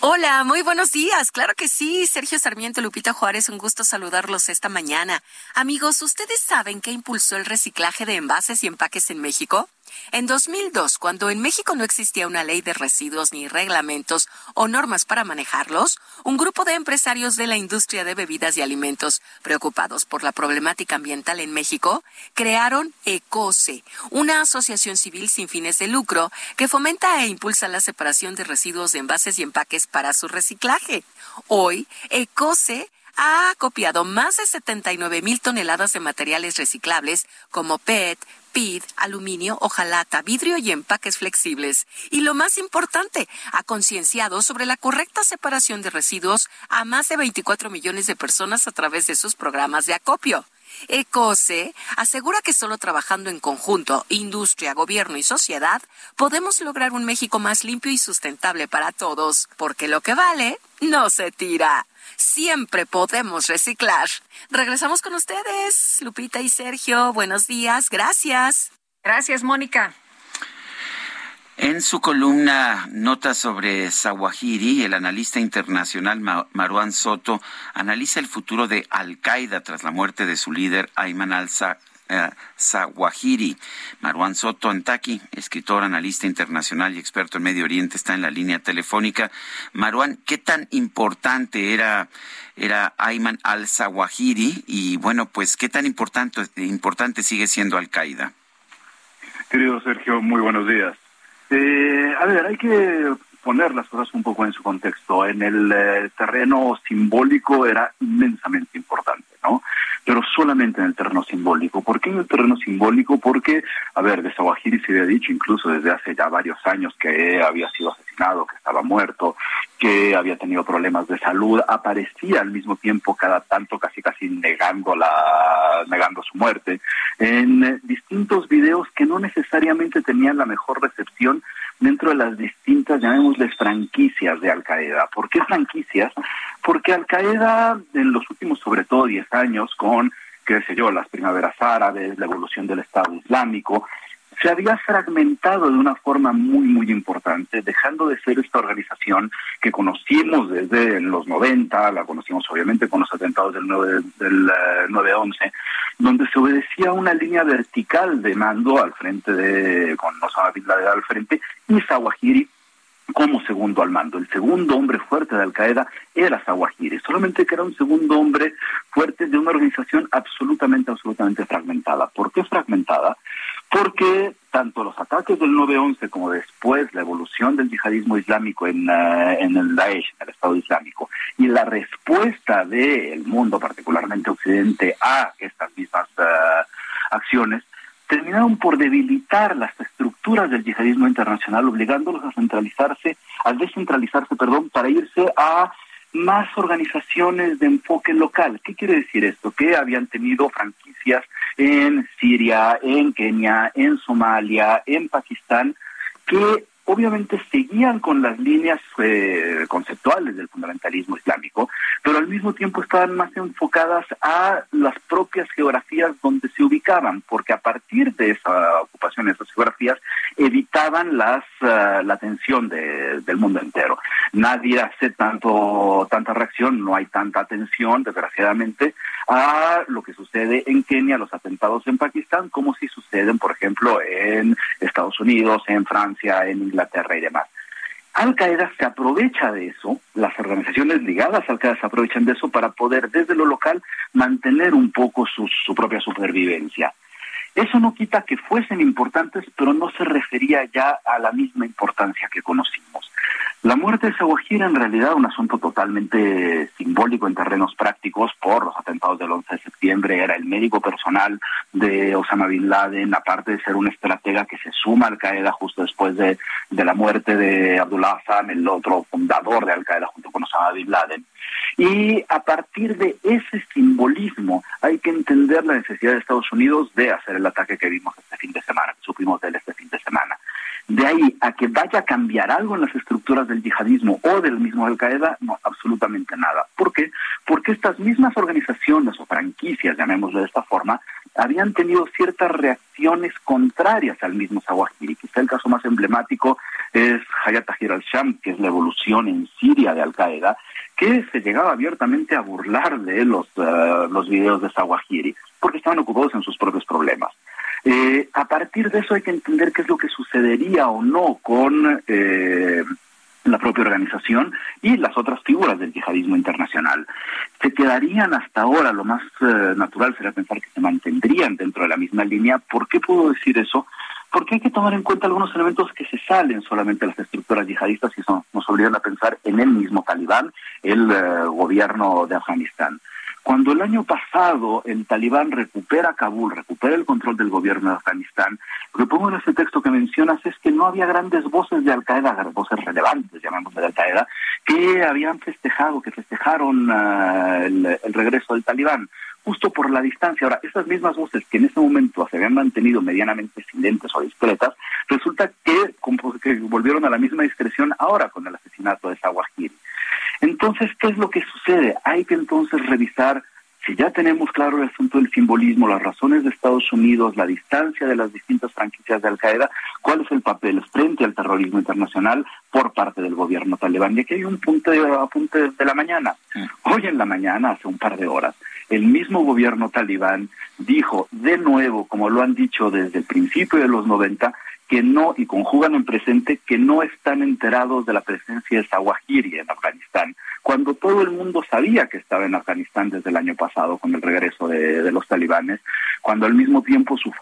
[SPEAKER 48] Hola, muy buenos días. Claro que sí, Sergio Sarmiento, Lupita Juárez, un gusto saludarlos esta mañana. Amigos, ¿ustedes saben qué impulsó el reciclaje de envases y empaques en México? En 2002, cuando en México no existía una ley de residuos ni reglamentos o normas para manejarlos, un grupo de empresarios de la industria de bebidas y alimentos, preocupados por la problemática ambiental en México, crearon ECOSE, una asociación civil sin fines de lucro que fomenta e impulsa la separación de residuos de envases y empaques para su reciclaje. Hoy, ECOSE ha copiado más de 79 mil toneladas de materiales reciclables como PET, PID, aluminio, hojalata, vidrio y empaques flexibles. Y lo más importante, ha concienciado sobre la correcta separación de residuos a más de 24 millones de personas a través de sus programas de acopio. ECOSE asegura que solo trabajando en conjunto, industria, gobierno y sociedad, podemos lograr un México más limpio y sustentable para todos, porque lo que vale no se tira. Siempre podemos reciclar. Regresamos con ustedes, Lupita y Sergio. Buenos días. Gracias.
[SPEAKER 2] Gracias, Mónica.
[SPEAKER 1] En su columna Nota sobre Zawahiri, el analista internacional Marwan Soto analiza el futuro de Al-Qaeda tras la muerte de su líder Ayman al-Zawahiri Zawahiri. Marwan Soto Antaki, escritor, analista internacional y experto en Medio Oriente, está en la línea telefónica. Marwan, ¿qué tan importante era, era Ayman al-Zawahiri? Y bueno, pues, ¿qué tan importante, importante sigue siendo Al-Qaeda?
[SPEAKER 49] Querido Sergio, muy buenos días. Eh, a ver, hay que poner las cosas un poco en su contexto. En el eh, terreno simbólico era inmensamente importante, ¿no? Pero solamente en el terreno simbólico. ¿Por qué en el terreno simbólico? Porque, a ver, de Sawahiri se había dicho incluso desde hace ya varios años que había sido asesinado, que estaba muerto, que había tenido problemas de salud. Aparecía al mismo tiempo cada tanto casi casi negando la negando su muerte en distintos videos que no necesariamente tenían la mejor recepción dentro de las distintas, llamémosles franquicias de Al Qaeda. ¿Por qué franquicias? Porque Al Qaeda en los últimos, sobre todo 10 años, con, qué sé yo, las primaveras árabes, la evolución del Estado Islámico, se había fragmentado de una forma muy, muy importante, dejando de ser esta organización que conocimos desde los 90, la conocimos obviamente con los atentados del 9, del 9-11, eh, donde se obedecía una línea vertical de mando al frente de, con Osama Bin Laden al frente, y Zawahiri como segundo al mando. El segundo hombre fuerte de Al Qaeda era Zawahiri, solamente que era un segundo hombre fuerte de una organización absolutamente, absolutamente fragmentada. ¿Por qué fragmentada? porque tanto los ataques del 9-11 como después la evolución del yihadismo islámico en, eh, en el Daesh, en el Estado Islámico, y la respuesta del mundo, particularmente Occidente, a estas mismas eh, acciones, terminaron por debilitar las estructuras del yihadismo internacional, obligándolos a centralizarse, a descentralizarse, perdón, para irse a más organizaciones de enfoque local. ¿Qué quiere decir esto? Que habían tenido franquicias en Siria, en Kenia, en Somalia, en Pakistán, que obviamente seguían con las líneas eh, conceptuales del fundamentalismo islámico, pero al mismo tiempo estaban más enfocadas a las propias geografías donde se ubicaban, porque a partir de esa ocupación, de esas geografías, evitaban las, eh, la atención del mundo entero. Nadie hace tanto, tanta reacción, no hay tanta atención, desgraciadamente, a lo que sucede en Kenia, los atentados en Pakistán, como si suceden, por ejemplo, en Estados Unidos, en Francia, en Inglaterra y demás. Al Qaeda se aprovecha de eso, las organizaciones ligadas Al Qaeda se aprovechan de eso para poder desde lo local mantener un poco su, su propia supervivencia. Eso no quita que fuesen importantes, pero no se refería ya a la misma importancia que conocimos. La muerte de Sawahiri en realidad un asunto totalmente simbólico en terrenos prácticos por los atentados del 11 de septiembre. Era el médico personal de Osama Bin Laden, aparte de ser un estratega que se suma Al Qaeda justo después de, de la muerte de Abdullah Hassan, el otro fundador de Al Qaeda junto con Osama Bin Laden. Y a partir de ese simbolismo hay que entender la necesidad de Estados Unidos de hacer el ataque que vimos este fin de semana, que supimos de él este fin de semana. De ahí a que vaya a cambiar algo en las estructuras del yihadismo o del mismo Al Qaeda, no, absolutamente nada. ¿Por qué? Porque estas mismas organizaciones o franquicias, llamémoslo de esta forma, habían tenido ciertas reacciones contrarias al mismo Zawahiri. Quizá el caso más emblemático es Hayat Tahrir al-Sham, que es la evolución en Siria de Al Qaeda, que se llegaba abiertamente a burlar de los, uh, los videos de Zawahiri, porque estaban ocupados en sus propios problemas. Eh, a partir de eso hay que entender qué es lo que sucedería o no con eh, la propia organización y las otras figuras del yihadismo internacional. Se quedarían hasta ahora, lo más eh, natural sería pensar que se mantendrían dentro de la misma línea. ¿Por qué puedo decir eso? Porque hay que tomar en cuenta algunos elementos que se salen solamente de las estructuras yihadistas y son, nos obligan a pensar en el mismo talibán, el gobierno de Afganistán. Cuando el año pasado el talibán recupera Kabul, recupera el control del gobierno de Afganistán, lo que pongo en ese texto que mencionas es que no había grandes voces de Al-Qaeda, voces relevantes, llamémosle de Al-Qaeda, que habían festejado, que festejaron uh, el, el regreso del talibán justo por la distancia. Ahora, esas mismas voces que en ese momento se habían mantenido medianamente silentes o discretas, resulta que, que volvieron a la misma discreción ahora con el asesinato de Zawahiri. Entonces, ¿qué es lo que sucede? Hay que entonces revisar si ya tenemos claro el asunto del simbolismo, las razones de Estados Unidos, la distancia de las distintas franquicias de Al Qaeda, cuál es el papel frente al terrorismo internacional por parte del gobierno talibán. Y aquí hay un punto de, apunte de la mañana. Hoy en la mañana, hace un par de horas, el mismo gobierno talibán dijo de nuevo, como lo han dicho desde el principio de los 90, que no, y conjugan en presente, que no están enterados de la presencia de Zawahiri en Afganistán, cuando todo el mundo sabía que estaba en Afganistán desde el año pasado con el regreso de, de los talibanes, cuando al mismo tiempo su,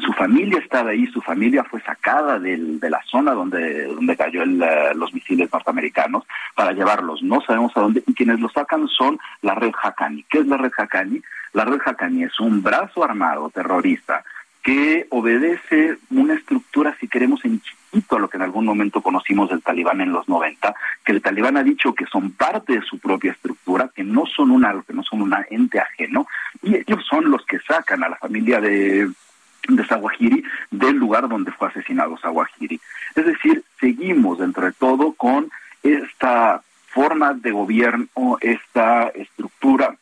[SPEAKER 49] su familia estaba ahí, su familia fue sacada del, de la zona donde, donde cayó el, uh, los misiles norteamericanos para llevarlos, no sabemos a dónde, y quienes los sacan son la red Haqqani. ¿Qué es la red Haqqani? La red Haqqani es un brazo armado terrorista que obedece una estructura, si queremos, en chiquito a lo que en algún momento conocimos del talibán en los 90, que el talibán ha dicho que son parte de su propia estructura, que no son una, que no son un ente ajeno, y ellos son los que sacan a la familia de, de Zawahiri del lugar donde fue asesinado Zawahiri. Es decir, seguimos dentro de todo con esta forma de gobierno, esta estructura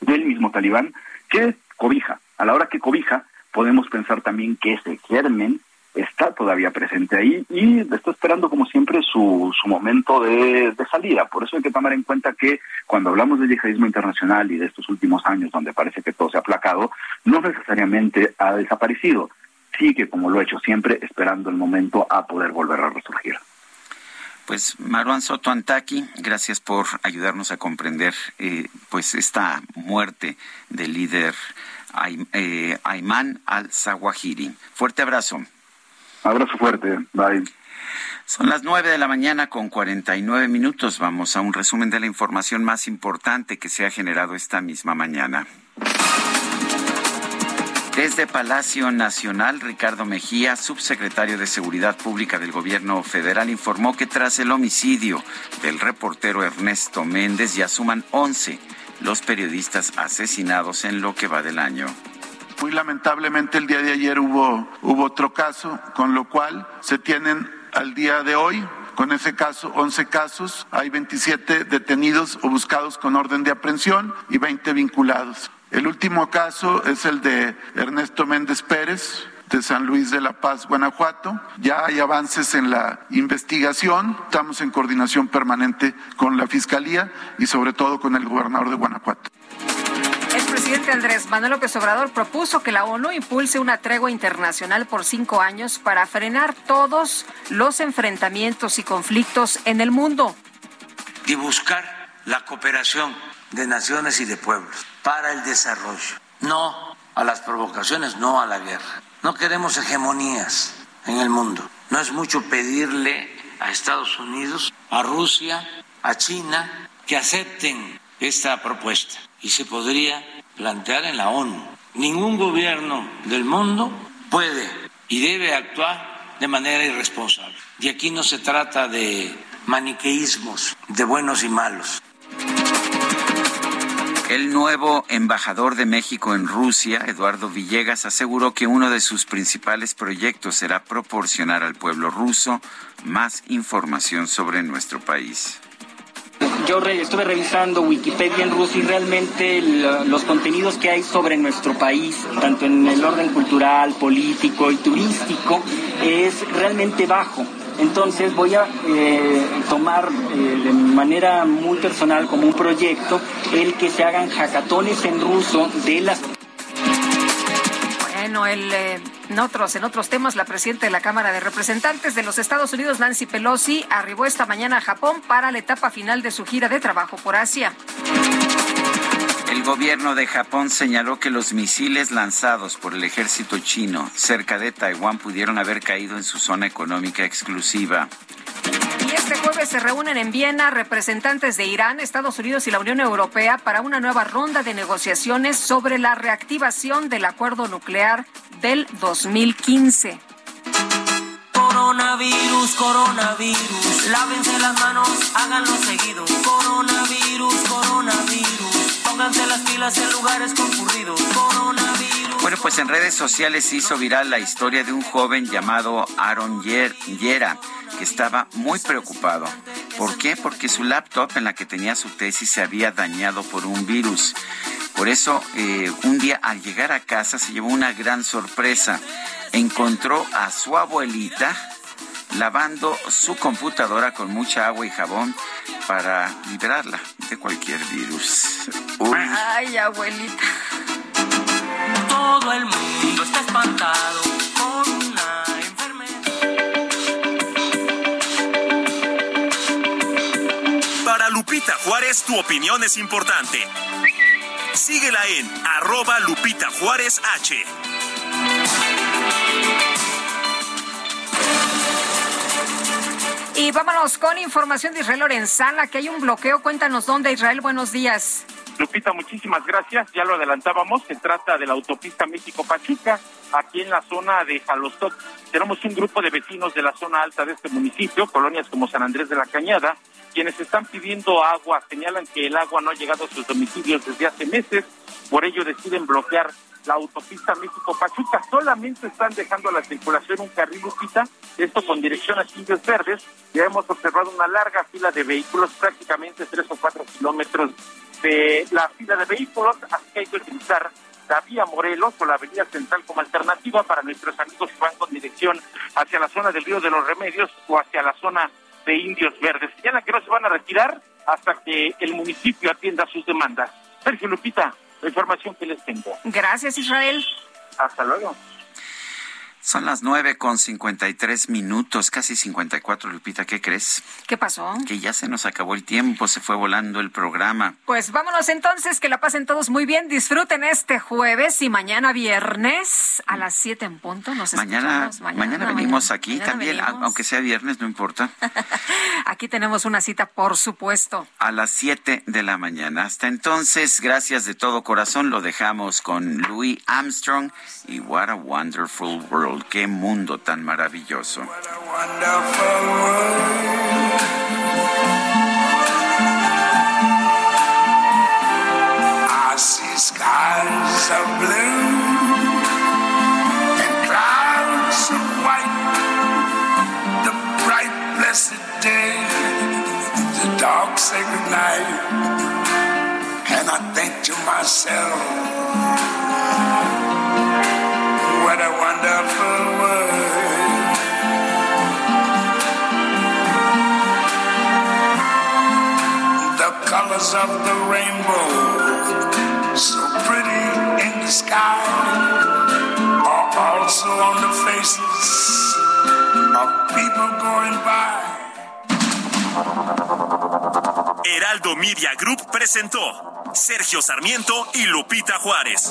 [SPEAKER 49] del mismo talibán que cobija. A la hora que cobija, podemos pensar también que ese germen está todavía presente ahí y está esperando como siempre su, su momento de, de, salida. Por eso hay que tomar en cuenta que cuando hablamos del yihadismo internacional y de estos últimos años donde parece que todo se ha aplacado, no necesariamente ha desaparecido. Sigue, como lo ha hecho siempre, esperando el momento a poder volver a resurgir.
[SPEAKER 1] Pues Marwan Soto Antaki, gracias por ayudarnos a comprender eh, pues esta muerte del líder eh, Ayman al-Zawahiri. Fuerte abrazo.
[SPEAKER 49] Abrazo fuerte. Bye.
[SPEAKER 1] Son las nueve de la mañana con 49 minutos. Vamos a un resumen de la información más importante que se ha generado esta misma mañana. Desde Palacio Nacional, Ricardo Mejía, subsecretario de Seguridad Pública del Gobierno Federal, informó que tras el homicidio del reportero Ernesto Méndez ya suman 11 los periodistas asesinados en lo que va del año.
[SPEAKER 50] Muy lamentablemente el día de ayer hubo, hubo otro caso, con lo cual se tienen al día de hoy con ese caso, 11 casos, hay 27 detenidos o buscados con orden de aprehensión y 20 vinculados. El último caso es el de Ernesto Méndez Pérez, de San Luis de la Paz, Guanajuato. Ya hay avances en la investigación. Estamos en coordinación permanente con la Fiscalía y sobre todo con el gobernador de Guanajuato.
[SPEAKER 2] Presidente Andrés Manuel López Obrador propuso que la ONU impulse una tregua internacional por cinco años para frenar todos los enfrentamientos y conflictos en el mundo.
[SPEAKER 30] Y buscar la cooperación de naciones y de pueblos para el desarrollo. No a las provocaciones, no a la guerra. No queremos hegemonías en el mundo. No es mucho pedirle a Estados Unidos a Rusia, a China, que acepten esta propuesta y se podría plantear en la ONU. Ningún gobierno del mundo puede y debe actuar de manera irresponsable. Y aquí no se trata de maniqueísmos, de buenos y malos.
[SPEAKER 1] El nuevo embajador de México en Rusia, Eduardo Villegas, aseguró que uno de sus principales proyectos será proporcionar al pueblo ruso más información sobre nuestro país.
[SPEAKER 51] Yo estuve revisando Wikipedia en ruso y realmente los contenidos que hay sobre nuestro país, tanto en el orden cultural, político y turístico, es realmente bajo. Entonces voy a eh, tomar eh, de manera muy personal como un proyecto el que se hagan hackatones en ruso de las...
[SPEAKER 2] Bueno, eh, en, otros, en otros temas, la presidenta de la Cámara de Representantes de los Estados Unidos, Nancy Pelosi, arribó esta mañana a Japón para la etapa final de su gira de trabajo por Asia.
[SPEAKER 1] El gobierno de Japón señaló que los misiles lanzados por el ejército chino cerca de Taiwán pudieron haber caído en su zona económica exclusiva.
[SPEAKER 2] Y este jueves se reúnen en Viena representantes de Irán, Estados Unidos y la Unión Europea para una nueva ronda de negociaciones sobre la reactivación del acuerdo nuclear del 2015.
[SPEAKER 52] Coronavirus, coronavirus, lávense las manos, háganlo seguido. Coronavirus, coronavirus Pónganse las pilas en lugares concurridos. Coronavirus.
[SPEAKER 1] Bueno, pues en redes sociales se hizo viral la historia de un joven llamado Aaron Yera, que estaba muy preocupado. ¿Por qué? Porque su laptop en la que tenía su tesis se había dañado por un virus. Por eso, eh, un día al llegar a casa se llevó una gran sorpresa. Encontró a su abuelita lavando su computadora con mucha agua y jabón para librarla de cualquier virus.
[SPEAKER 2] Ay, abuelita.
[SPEAKER 52] Todo el mundo está espantado con una enfermedad.
[SPEAKER 4] Para Lupita Juárez, tu opinión es importante. Síguela en arroba Lupita Juárez H.
[SPEAKER 2] Y vámonos con información de Israel Lorenzana, que hay un bloqueo. Cuéntanos dónde, Israel. Buenos días.
[SPEAKER 36] Lupita, muchísimas gracias. Ya lo adelantábamos. Se trata de la autopista México-Pachuca, aquí en la zona de Jalostoc. Tenemos un grupo de vecinos de la zona alta de este municipio, colonias como San Andrés de la Cañada, quienes están pidiendo agua. Señalan que el agua no ha llegado a sus domicilios desde hace meses. Por ello deciden bloquear la autopista México-Pachuca. Solamente están dejando a la circulación un carril Lupita, esto con dirección a Indios Verdes. Ya hemos observado una larga fila de vehículos, prácticamente tres o cuatro kilómetros de la fila de vehículos, así que hay que utilizar la vía Morelos o la avenida central como alternativa para nuestros amigos que van con dirección hacia la zona del río de los Remedios o hacia la zona de Indios Verdes. la que no se van a retirar hasta que el municipio atienda sus demandas. Sergio Lupita, la información que les tengo.
[SPEAKER 2] Gracias, Israel.
[SPEAKER 36] Hasta luego.
[SPEAKER 1] Son las nueve con cincuenta y tres minutos, casi cincuenta y cuatro, Lupita, ¿qué crees?
[SPEAKER 2] ¿Qué pasó?
[SPEAKER 1] Que ya se nos acabó el tiempo, se fue volando el programa.
[SPEAKER 2] Pues vámonos entonces, que la pasen todos muy bien, disfruten este jueves y mañana viernes a las siete en punto. Nos
[SPEAKER 1] mañana, mañana, venimos aquí también, aunque sea viernes, no importa.
[SPEAKER 2] aquí tenemos una cita, por supuesto.
[SPEAKER 1] A las siete de la mañana. Hasta entonces, gracias de todo corazón, lo dejamos con Louis Armstrong y What a Wonderful World. Qué mundo tan maravilloso.
[SPEAKER 53] I blue white. And I think to myself, what a wonderful world. The colors of the rainbow, so pretty in the sky, are also on the faces of people going by.
[SPEAKER 4] Heraldo Media Group presentó Sergio Sarmiento y Lupita Juárez.